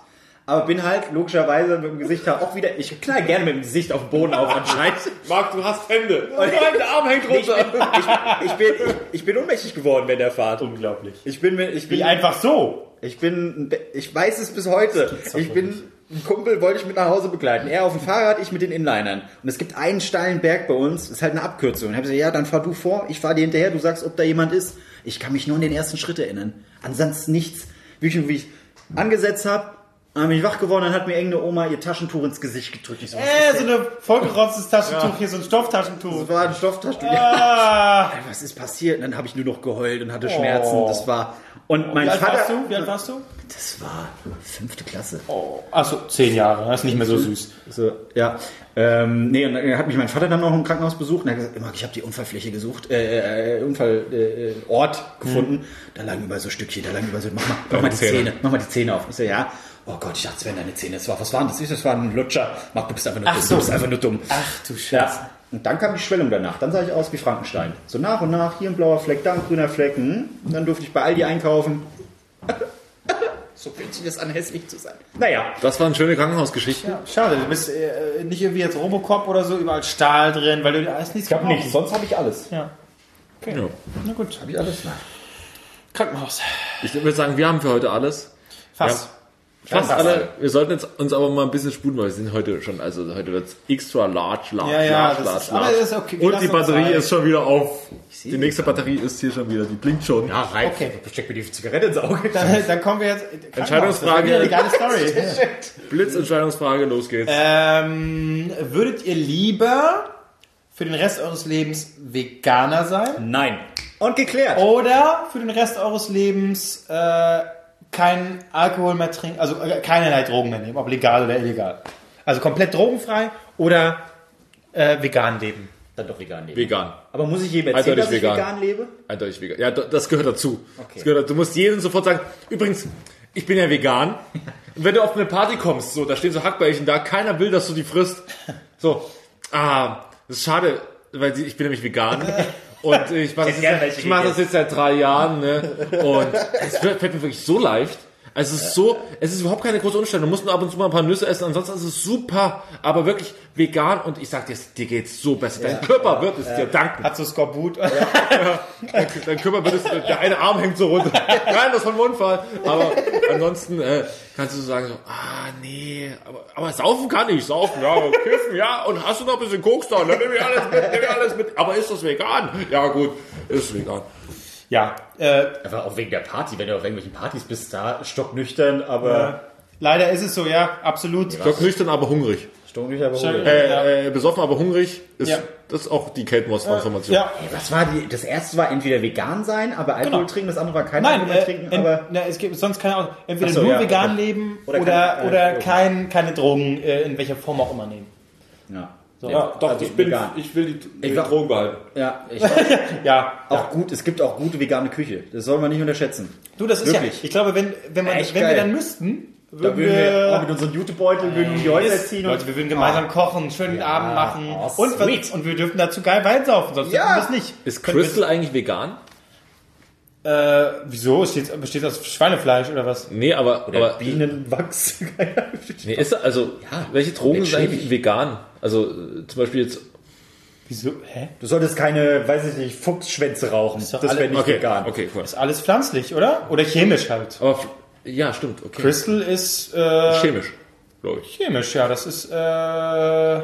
Aber bin halt logischerweise mit dem Gesicht auch wieder. Ich knall gerne mit dem Gesicht auf den Boden auf anscheinend. <laughs> Marc, du hast Hände. Nein, der <laughs> Arm hängt Ich bin, runter. ich, ich, bin, ich, bin ohnmächtig geworden während der Fahrt. Unglaublich. Ich bin, ich bin Wie einfach so. Ich bin, ich weiß es bis heute. Ich bin, ein Kumpel wollte ich mit nach Hause begleiten. Er auf dem Fahrrad, ich mit den Inlinern. Und es gibt einen steilen Berg bei uns, ist halt eine Abkürzung. Und ich habe gesagt, ja, dann fahr du vor, ich fahr dir hinterher, du sagst, ob da jemand ist. Ich kann mich nur an den ersten Schritt erinnern. Ansonsten nichts. Wie ich, wie ich angesetzt habe, dann bin ich wach geworden, dann hat mir irgendeine Oma ihr Taschentuch ins Gesicht gedrückt. Ich so, Äh, so ein vollgerotztes Taschentuch, hier so ein Stofftaschentuch. Das war ein Stofftaschentuch. Ah. Was ist passiert? Und dann habe ich nur noch geheult und hatte Schmerzen. Das war, und mein Wie alt Vater, warst du? Wie alt warst du? das war fünfte Klasse. Oh. Achso, zehn Jahre. Das ist nicht mehr so süß. So, ja. Ähm, nee, und dann hat mich mein Vater dann noch im Krankenhaus besucht und er hat gesagt, immer, ich habe die Unfallfläche gesucht, äh, äh, Unfallort äh, Ort gefunden. Da lagen überall so Stückchen, da lagen überall so, mach mal, mach mal die Zähne. Zähne. mach mal die Zähne auf. Ich so, ja. Oh Gott, ich dachte, es wären deine Zähne. Das war, was waren das? Das war ein Lutscher. Mach, du bist einfach nur dumm. so. Du bist einfach nur dumm. Ach du Scheiße. Ja. Und dann kam die Schwellung danach. Dann sah ich aus wie Frankenstein. So nach und nach, hier ein blauer Fleck, da ein grüner Fleck. Hm. Und dann durfte ich bei Aldi einkaufen. <laughs> so fühlt sich das an, hässlich zu sein. Naja, Das waren schöne Krankenhausgeschichten. Schade, du bist äh, nicht irgendwie jetzt Robocop oder so, überall Stahl drin, weil du da ist nichts ich habe gebraucht. nichts, sonst habe ich alles. Ja. Ja. Na gut. Habe ich alles? Krankenhaus. Ich würde sagen, wir haben für heute alles. Fast. Fast alle. Wir sollten jetzt uns aber mal ein bisschen sputen, weil wir sind heute schon, also heute wird es extra large, large, Ja, ja, large, das large, ist- large. ist okay. Und die Batterie ist schon wieder auf. Die nächste Batterie ist hier schon wieder, die blinkt schon. Ja, rein. Okay. Steck mir die Zigarette ins Auge. Dann, dann kommen wir jetzt. Entscheidungsfrage. Das ist wieder eine geile Story. <laughs> Blitzentscheidungsfrage, los geht's. ähm, würdet ihr lieber für den Rest eures Lebens Veganer sein Nein. Und geklärt. oder für den Rest eures Lebens äh, keinen Alkohol mehr trinken, also äh, keinerlei Drogen mehr nehmen, ob legal oder illegal? Also komplett drogenfrei oder äh, vegan leben? Dann doch vegan leben. Vegan. Aber muss ich jedem erzählen, dass ich vegan. vegan lebe? Eindeutig vegan. Ja, das gehört dazu. Das gehört, du musst jedem sofort sagen, übrigens, ich bin ja vegan. Und wenn du auf eine Party kommst, so, da stehen so Hackbällchen da, keiner will, dass du die frisst. So, ah, das ist schade, weil ich bin nämlich vegan. <laughs> Und ich mache das, jetzt- ich mach das jetzt seit drei Jahren, ne? Und es wird- fällt mir wirklich so leicht. Also es ist so, es ist überhaupt keine große Umstellung. Du musst nur ab und zu mal ein paar Nüsse essen, ansonsten ist es super, aber wirklich vegan und ich sag dir, dir geht's so besser. Dein Körper wird es dir danken. Hat so Skorbut. Dein Körper wird es, der eine Arm hängt so runter. Nein, das ist von Unfall. Aber ansonsten äh, kannst du so sagen, so, ah nee, aber, aber saufen kann ich, saufen, ja, kiffen, ja, und hast du noch ein bisschen Koks da, dann nehme ich alles mit, nehme ich alles mit. Aber ist das vegan? Ja gut, ist vegan. Ja, äh, Einfach auch wegen der Party, wenn du auf irgendwelchen Partys bist, da stocknüchtern, aber leider ist es so, ja, absolut. Stock nüchtern, aber hungrig. stocknüchtern, aber Schön. ruhig. Äh, äh, besoffen, aber hungrig ist, Ja. das ist auch die Kate Moss Transformation. Ja, Was war die? Das erste war entweder vegan sein, aber Alkohol Genau. trinken, das andere war kein Nein, Alkohol mehr äh, trinken, en- aber na, es gibt sonst keine Ahnung. Entweder so, nur ja, vegan leben Oder oder, keine- oder, äh, Drogen. kein, keine Drogen, äh, in welcher Form auch immer nehmen. ja. Ja, doch, also ich, bin, vegan. ich will die, Ich Drogen behalten. Ja, ich, <laughs> Ja, auch gut. Es gibt auch gute vegane Küche. Das soll man nicht unterschätzen. Du, das ist Wirklich. ja. Ich glaube, wenn, wenn, man, Echt wenn wir dann müssten, Da würden würden wir auch mit wir. unseren Jutebeuteln würden wir die Häuser ziehen Leute, wir würden gemeinsam kochen, einen schönen Abend machen. oh, und, und wir dürften dazu geil Wein saufen, sonst Ja. dürfen wir das nicht. Ist wir- Crystal eigentlich vegan? Äh, wieso? Steht, besteht aus Schweinefleisch oder was? Nee, aber, Oder aber Bienenwachs. nee, ist also welche Drogen sind eigentlich vegan? Also äh, zum Beispiel jetzt Wieso? Hä? Du solltest keine, weiß ich nicht, Fuchsschwänze rauchen. doch Das alle- wäre nicht okay, vegan. okay, cool. Ist alles pflanzlich, oder? Oder chemisch halt. Aber f- ja, stimmt, okay. Crystal ist äh, Chemisch, glaube ich. chemisch, ja. Das ist äh,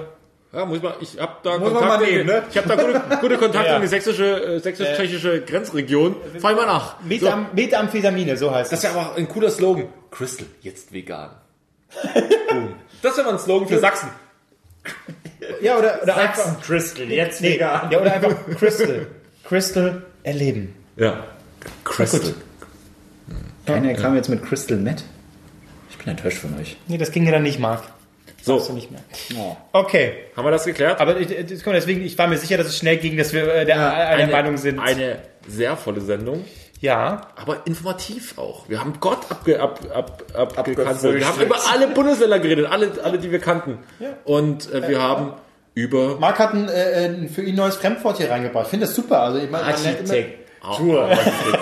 Ja, muss man, ich habe da Muss man Kontakte, mal nehmen, ne? ich habe da gute, gute Kontakte Ja. in die sächsische, äh, sächsisch-tschechische Grenzregion. Fall mal nach. So. Methamphetamine, so heißt Das es. ist ja aber ein cooler Slogan. Crystal, jetzt vegan. Boom. Das wäre mal ein Slogan für Sachsen. Ja, oder, oder einfach. Crystal, jetzt Nee, ja, oder einfach Crystal. Crystal erleben. Ja. Crystal. Keiner kam jetzt mit Crystal Met. Ich bin enttäuscht von euch. Nee, das ging ja dann nicht, Marc. So, So nicht mehr. Oh. Okay. haben wir das geklärt? Aber ich, deswegen, ich war mir sicher, dass es schnell ging, dass wir äh, der einer Meinung sind. Eine sehr volle Sendung, ja. aber informativ auch. Wir haben Gott abge, ab, ab, ab, abgekanzelt. Wir haben über alle Bundesländer geredet, alle, alle die wir kannten. Ja. Und äh, wir haben über Marc hat ein, äh, ein für ihn neues Fremdwort hier reingebracht. Ich finde das super. Also, ich meine, Tour.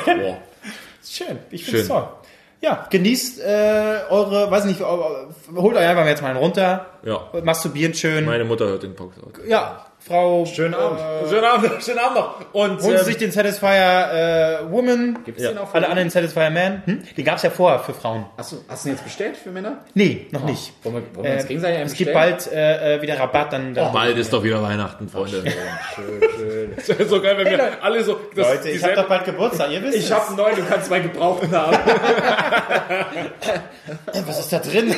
Boah. <laughs> Schön, ich finde es toll. Ja, genießt äh, eure, weiß nicht, holt euch einfach jetzt mal einen runter. Ja. Masturbieren schön. Meine Mutter hört den Podcast. ja, Frau. Schönen Abend. Schönen Abend, <laughs> schönen Abend noch. Und Holen Sie ähm, sich den Satisfier äh, Woman. Gibt's Ja. den auch für Alle anderen Satisfier Man. Hm? Den gab es ja vorher für Frauen. Achso, hast du den jetzt bestellt für Männer? Nee, noch nicht. Wollen wir, wollen wir uns Äh, gegenseitig einen es gibt bald äh, äh, wieder Rabatt. Dann, dann bald ist doch wieder Weihnachten, Freunde. Schön, schön. <laughs> Das so geil, wenn wir alle so. Das, Leute, ich habe doch bald Geburtstag. Ihr wisst Ich habe einen neuen, du kannst meinen gebrauchten haben. es. <laughs> Was ist da drin?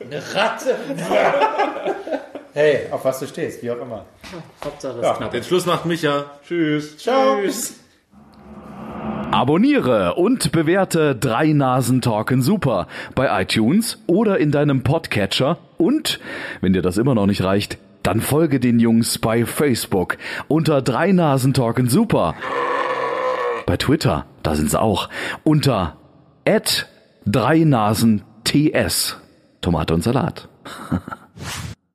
Eine Ratte. Hey, auf was du stehst, wie auch immer. Hauptsache Ja. ist knapp. Den Schluss macht Micha. Tschüss. Ciao. Abonniere und bewerte Drei Nasen Talken Super bei iTunes oder in deinem Podcatcher und, wenn dir das immer noch nicht reicht, dann folge den Jungs bei Facebook unter Drei Nasen Talken Super. Bei Twitter, da sind sie auch, unter Drei Nasen TS. Tomate und Salat. <laughs>